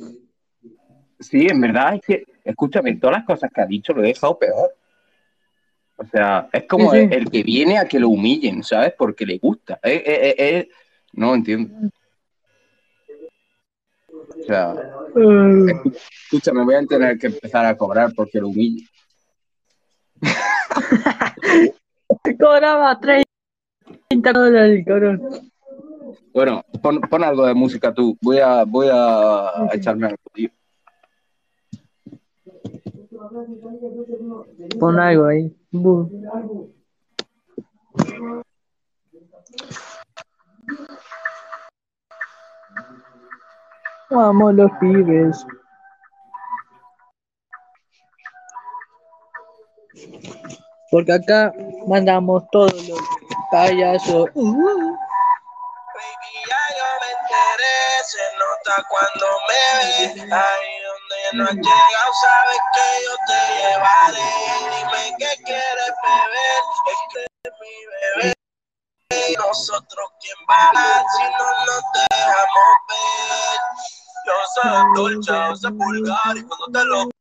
[SPEAKER 1] Sí, en verdad es que, escúchame, todas las cosas que ha dicho lo he dejado peor. O sea, es como
[SPEAKER 2] Sí, sí.
[SPEAKER 1] El, el que viene a que lo humillen, ¿sabes? Porque le gusta. Eh, eh, eh, eh, No entiendo. O sea, escúchame, voy a tener que empezar a cobrar porque lo humillen. [laughs]
[SPEAKER 2] Te cobraba 30 dólares, cabrón.
[SPEAKER 1] Bueno, pon, pon algo de música tú. Voy a, voy a echarme algo, tío.
[SPEAKER 2] Pon algo ahí. Bu. Vamos los pibes. Porque acá mandamos todos los payasos. Uh,
[SPEAKER 4] Baby, ya yo me enteré, se nota cuando me. Ahí donde no has llegado, sabes que yo te llevaré. Dime qué quieres beber, es que es mi bebé. Y nosotros, ¿quién va a si no nos dejamos ver? Yo soy dolce, yo soy vulgar, y cuando te lo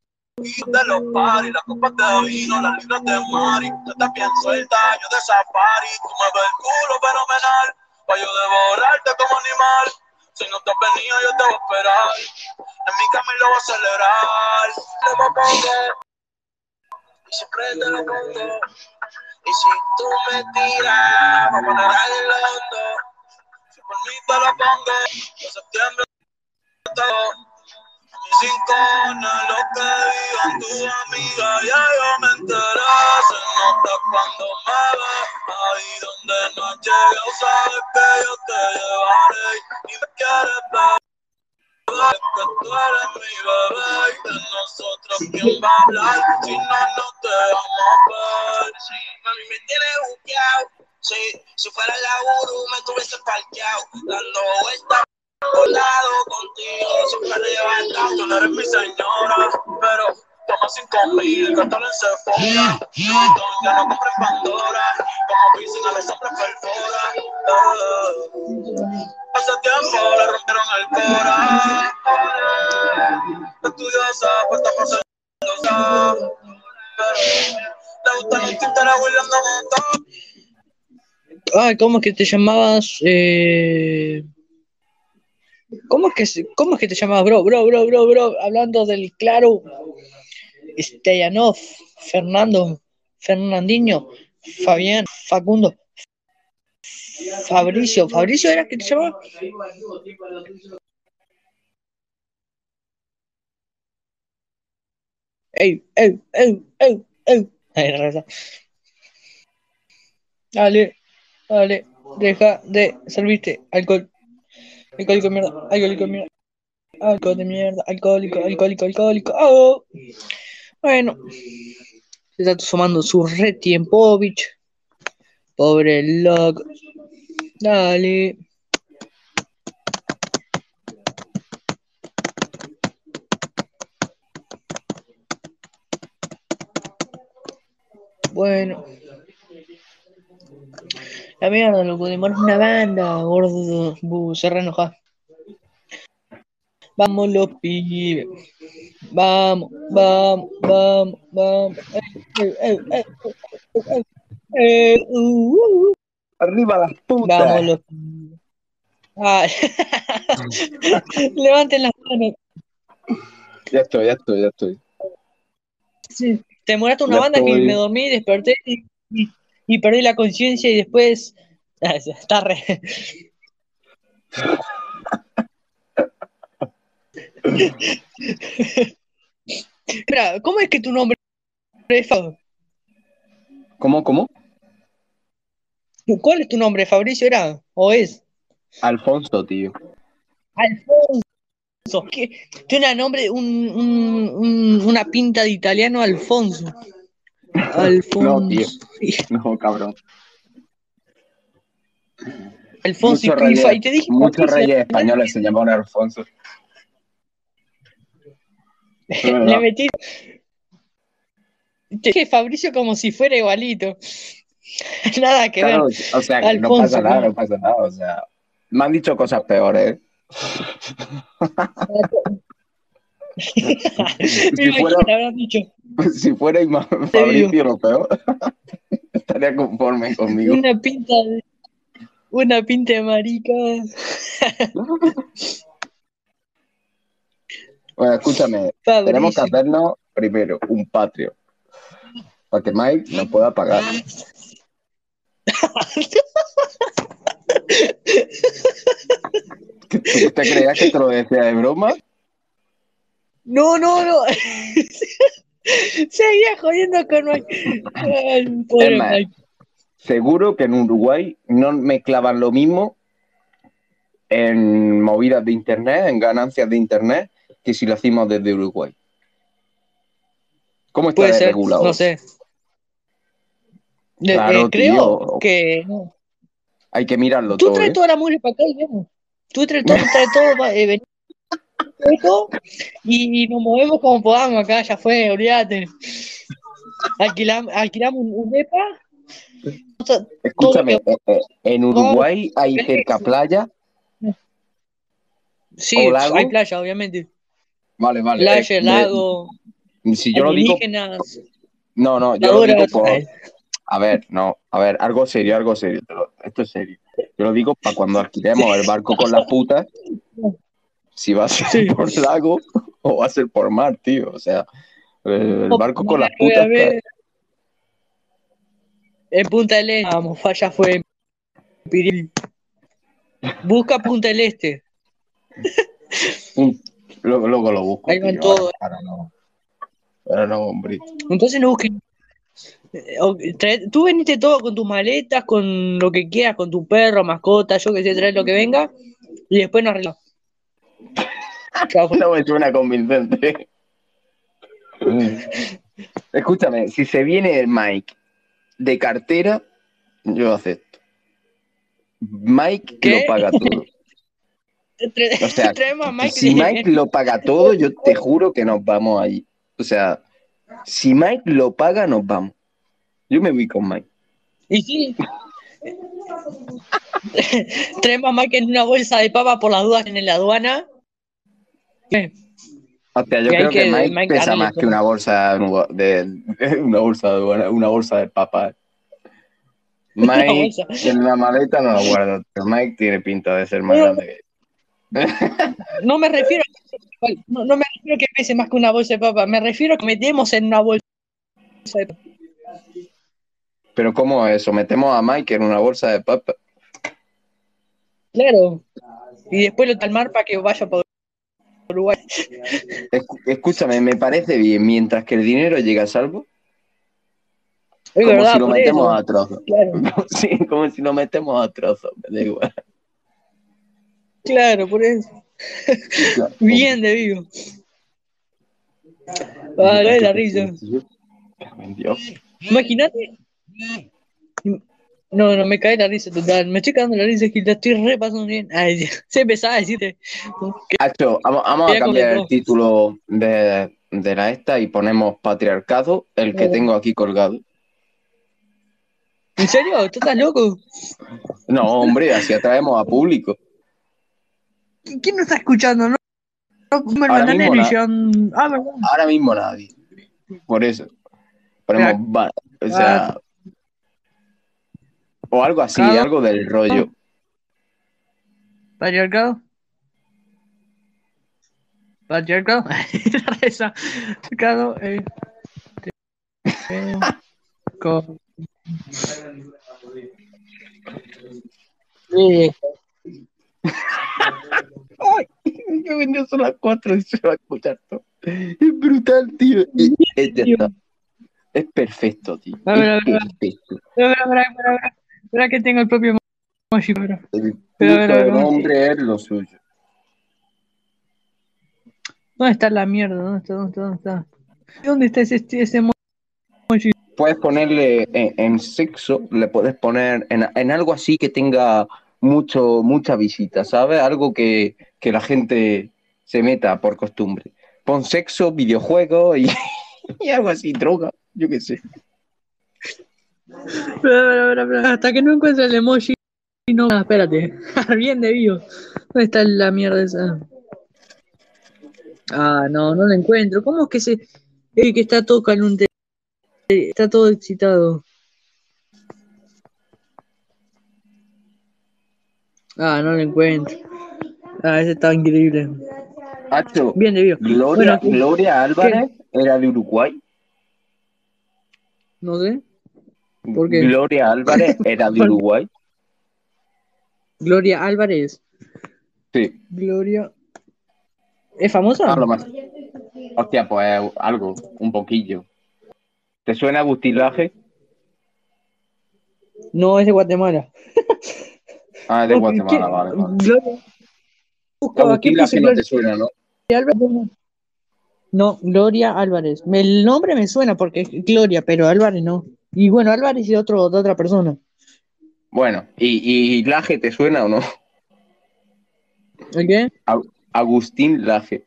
[SPEAKER 4] de los paris, las copas de vino, las libras de mari. Tú estás bien suelta, yo de safari. Tú me ves el culo fenomenal, pa' yo devorarte como animal. Si no te has venido, yo te voy a esperar. En mi cama y lo voy a acelerar. Le voy a poner, y siempre te lo pongo. Y si tú me tiras, vamos a poner el hondo. Si por mí te lo pongo, de septiembre todo. Mis rincones, lo que digan tu amiga, ya yo me enteré. Se nota cuando me ves, ahí donde no has llegado, sabes que yo te llevaré y me quieres ver. Que tú eres mi bebé y de nosotros quién va a hablar si no nos dejamos ver. Sí, mami me tiene buqueado. Sí, si fuera la guru me tuviese parqueado, dando vueltas volado contigo, siempre levantado, tú no eres mi señora, pero toma cinco mil, gastalo en Sephora, ya no compren Pandora, como dicen a los hombres perfora, eh. hace tiempo le rompieron el cora, estudiosa, puesta por ser le gusta los tinteros huirleando montón.
[SPEAKER 2] Ay, ¿cómo es que te llamabas? Eh... ¿Cómo es que cómo es que te llamabas, bro, bro, bro, bro, bro? Hablando del claro Steyanov, Fernando, Fernandinho, Fabián, Facundo, Fabricio, Fabricio era que te llamaba. Ey, ey, ey, ey, ey. Dale, dale, deja de servirte alcohol. Alcohólico de mierda, alcohólico de mierda. Alcohol de mierda, alcohólico, alcohólico, alcohólico. Oh. Bueno, se está tomando su re tiempovich. Pobre loco. Dale. Bueno. La mierda, loco, demora una banda, gordo. Bu, se re enoja. Vamos los pibes. Vamos, vamos, vamos, vamos. Eh, eh, eh, eh, eh, eh, uh, uh, uh.
[SPEAKER 1] Arriba las putas.
[SPEAKER 2] Vamos los pibes. Ah. [laughs] Levanten las manos.
[SPEAKER 1] Ya estoy, ya estoy, ya estoy.
[SPEAKER 2] Sí, te demoraste una
[SPEAKER 1] Ya
[SPEAKER 2] banda que me dormí, desperté y, y- y perdí la conciencia y después. [laughs] Está re. Espera, ¿cómo es que tu nombre es?
[SPEAKER 1] ¿Cómo, cómo?
[SPEAKER 2] ¿Cuál es tu nombre? ¿Fabricio era? ¿O es?
[SPEAKER 1] Alfonso, tío.
[SPEAKER 2] Alfonso. ¿Qué? Tiene un nombre, un, un- un- una pinta de italiano, Alfonso. Alfonso.
[SPEAKER 1] No, tío. No, cabrón.
[SPEAKER 2] Alfonso y
[SPEAKER 1] Muchos
[SPEAKER 2] Crifa.
[SPEAKER 1] reyes,
[SPEAKER 2] Y te dije
[SPEAKER 1] muchos reyes españoles se llaman Alfonso. [laughs]
[SPEAKER 2] Le metí. Te dije Fabricio como si fuera igualito. [laughs] Nada que
[SPEAKER 1] Claro,
[SPEAKER 2] ver.
[SPEAKER 1] o sea, que no
[SPEAKER 2] Alfonso,
[SPEAKER 1] pasa nada,
[SPEAKER 2] ¿no?
[SPEAKER 1] no pasa nada. O sea, me han dicho cosas peores. [laughs] [laughs] [laughs] si, fuera,
[SPEAKER 2] dicho.
[SPEAKER 1] si fuera Fabricio peor, [laughs] estaría conforme conmigo.
[SPEAKER 2] Una pinta de. Una pinta de marica.
[SPEAKER 1] Bueno, escúchame,
[SPEAKER 2] Fabricio.
[SPEAKER 1] tenemos que hacernos primero un Patreon para que Mike nos pueda pagar. ¿Tú te creías que te lo decía de broma?
[SPEAKER 2] No, no, no. [laughs] Seguía jodiendo con Mike. Ay, pobre
[SPEAKER 1] Es más,
[SPEAKER 2] Mike.
[SPEAKER 1] Seguro que en Uruguay no me clavan lo mismo en movidas de internet, en ganancias de internet, que si lo hacemos desde Uruguay. ¿Cómo está
[SPEAKER 2] Puede
[SPEAKER 1] regulado?
[SPEAKER 2] no sé.
[SPEAKER 1] Claro,
[SPEAKER 2] eh, creo
[SPEAKER 1] tío.
[SPEAKER 2] que no.
[SPEAKER 1] Hay que mirarlo
[SPEAKER 2] Tú
[SPEAKER 1] todo.
[SPEAKER 2] traes
[SPEAKER 1] ¿eh?
[SPEAKER 2] toda la mugre para acá y vemos. Tú traes todo, traes todo, eh, y, nos movemos como podamos acá, ya fue, olvídate. Alquilamos, alquilamos un, un depa. to-
[SPEAKER 1] Escúchame, eh, eh, en Uruguay hay cerca playa.
[SPEAKER 2] Sí, hay playa, obviamente.
[SPEAKER 1] Vale, vale.
[SPEAKER 2] Playa,
[SPEAKER 1] eh, me-
[SPEAKER 2] lago,
[SPEAKER 1] si yo lo digo, no, no, yo lo digo por, A ver, no, a ver, algo serio, algo serio. Esto es serio. Yo lo digo para cuando alquilemos el barco con las putas, [laughs] si va a ser
[SPEAKER 2] Sí.
[SPEAKER 1] por lago o va a ser por mar, tío. O sea, el
[SPEAKER 2] Oh,
[SPEAKER 1] barco con
[SPEAKER 2] no,
[SPEAKER 1] las
[SPEAKER 2] voy a
[SPEAKER 1] putas.
[SPEAKER 2] ver. En Punta del Este, vamos, falla fue. Piril. Busca Punta del Este. [laughs]
[SPEAKER 1] Luego, luego lo busco.
[SPEAKER 2] Ahí van todos.
[SPEAKER 1] Ahora no. Ahora no, hombre.
[SPEAKER 2] Entonces no busques. Eh, Tú veniste todo con tus maletas, con lo que quieras, con tu perro, mascota, yo que sé, traes lo que venga y después nos arreglamos. Chao.
[SPEAKER 1] No me suena convincente. Escúchame, si se viene el Mike de cartera, yo acepto. Mike
[SPEAKER 2] ¿Qué?
[SPEAKER 1] lo paga todo. O sea, [laughs]
[SPEAKER 2] Mike
[SPEAKER 1] si Mike lo paga todo, yo te juro que nos vamos allí. O sea, si Mike lo paga, nos vamos. Yo me voy con Mike.
[SPEAKER 2] Y sí. [laughs] Traemos a Mike en una bolsa de papa por las dudas en la aduana.
[SPEAKER 1] O sea, yo creo que,
[SPEAKER 2] que-
[SPEAKER 1] Mike,
[SPEAKER 2] Mike
[SPEAKER 1] pesa más que [laughs] una bolsa de una bolsa de una bolsa de papa. [laughs]
[SPEAKER 2] Una
[SPEAKER 1] Mike en la maleta no lo guarda. pero Mike tiene pinta de ser más grande que
[SPEAKER 2] No me [laughs] refiero a, no, no me refiero a que pese más que una bolsa de papa, me refiero a que metemos en una bolsa de papa.
[SPEAKER 1] Pero ¿cómo es eso? Metemos a Mike en una bolsa de papa.
[SPEAKER 2] Claro. Y después lo talmar para que vaya para Uruguay.
[SPEAKER 1] Escúchame, me parece bien, mientras que el dinero llega a salvo,
[SPEAKER 2] Es
[SPEAKER 1] como
[SPEAKER 2] verdad,
[SPEAKER 1] si lo metemos
[SPEAKER 2] eso.
[SPEAKER 1] a trozos.
[SPEAKER 2] Claro, [laughs]
[SPEAKER 1] Sí, como si lo metemos a trozos, me da igual.
[SPEAKER 2] claro, por eso. [laughs] Bien de vivo. Para la risa.
[SPEAKER 1] Dios.
[SPEAKER 2] Imagínate. No, no, me cae la risa total. Me estoy cagando la risa que la estoy repasando bien. Ay, [laughs] se empezaba a decirte.
[SPEAKER 1] Hacho, vamos, vamos a cambiar el título de, de la esta y ponemos patriarcado, el que
[SPEAKER 2] Oh.
[SPEAKER 1] tengo aquí colgado.
[SPEAKER 2] ¿En serio? ¿Tú estás loco?
[SPEAKER 1] No, hombre, así atraemos a público.
[SPEAKER 2] ¿Quién no está escuchando? No, el
[SPEAKER 1] Ahora mismo
[SPEAKER 2] Ah.
[SPEAKER 1] Ahora mismo nadie. Por eso. Ponemos, o sea, o algo así, algo del rollo.
[SPEAKER 2] Patriarcado. Patriarcado. Risa. Patriarcado. Eh. eh, co- Eh,
[SPEAKER 1] que vendió son las 4 y se va a escuchar todo. Es brutal, tío. Es, es, está. Es perfecto, tío.
[SPEAKER 2] A a
[SPEAKER 1] Es
[SPEAKER 2] a
[SPEAKER 1] perfecto.
[SPEAKER 2] Espera que tengo el propio emoji, pero.
[SPEAKER 1] El
[SPEAKER 2] Pero,
[SPEAKER 1] nombre es lo suyo.
[SPEAKER 2] ¿Dónde está la mierda? ¿Dónde está? ¿Dónde está? ¿Dónde está? ¿Dónde está ese, ese emoji?
[SPEAKER 1] Puedes ponerle en, en sexo, le puedes poner en, en algo así que tenga mucho, mucha visita, ¿sabes? Algo que, que la gente se meta por costumbre. Pon sexo, videojuegos y, [laughs] y algo así, droga, yo qué sé.
[SPEAKER 2] Hasta que no encuentre el emoji. No, ah, espérate. [laughs] Bien de vivo. ¿Dónde está la mierda esa? Ah, no, no lo encuentro. ¿Cómo es que se. El que está todo calunte. Está todo excitado. Ah, no lo encuentro. Ah, ese está increíble. Bien de vivo.
[SPEAKER 1] Gloria,
[SPEAKER 2] Bueno, ¿qué-
[SPEAKER 1] Gloria Álvarez era de Uruguay.
[SPEAKER 2] No sé.
[SPEAKER 1] Gloria Álvarez [laughs] era de. Uruguay.
[SPEAKER 2] Gloria Álvarez.
[SPEAKER 1] Sí,
[SPEAKER 2] Gloria. ¿Es famosa?
[SPEAKER 1] hablo más. Hostia, pues algo, un poquillo. ¿Te suena Agustín Laje?
[SPEAKER 2] No, es de Guatemala. [laughs]
[SPEAKER 1] Ah, es de Guatemala, vale, vale.
[SPEAKER 2] Gloria. Busca, ¿qué
[SPEAKER 1] Agustín Laje no
[SPEAKER 2] Gloria
[SPEAKER 1] te suena, ¿no?
[SPEAKER 2] Álvarez? No, Gloria Álvarez. El nombre me suena porque es Gloria, pero Álvarez no. Y bueno, Álvarez de, otro, de otra persona.
[SPEAKER 1] Bueno, ¿y, y Laje te suena o no?
[SPEAKER 2] ¿El qué?
[SPEAKER 1] Ag- Agustín Laje.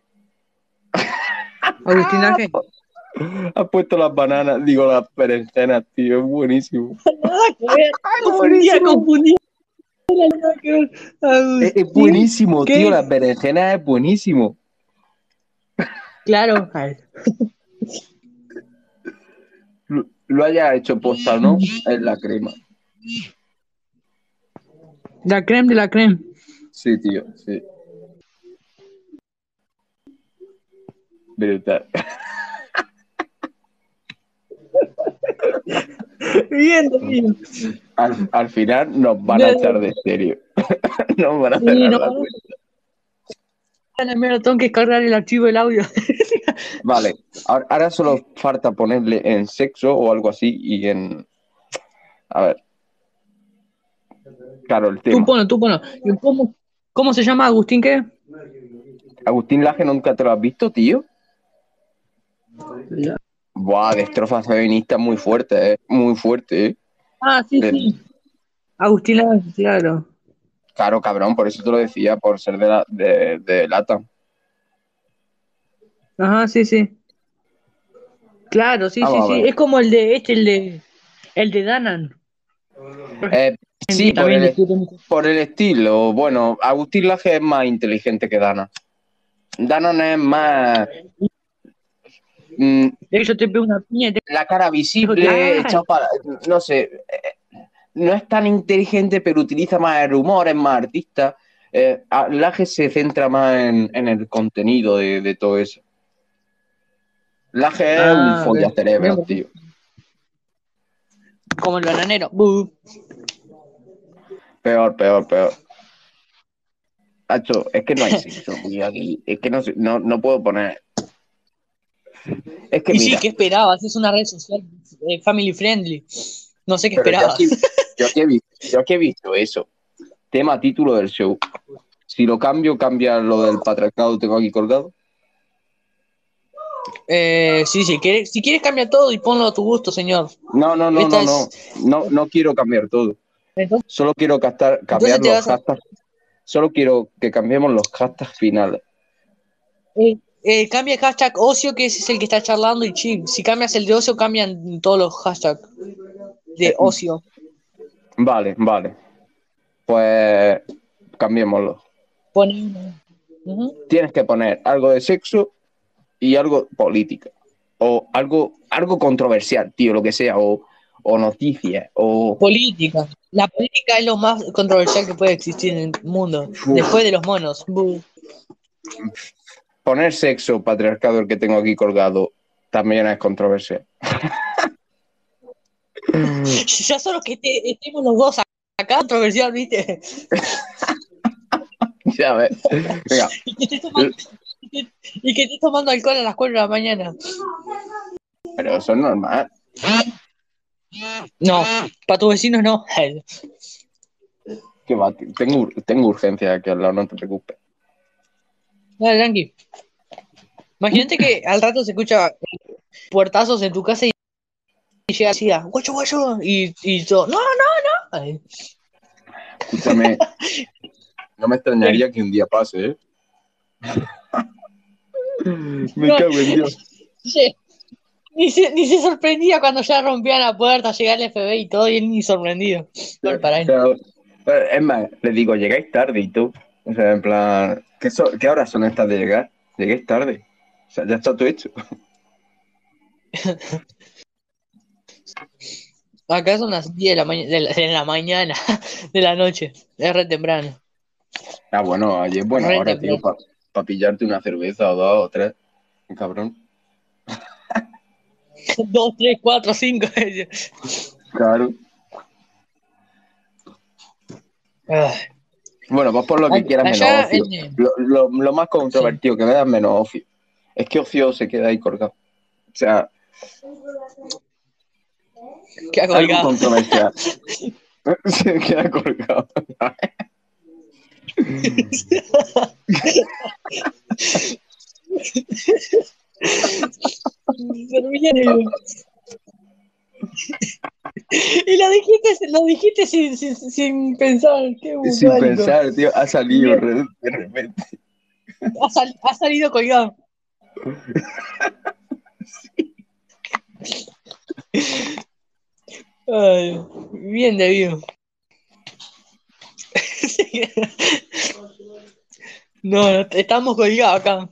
[SPEAKER 2] Agustín Laje. [laughs]
[SPEAKER 1] Has puesto las bananas, digo las berenjenas, tío, es buenísimo. [laughs]
[SPEAKER 2] Nada que ver. Confundía, confundía.
[SPEAKER 1] Es buenísimo,
[SPEAKER 2] ¿Qué?
[SPEAKER 1] tío, las berenjenas es buenísimo.
[SPEAKER 2] Claro.
[SPEAKER 1] Lo, lo haya hecho posta, ¿no? Es la crema.
[SPEAKER 2] La creme de la creme.
[SPEAKER 1] Sí, tío, sí. Brutal.
[SPEAKER 2] Bien.
[SPEAKER 1] Al, al final nos van a echar de serio. [laughs] nos van a
[SPEAKER 2] Sí,
[SPEAKER 1] cerrar
[SPEAKER 2] no,
[SPEAKER 1] la cuenta.
[SPEAKER 2] La mierda, tengo que cargar el archivo del audio.
[SPEAKER 1] Vale, ahora, ahora solo falta ponerle en sexo o algo así y en... A ver. Claro, el
[SPEAKER 2] Tú
[SPEAKER 1] tema.
[SPEAKER 2] ponlo, tú ponlo. ¿Y ¿Cómo, ¿Cómo se llama Agustín qué?
[SPEAKER 1] Agustín Laje, ¿nunca te lo has visto, tío? Buah, de estrofas feministas muy fuerte, ¿eh? Muy fuerte, ¿eh?
[SPEAKER 2] Ah, sí, sí. Agustín Laje, claro.
[SPEAKER 1] Claro, cabrón, por eso te lo decía, por ser de, la, de, de lata.
[SPEAKER 2] Ajá, sí, sí. Claro, sí,
[SPEAKER 1] Vamos
[SPEAKER 2] sí, sí. Es como el de este, el de el de Danan.
[SPEAKER 1] Eh, sí, por el, por el estilo. Bueno, Agustín Laje es más inteligente que Dana. Dana es más... mm,
[SPEAKER 2] te una piña te-
[SPEAKER 1] la cara visible, para... No sé, eh, no es tan inteligente, pero utiliza más el humor, es más artista. Eh, Laje se centra más en, en el contenido de, de todo eso. Laje es
[SPEAKER 2] Ah,
[SPEAKER 1] un
[SPEAKER 2] ok.
[SPEAKER 1] follacerebro, tío.
[SPEAKER 2] como el bananero.
[SPEAKER 1] Peor, peor, peor. Hacho, es que no hay sexo, [laughs] tío, aquí. Es que no, no, no puedo poner... Es que
[SPEAKER 2] Y sí, ¿qué esperabas? Es una red social eh, family friendly. No sé qué
[SPEAKER 1] yo
[SPEAKER 2] esperabas.
[SPEAKER 1] aquí, [laughs] yo aquí he visto, yo aquí he visto eso. Tema, título del show. Si lo cambio, cambia lo del patriarcado, tengo aquí colgado.
[SPEAKER 2] Eh, sí, sí, quieres, si quieres cambia todo y ponlo a tu gusto, señor.
[SPEAKER 1] No, no, no,
[SPEAKER 2] Esta
[SPEAKER 1] no, no, no, no quiero cambiar todo.
[SPEAKER 2] Entonces,
[SPEAKER 1] Solo quiero cambiar los
[SPEAKER 2] a-
[SPEAKER 1] hashtags. Solo quiero que cambiemos los hashtags finales.
[SPEAKER 2] eh, eh, cambia el hashtag ocio, que ese es el que está charlando, y chill. Si cambias el de ocio, cambian todos los hashtags de ocio.
[SPEAKER 1] Vale, vale. Pues cambiémoslo. Tienes que poner algo de sexo y algo política. O algo, algo controversial, tío, lo que sea. O, o noticias. O.
[SPEAKER 2] Política. La política es lo más controversial que puede existir en el mundo. Después de los monos.
[SPEAKER 1] Poner sexo, patriarcado, el que tengo aquí colgado, también es controversial. [laughs]
[SPEAKER 2] Ya solo que este- estemos los dos acá, controversial, ¿viste? [laughs]
[SPEAKER 1] ¿Sabes? Venga, [laughs]
[SPEAKER 2] Y que y que- y que estés tomando alcohol a las 4 de la mañana.
[SPEAKER 1] pero eso es normal.
[SPEAKER 2] No, para tus vecinos no.
[SPEAKER 1] Que va, tengo, tengo urgencia aquí al lado, no te preocupes.
[SPEAKER 2] Dale, tranqui. Imagínate que al rato se escucha puertazos en tu casa y, y llega así, a, guacho, guacho, y, y todo, no, no, no. Ay,
[SPEAKER 1] Escúchame, [laughs] no me extrañaría que un día pase, ¿eh? [laughs] Me
[SPEAKER 2] No.
[SPEAKER 1] cago en Dios.
[SPEAKER 2] Ni se, ni se sorprendía cuando ya rompían la puerta, llegaba el FBI y todo, y él ni sorprendido. Bueno, para él.
[SPEAKER 1] Pero, eh, es más, le digo, llegáis tarde y tú. O sea, en plan, ¿qué, so- ¿qué horas son estas de llegar? Lleguéis tarde. O sea, ya está todo hecho. [laughs]
[SPEAKER 2] Acá son las 10 de la, de la, de la mañana, [laughs] de la noche, es re temprano.
[SPEAKER 1] Ah, bueno, ayer es buena
[SPEAKER 2] Re
[SPEAKER 1] hora, tío. Para pillarte una cerveza o dos o tres. Cabrón.
[SPEAKER 2] 2, 3, 4, 5.
[SPEAKER 1] Claro. Bueno, pues por lo que quieras menos ocio.
[SPEAKER 2] en-
[SPEAKER 1] Lo, lo- lo más controvertido que veas menos ocio. Es que ocio se queda ahí colgado. O sea,
[SPEAKER 2] Que ha
[SPEAKER 1] algo
[SPEAKER 2] colgado.
[SPEAKER 1] controversial. [laughs] [laughs] se queda colgado. [laughs]
[SPEAKER 2] Y lo dijiste, lo dijiste sin, sin, sin pensar. Qué
[SPEAKER 1] Sin pensar, tío, ha salido de repente.
[SPEAKER 2] Ha, sal- ha salido colgado. [laughs] Ay, bien debido. [laughs] No, estamos colgados acá.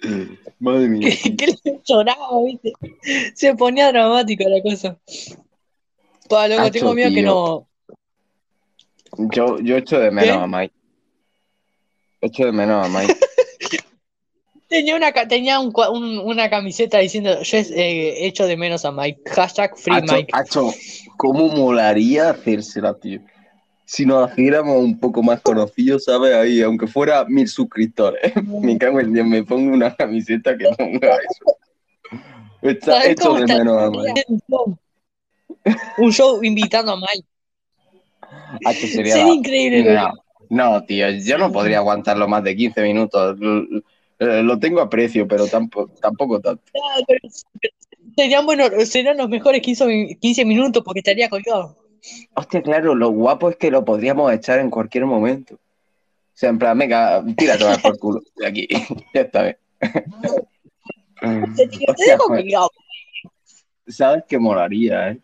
[SPEAKER 2] [laughs]
[SPEAKER 1] Madre mía.
[SPEAKER 2] que, [laughs] que le lloraba, ¿viste? Se ponía dramática la cosa. Pa, loco,
[SPEAKER 1] Hacho,
[SPEAKER 2] tengo miedo que no.
[SPEAKER 1] Yo, yo echo de menos a Mike. Echo de menos a Mike.
[SPEAKER 2] Tenía una, tenía un una camiseta diciendo yo eh, echo de menos a Mike. Hashtag free
[SPEAKER 1] Hacho,
[SPEAKER 2] Mike.
[SPEAKER 1] hacho, ¿cómo molaría hacérsela, tío? Si nos hiciéramos un poco más conocidos, ¿sabes? Ahí, aunque fuera mil suscriptores. [laughs] me cago en Dios, me pongo una camiseta que ponga eso. Echa-
[SPEAKER 2] ¿Sabes
[SPEAKER 1] echo
[SPEAKER 2] cómo
[SPEAKER 1] de menos a Mike.
[SPEAKER 2] Un show. Un show invitando a Mike.
[SPEAKER 1] Sería
[SPEAKER 2] increíble.
[SPEAKER 1] No, no, tío, yo no podría aguantarlo más de 15 minutos. Eh, Lo tengo a precio, pero tampoco, tampoco tanto.
[SPEAKER 2] Ah, pero Serían, bueno, serían los mejores 15, mi- 15 minutos porque estaría colgado.
[SPEAKER 1] Hostia, claro, lo guapo es que lo podríamos echar en cualquier momento. O sea, en plan, venga, tírate más por culo de aquí. [laughs] ya está bien. Hostia,
[SPEAKER 2] dejo
[SPEAKER 1] pues. ¿Sabes qué molaría, eh?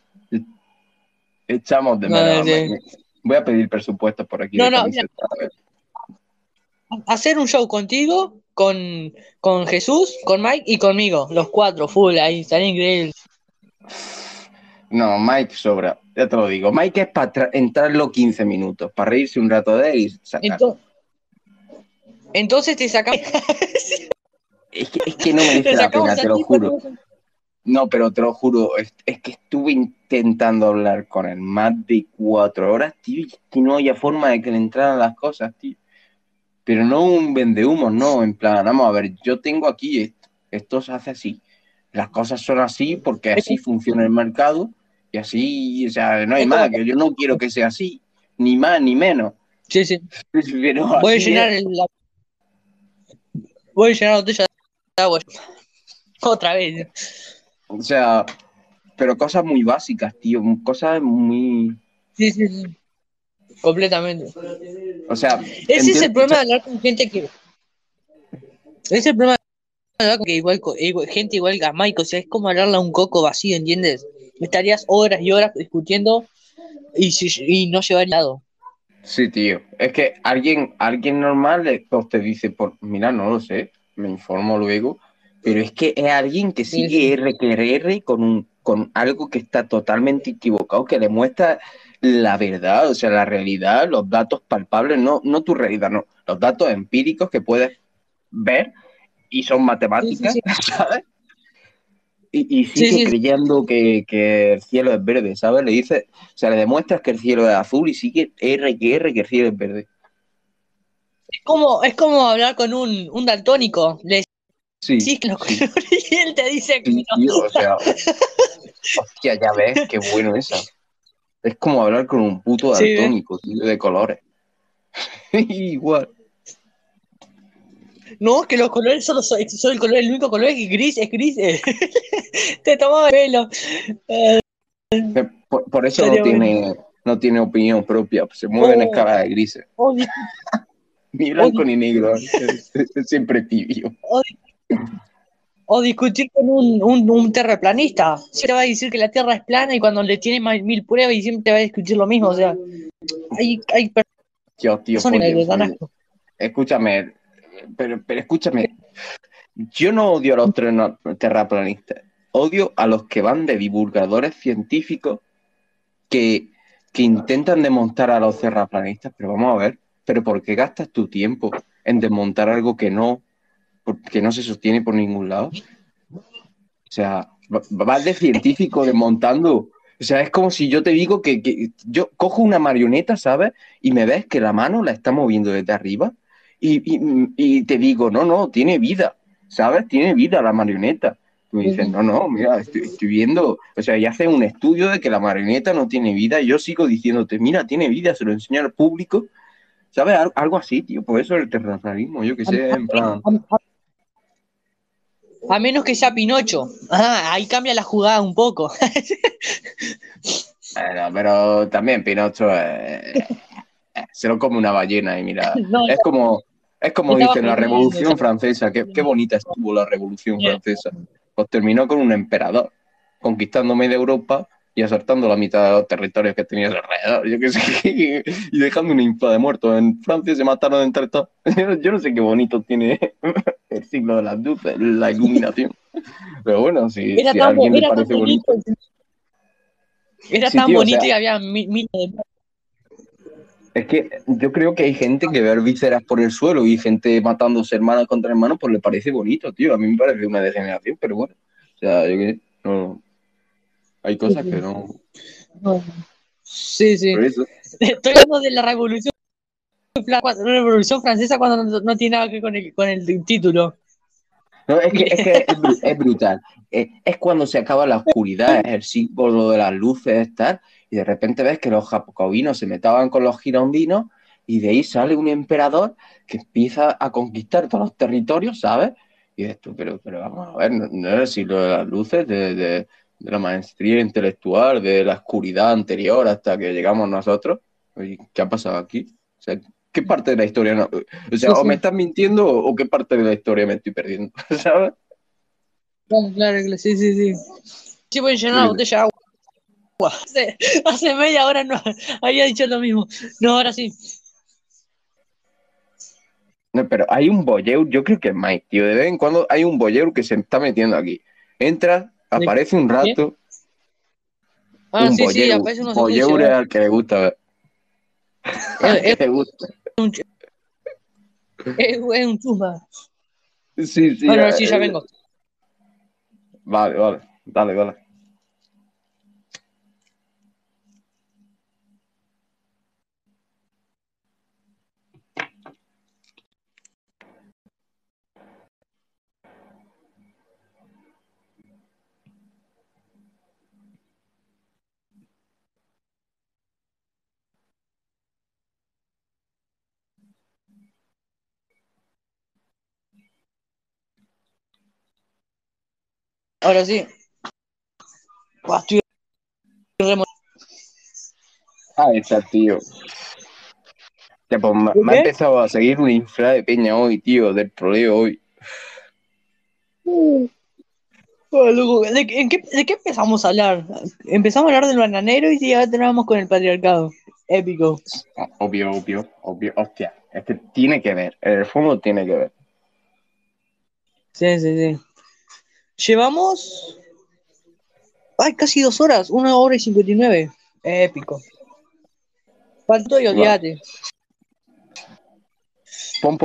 [SPEAKER 1] Echamos de
[SPEAKER 2] No,
[SPEAKER 1] menos.
[SPEAKER 2] sí.
[SPEAKER 1] Voy a pedir presupuestos por aquí.
[SPEAKER 2] No, no,
[SPEAKER 1] camiseta, a ver.
[SPEAKER 2] Hacer un show contigo, con, con Jesús, con Mike y conmigo. Los cuatro, full, ahí, estaría increíble.
[SPEAKER 1] No, Mike sobra, ya te lo digo. Mike es para entrar los 15 minutos, para reírse un rato de él y sacar.
[SPEAKER 2] Entonces, entonces te sacamos.
[SPEAKER 1] Es que, es que no merece [laughs] la pena, te lo juro. No, pero te lo juro, es, es que estuve intentando hablar con él más de cuatro horas, tío, y es que no había forma de que le entraran las cosas, tío. Pero no un vendehumos, no, en plan, vamos a ver, yo tengo aquí esto, esto se hace así, las cosas son así porque así funciona el mercado y así, o sea, no hay más, que yo no quiero que sea así, ni más ni menos.
[SPEAKER 2] Sí, sí. [laughs]
[SPEAKER 1] Pero
[SPEAKER 2] Voy a llenar
[SPEAKER 1] es.
[SPEAKER 2] la... Voy a llenar la botella de agua. [laughs] Otra vez.
[SPEAKER 1] O sea, pero cosas muy básicas, tío, cosas muy...
[SPEAKER 2] Sí, sí, sí. Completamente.
[SPEAKER 1] O sea,
[SPEAKER 2] Ese es el problema de hablar con gente que. Ese es el problema de hablar con que igual, igual- gente igual Mike. O sea, es como hablarle a un coco vacío, ¿entiendes? Estarías horas y horas discutiendo y, y no llevar lado.
[SPEAKER 1] Sí, tío. Es que alguien, alguien normal te dice, por, mira, no lo sé, me informo luego, pero es que es alguien que sigue R que R con, un, con algo que está totalmente equivocado, que le muestra la verdad, o sea, la realidad, los datos palpables, no, no tu realidad, no, los datos empíricos que puedes ver y son matemáticas,
[SPEAKER 2] Sí,
[SPEAKER 1] ¿sabes? Y, y
[SPEAKER 2] Sí,
[SPEAKER 1] sigue
[SPEAKER 2] sí.
[SPEAKER 1] creyendo que, que el cielo es verde, ¿sabes? Le dice, o sea, le demuestras que el cielo es azul y sigue R que R que el cielo es verde.
[SPEAKER 2] Es como, es como hablar con un, un daltónico. Le
[SPEAKER 1] Sí,
[SPEAKER 2] que los
[SPEAKER 1] sí,
[SPEAKER 2] colores y él te dice que
[SPEAKER 1] sí,
[SPEAKER 2] no.
[SPEAKER 1] tío, o sea, hostia, ya ves, qué bueno eso. Es como hablar con un puto
[SPEAKER 2] Sí,
[SPEAKER 1] daltónico, tío, de colores. [laughs] Igual.
[SPEAKER 2] No, que los colores solo son, son el color, el único color es gris, es gris. [laughs] te tomaba el pelo. Eh,
[SPEAKER 1] Eh, Por, por eso no tiene, no tiene opinión propia, se mueve en
[SPEAKER 2] Oh.
[SPEAKER 1] escala de grises. [laughs]
[SPEAKER 2] o, di-
[SPEAKER 1] Ni blanco ni negro, es siempre tibio.
[SPEAKER 2] O di- o discutir con un, un, un terraplanista. Siempre va a decir que la Tierra es plana y cuando le tiene más mil pruebas y siempre te va a discutir lo mismo. O sea, hay, hay
[SPEAKER 1] Tío, tío,
[SPEAKER 2] personas que
[SPEAKER 1] Dios,
[SPEAKER 2] dan
[SPEAKER 1] escúchame, pero, pero escúchame, yo no odio a los terraplanistas, odio a los que van de divulgadores científicos que, que intentan desmontar a los terraplanistas, pero vamos a ver, pero ¿por qué gastas tu tiempo en desmontar algo que no, que no se sostiene por ningún lado? O sea, va- vas de científico desmontando. O sea, es como si yo te digo que, que yo cojo una marioneta, ¿sabes? Y me ves que la mano la está moviendo desde arriba y, y- y te digo, no, no, tiene vida, ¿sabes? Tiene vida la marioneta. Tú dices, no, no, mira, estoy, estoy viendo, o sea, ya hace un estudio de que la marioneta no tiene vida y yo sigo diciéndote, mira, tiene vida, se lo enseño al público, ¿sabes? Al- Algo así, tío, por eso el terraplanismo, yo que sé, en plan...
[SPEAKER 2] A, menos que sea Pinocho. Ah, ahí cambia la jugada un poco. [laughs]
[SPEAKER 1] Bueno, pero también Pinocho eh, eh, se lo come una ballena y mira, [laughs]
[SPEAKER 2] No,
[SPEAKER 1] es como, es como dicen la Revolución Francesa, qué, qué bonita estuvo la Revolución
[SPEAKER 2] Bien.
[SPEAKER 1] Francesa. Pues terminó con un emperador, conquistando media Europa y asaltando la mitad de los territorios que tenías alrededor, yo qué sé, [laughs] y dejando una infla de muertos. En Francia se mataron entre todos. Yo no sé qué bonito tiene el siglo de las luces, la iluminación. [laughs] Pero bueno, si,
[SPEAKER 2] era
[SPEAKER 1] si a
[SPEAKER 2] tan,
[SPEAKER 1] alguien le
[SPEAKER 2] era tan
[SPEAKER 1] parece bonito.
[SPEAKER 2] bonito. Era
[SPEAKER 1] Sí,
[SPEAKER 2] tan
[SPEAKER 1] tío, o
[SPEAKER 2] bonito
[SPEAKER 1] sea-
[SPEAKER 2] y había mil, mil de-
[SPEAKER 1] Es que yo creo que hay gente que ver vísceras por el suelo y gente matándose hermanos contra hermanos, pues le parece bonito, tío. A mí me parece una degeneración, pero bueno. O sea, yo qué sé, no. Hay cosas que no.
[SPEAKER 2] Sí, sí. [laughs] Estoy hablando de la revolución, la revolución francesa cuando no, no tiene nada que ver con el, con el título.
[SPEAKER 1] No, es que es, que es, es brutal. Es, es cuando se acaba la oscuridad, es el símbolo de las luces, tal, y de repente ves que los jacobinos se metaban con los girondinos, y de ahí sale un emperador que empieza a conquistar todos los territorios, ¿sabes? Y tú, pero, pero vamos a ver, no, no el siglo de las luces, de, de- de la maestría intelectual, de la oscuridad anterior hasta que llegamos nosotros. ¿Qué ha pasado aquí? O sea, ¿qué parte de la historia no? O sea,
[SPEAKER 2] Sí,
[SPEAKER 1] o
[SPEAKER 2] sí.
[SPEAKER 1] me estás mintiendo o, qué parte de la historia me estoy perdiendo, [laughs] ¿sabes?
[SPEAKER 2] Claro, claro, sí, sí, sí. Sí, voy a llenar una
[SPEAKER 1] Sí.
[SPEAKER 2] botella de agua. Hace, hace media hora no había dicho lo mismo. No, ahora sí.
[SPEAKER 1] No, pero hay un bolleur, yo creo que es Mike, tío. De vez en cuando hay un bolleur que se está metiendo aquí. Entra, aparece un rato,
[SPEAKER 2] Ah,
[SPEAKER 1] un
[SPEAKER 2] sí, sí,
[SPEAKER 1] bolleur.
[SPEAKER 2] aparece unos
[SPEAKER 1] Bolleur es al que le gusta ver. [laughs] Al que
[SPEAKER 2] Es,
[SPEAKER 1] le gusta.
[SPEAKER 2] Es, es un chusma.
[SPEAKER 1] Sí, sí.
[SPEAKER 2] Bueno,
[SPEAKER 1] eh,
[SPEAKER 2] sí, ya
[SPEAKER 1] eh,
[SPEAKER 2] vengo.
[SPEAKER 1] Vale, vale. Dale, dale.
[SPEAKER 2] Ahora sí. Estoy remo-
[SPEAKER 1] Ahí está, tío. Ya, pues, me,
[SPEAKER 2] ¿De
[SPEAKER 1] me ha empezado a seguir una infla de peña hoy, tío, del troleo hoy.
[SPEAKER 2] Ah, loco, ¿De, qué- en qué, ¿De qué empezamos a hablar? Empezamos a hablar del bananero y ya terminamos con el patriarcado. Épico.
[SPEAKER 1] Obvio, obvio, obvio. Hostia, es que tiene que ver. En el fondo tiene que ver.
[SPEAKER 2] Sí, sí, sí. Llevamos. Ay, casi dos horas. Una hora y cincuenta y nueve. Épico. Faltó y olvídate.
[SPEAKER 1] Pon.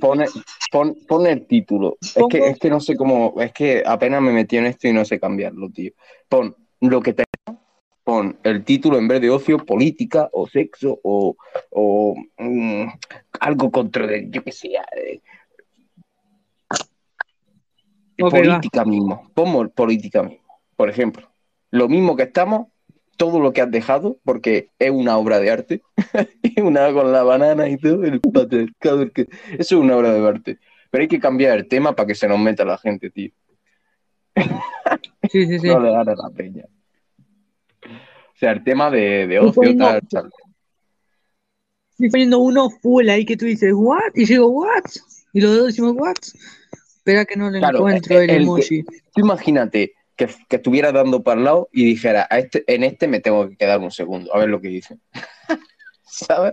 [SPEAKER 1] Pone, Pon, pon el título. Es que, es que no sé cómo, es que apenas me metí en esto y no sé cambiarlo, tío. Pon lo que te pon el título en vez de ocio, política o sexo o, o mm, algo contra, de- yo que sé, eh, Política mismo. Pongo política mismo. Por ejemplo, lo mismo que estamos, todo lo que has dejado, porque es una obra de arte, [laughs] una con la banana y todo, el patriarcado, el que... eso es una obra de arte. Pero hay que cambiar el tema para que se nos meta la gente, tío.
[SPEAKER 2] Sí, sí, sí. [laughs]
[SPEAKER 1] No le da a la peña. O sea, el tema de, ocio,
[SPEAKER 2] poniendo-
[SPEAKER 1] tal, tal.
[SPEAKER 2] Estoy poniendo uno full ahí que tú dices, ¿what? Y yo digo, ¿what? Y los dos decimos, ¿what? Espera que no le
[SPEAKER 1] Claro,
[SPEAKER 2] encuentro el,
[SPEAKER 1] el que-
[SPEAKER 2] emoji.
[SPEAKER 1] Tú imagínate que, que estuviera dando para el lado y dijera, a este, en este me tengo que quedar un segundo, a ver lo que dice. [laughs] ¿Sabes?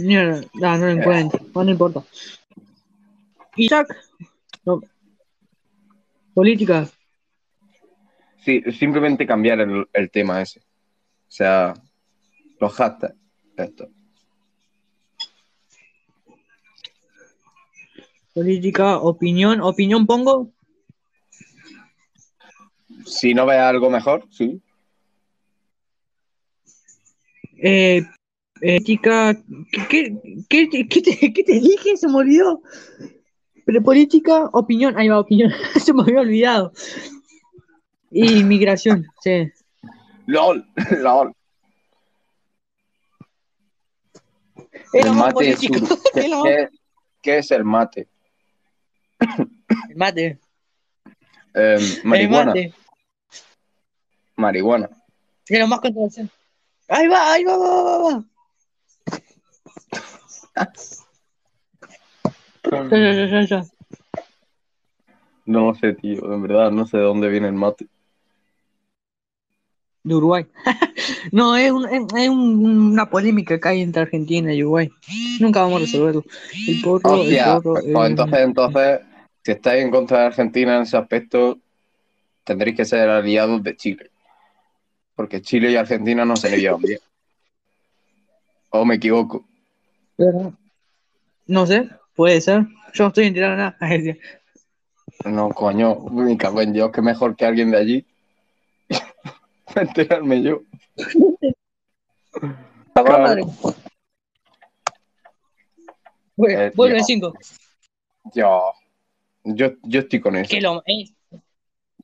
[SPEAKER 2] Mierda, no, no lo encuentro. No, no importa. Isaac. No. Política.
[SPEAKER 1] Sí, simplemente cambiar el, el tema ese. O sea, los hashtags. Esto.
[SPEAKER 2] Política, opinión. Opinión pongo.
[SPEAKER 1] Si no ves algo mejor, sí.
[SPEAKER 2] Eh, eh, chica, ¿qué, qué, qué, qué te, qué te dije? Se me olvidó. Pero política, opinión, ahí va, opinión. [laughs] Se me había olvidado. Y migración, sí.
[SPEAKER 1] LOL, [laughs] LOL. El mate es un- ¿Qué, [laughs] qué- qué es el mate?
[SPEAKER 2] El mate.
[SPEAKER 1] Eh,
[SPEAKER 2] El
[SPEAKER 1] marihuana.
[SPEAKER 2] mate.
[SPEAKER 1] Marihuana.
[SPEAKER 2] Era más controversial. Ahí va, ahí va, va, va, va.
[SPEAKER 1] No lo sé, tío. En verdad, no sé de dónde viene el mate.
[SPEAKER 2] De Uruguay. [laughs] no, es, un- es, es un- una polémica que hay entre Argentina y Uruguay. Nunca vamos a resolverlo. El porro,
[SPEAKER 1] Hostia,
[SPEAKER 2] el porro.
[SPEAKER 1] pues, entonces, entonces, si estáis en contra de Argentina en ese aspecto, tendréis que ser aliados de Chile. Porque Chile y Argentina no se llevan bien. ¿O me equivoco?
[SPEAKER 2] No sé, puede ser. Yo no estoy enterado de nada. [laughs]
[SPEAKER 1] No, coño, me cago en Dios, que mejor que alguien de allí. Para [laughs] enterarme yo.
[SPEAKER 2] Madre. Bueno, vuelve en 5.
[SPEAKER 1] Yo, yo, yo estoy con eso.
[SPEAKER 2] Que lo. eh,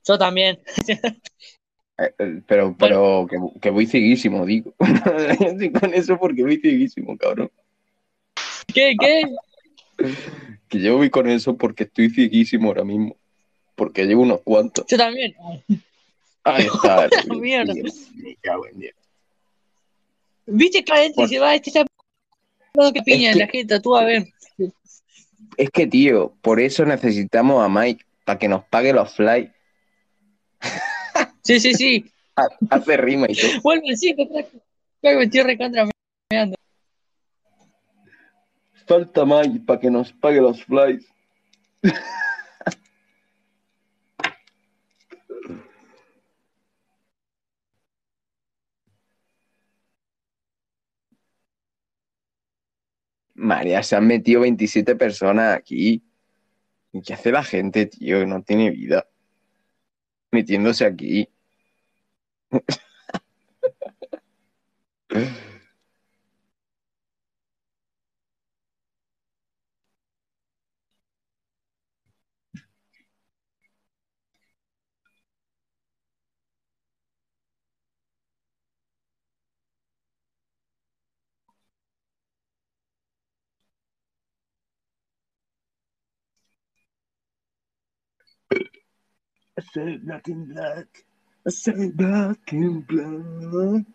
[SPEAKER 2] Yo también.
[SPEAKER 1] Eh, eh, Pero, pero que, que voy cieguísimo, digo. [laughs] Yo estoy con eso porque voy cieguísimo, cabrón.
[SPEAKER 2] ¿Qué? ¿Qué?
[SPEAKER 1] Que yo voy con eso porque estoy cieguísimo ahora mismo. Porque llevo unos cuantos.
[SPEAKER 2] Yo también.
[SPEAKER 1] Ahí [laughs] está.
[SPEAKER 2] La mierda. ¿Viste que adentro y se va? Este está. No, que piña
[SPEAKER 1] Es
[SPEAKER 2] en la gente, tú a ver.
[SPEAKER 1] Es que, tío, por eso necesitamos a Mike, para que nos pague los fly.
[SPEAKER 2] Sí, sí, sí. [laughs]
[SPEAKER 1] Ha- Hace rima y todo.
[SPEAKER 2] Vuelve en 5, crack. Crack, me estoy recontra meando.
[SPEAKER 1] Falta Mike para que nos pague los flies. [laughs] María, se han metido 27 personas aquí. ¿Y ¿Qué hace la gente, tío? No tiene vida. Metiéndose aquí. [laughs] I said in black. I said black in black.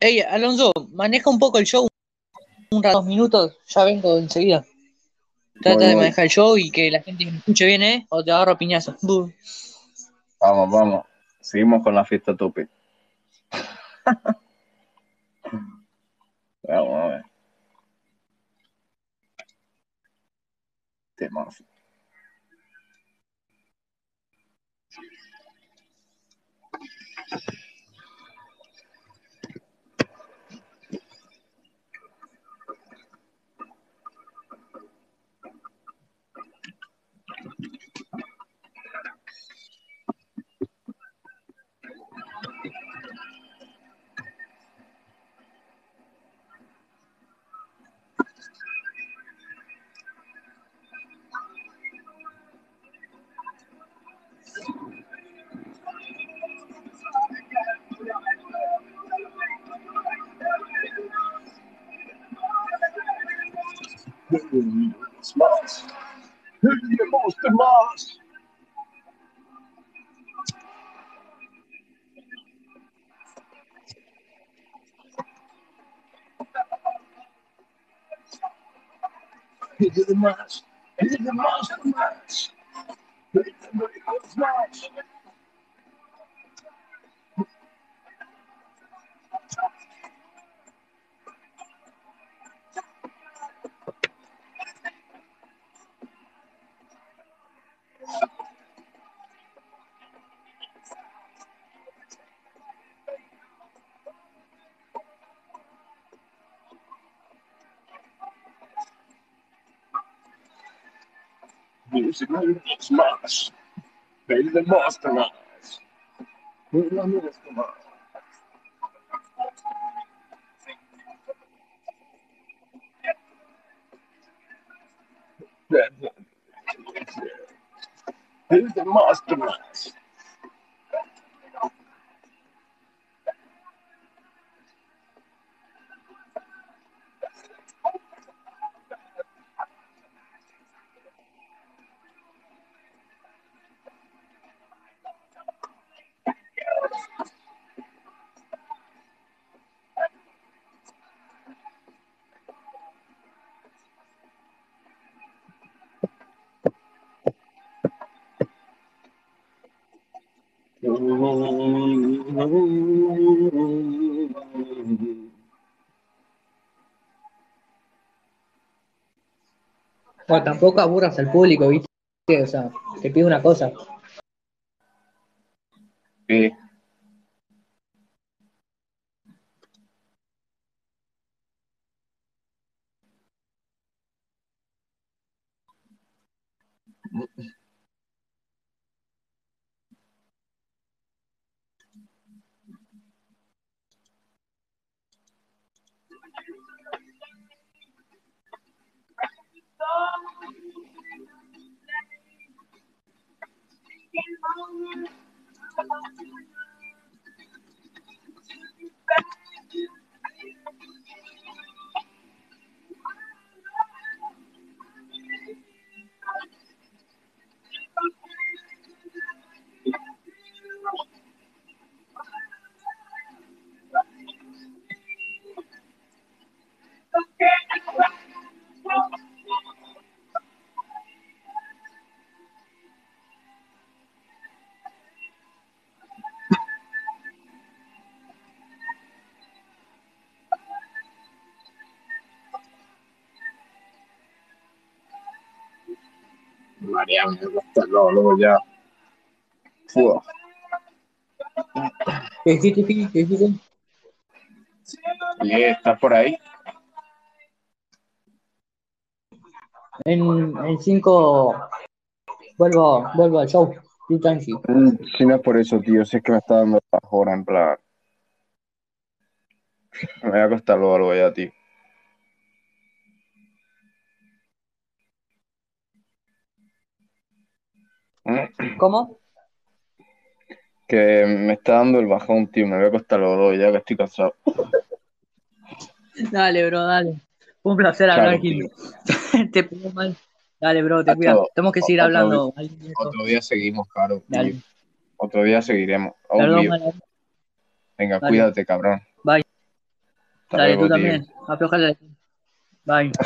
[SPEAKER 2] Ey, Alonso, maneja un poco el show. Un rato, dos minutos, ya vengo enseguida. Trata de manejar el show y que la gente me escuche bien, ¿eh? O te agarro piñazo.
[SPEAKER 1] Vamos, vamos. Seguimos con la fiesta tope. [laughs] vamos a ver. Temazo. Más. Más. Más. Más. Más. Más. Más. Music is más. Baby, the master más. La música más. He's the Significantly smash. Better than mastermind. Better than mastermind. Here's the mastermind.
[SPEAKER 2] O tampoco aburras al público, ¿viste? O sea, te pido una cosa.
[SPEAKER 1] Sí. María, me gusta luego, luego ya. Fua.
[SPEAKER 2] ¿Qué dijiste? ¿Qué dijiste?
[SPEAKER 1] ¿Y estás por ahí?
[SPEAKER 2] En, en cinco vuelvo, vuelvo al show. Tú tranqui.
[SPEAKER 1] Mm, Si no es por eso, tío, si es que me está dando la hora, en plan. Me voy a acostar luego algo ya, tío. Mm,
[SPEAKER 2] ¿Cómo?
[SPEAKER 1] Que me está dando el bajón, tío. Me voy a acostar luego ya que estoy cansado.
[SPEAKER 2] Dale, bro, dale. Un placer hablar, Gil. [laughs] te pongo mal. Dale, bro, te cuidas. Tenemos que seguir
[SPEAKER 1] otro-
[SPEAKER 2] hablando.
[SPEAKER 1] Otro día seguimos, claro.
[SPEAKER 2] Dale.
[SPEAKER 1] tío. Otro día seguiremos.
[SPEAKER 2] Perdón,
[SPEAKER 1] Venga,
[SPEAKER 2] Dale.
[SPEAKER 1] cuídate, cabrón.
[SPEAKER 2] Bye.
[SPEAKER 1] Hasta
[SPEAKER 2] Dale,
[SPEAKER 1] luego,
[SPEAKER 2] tú
[SPEAKER 1] tío.
[SPEAKER 2] también. Aflojale. Bye. [laughs]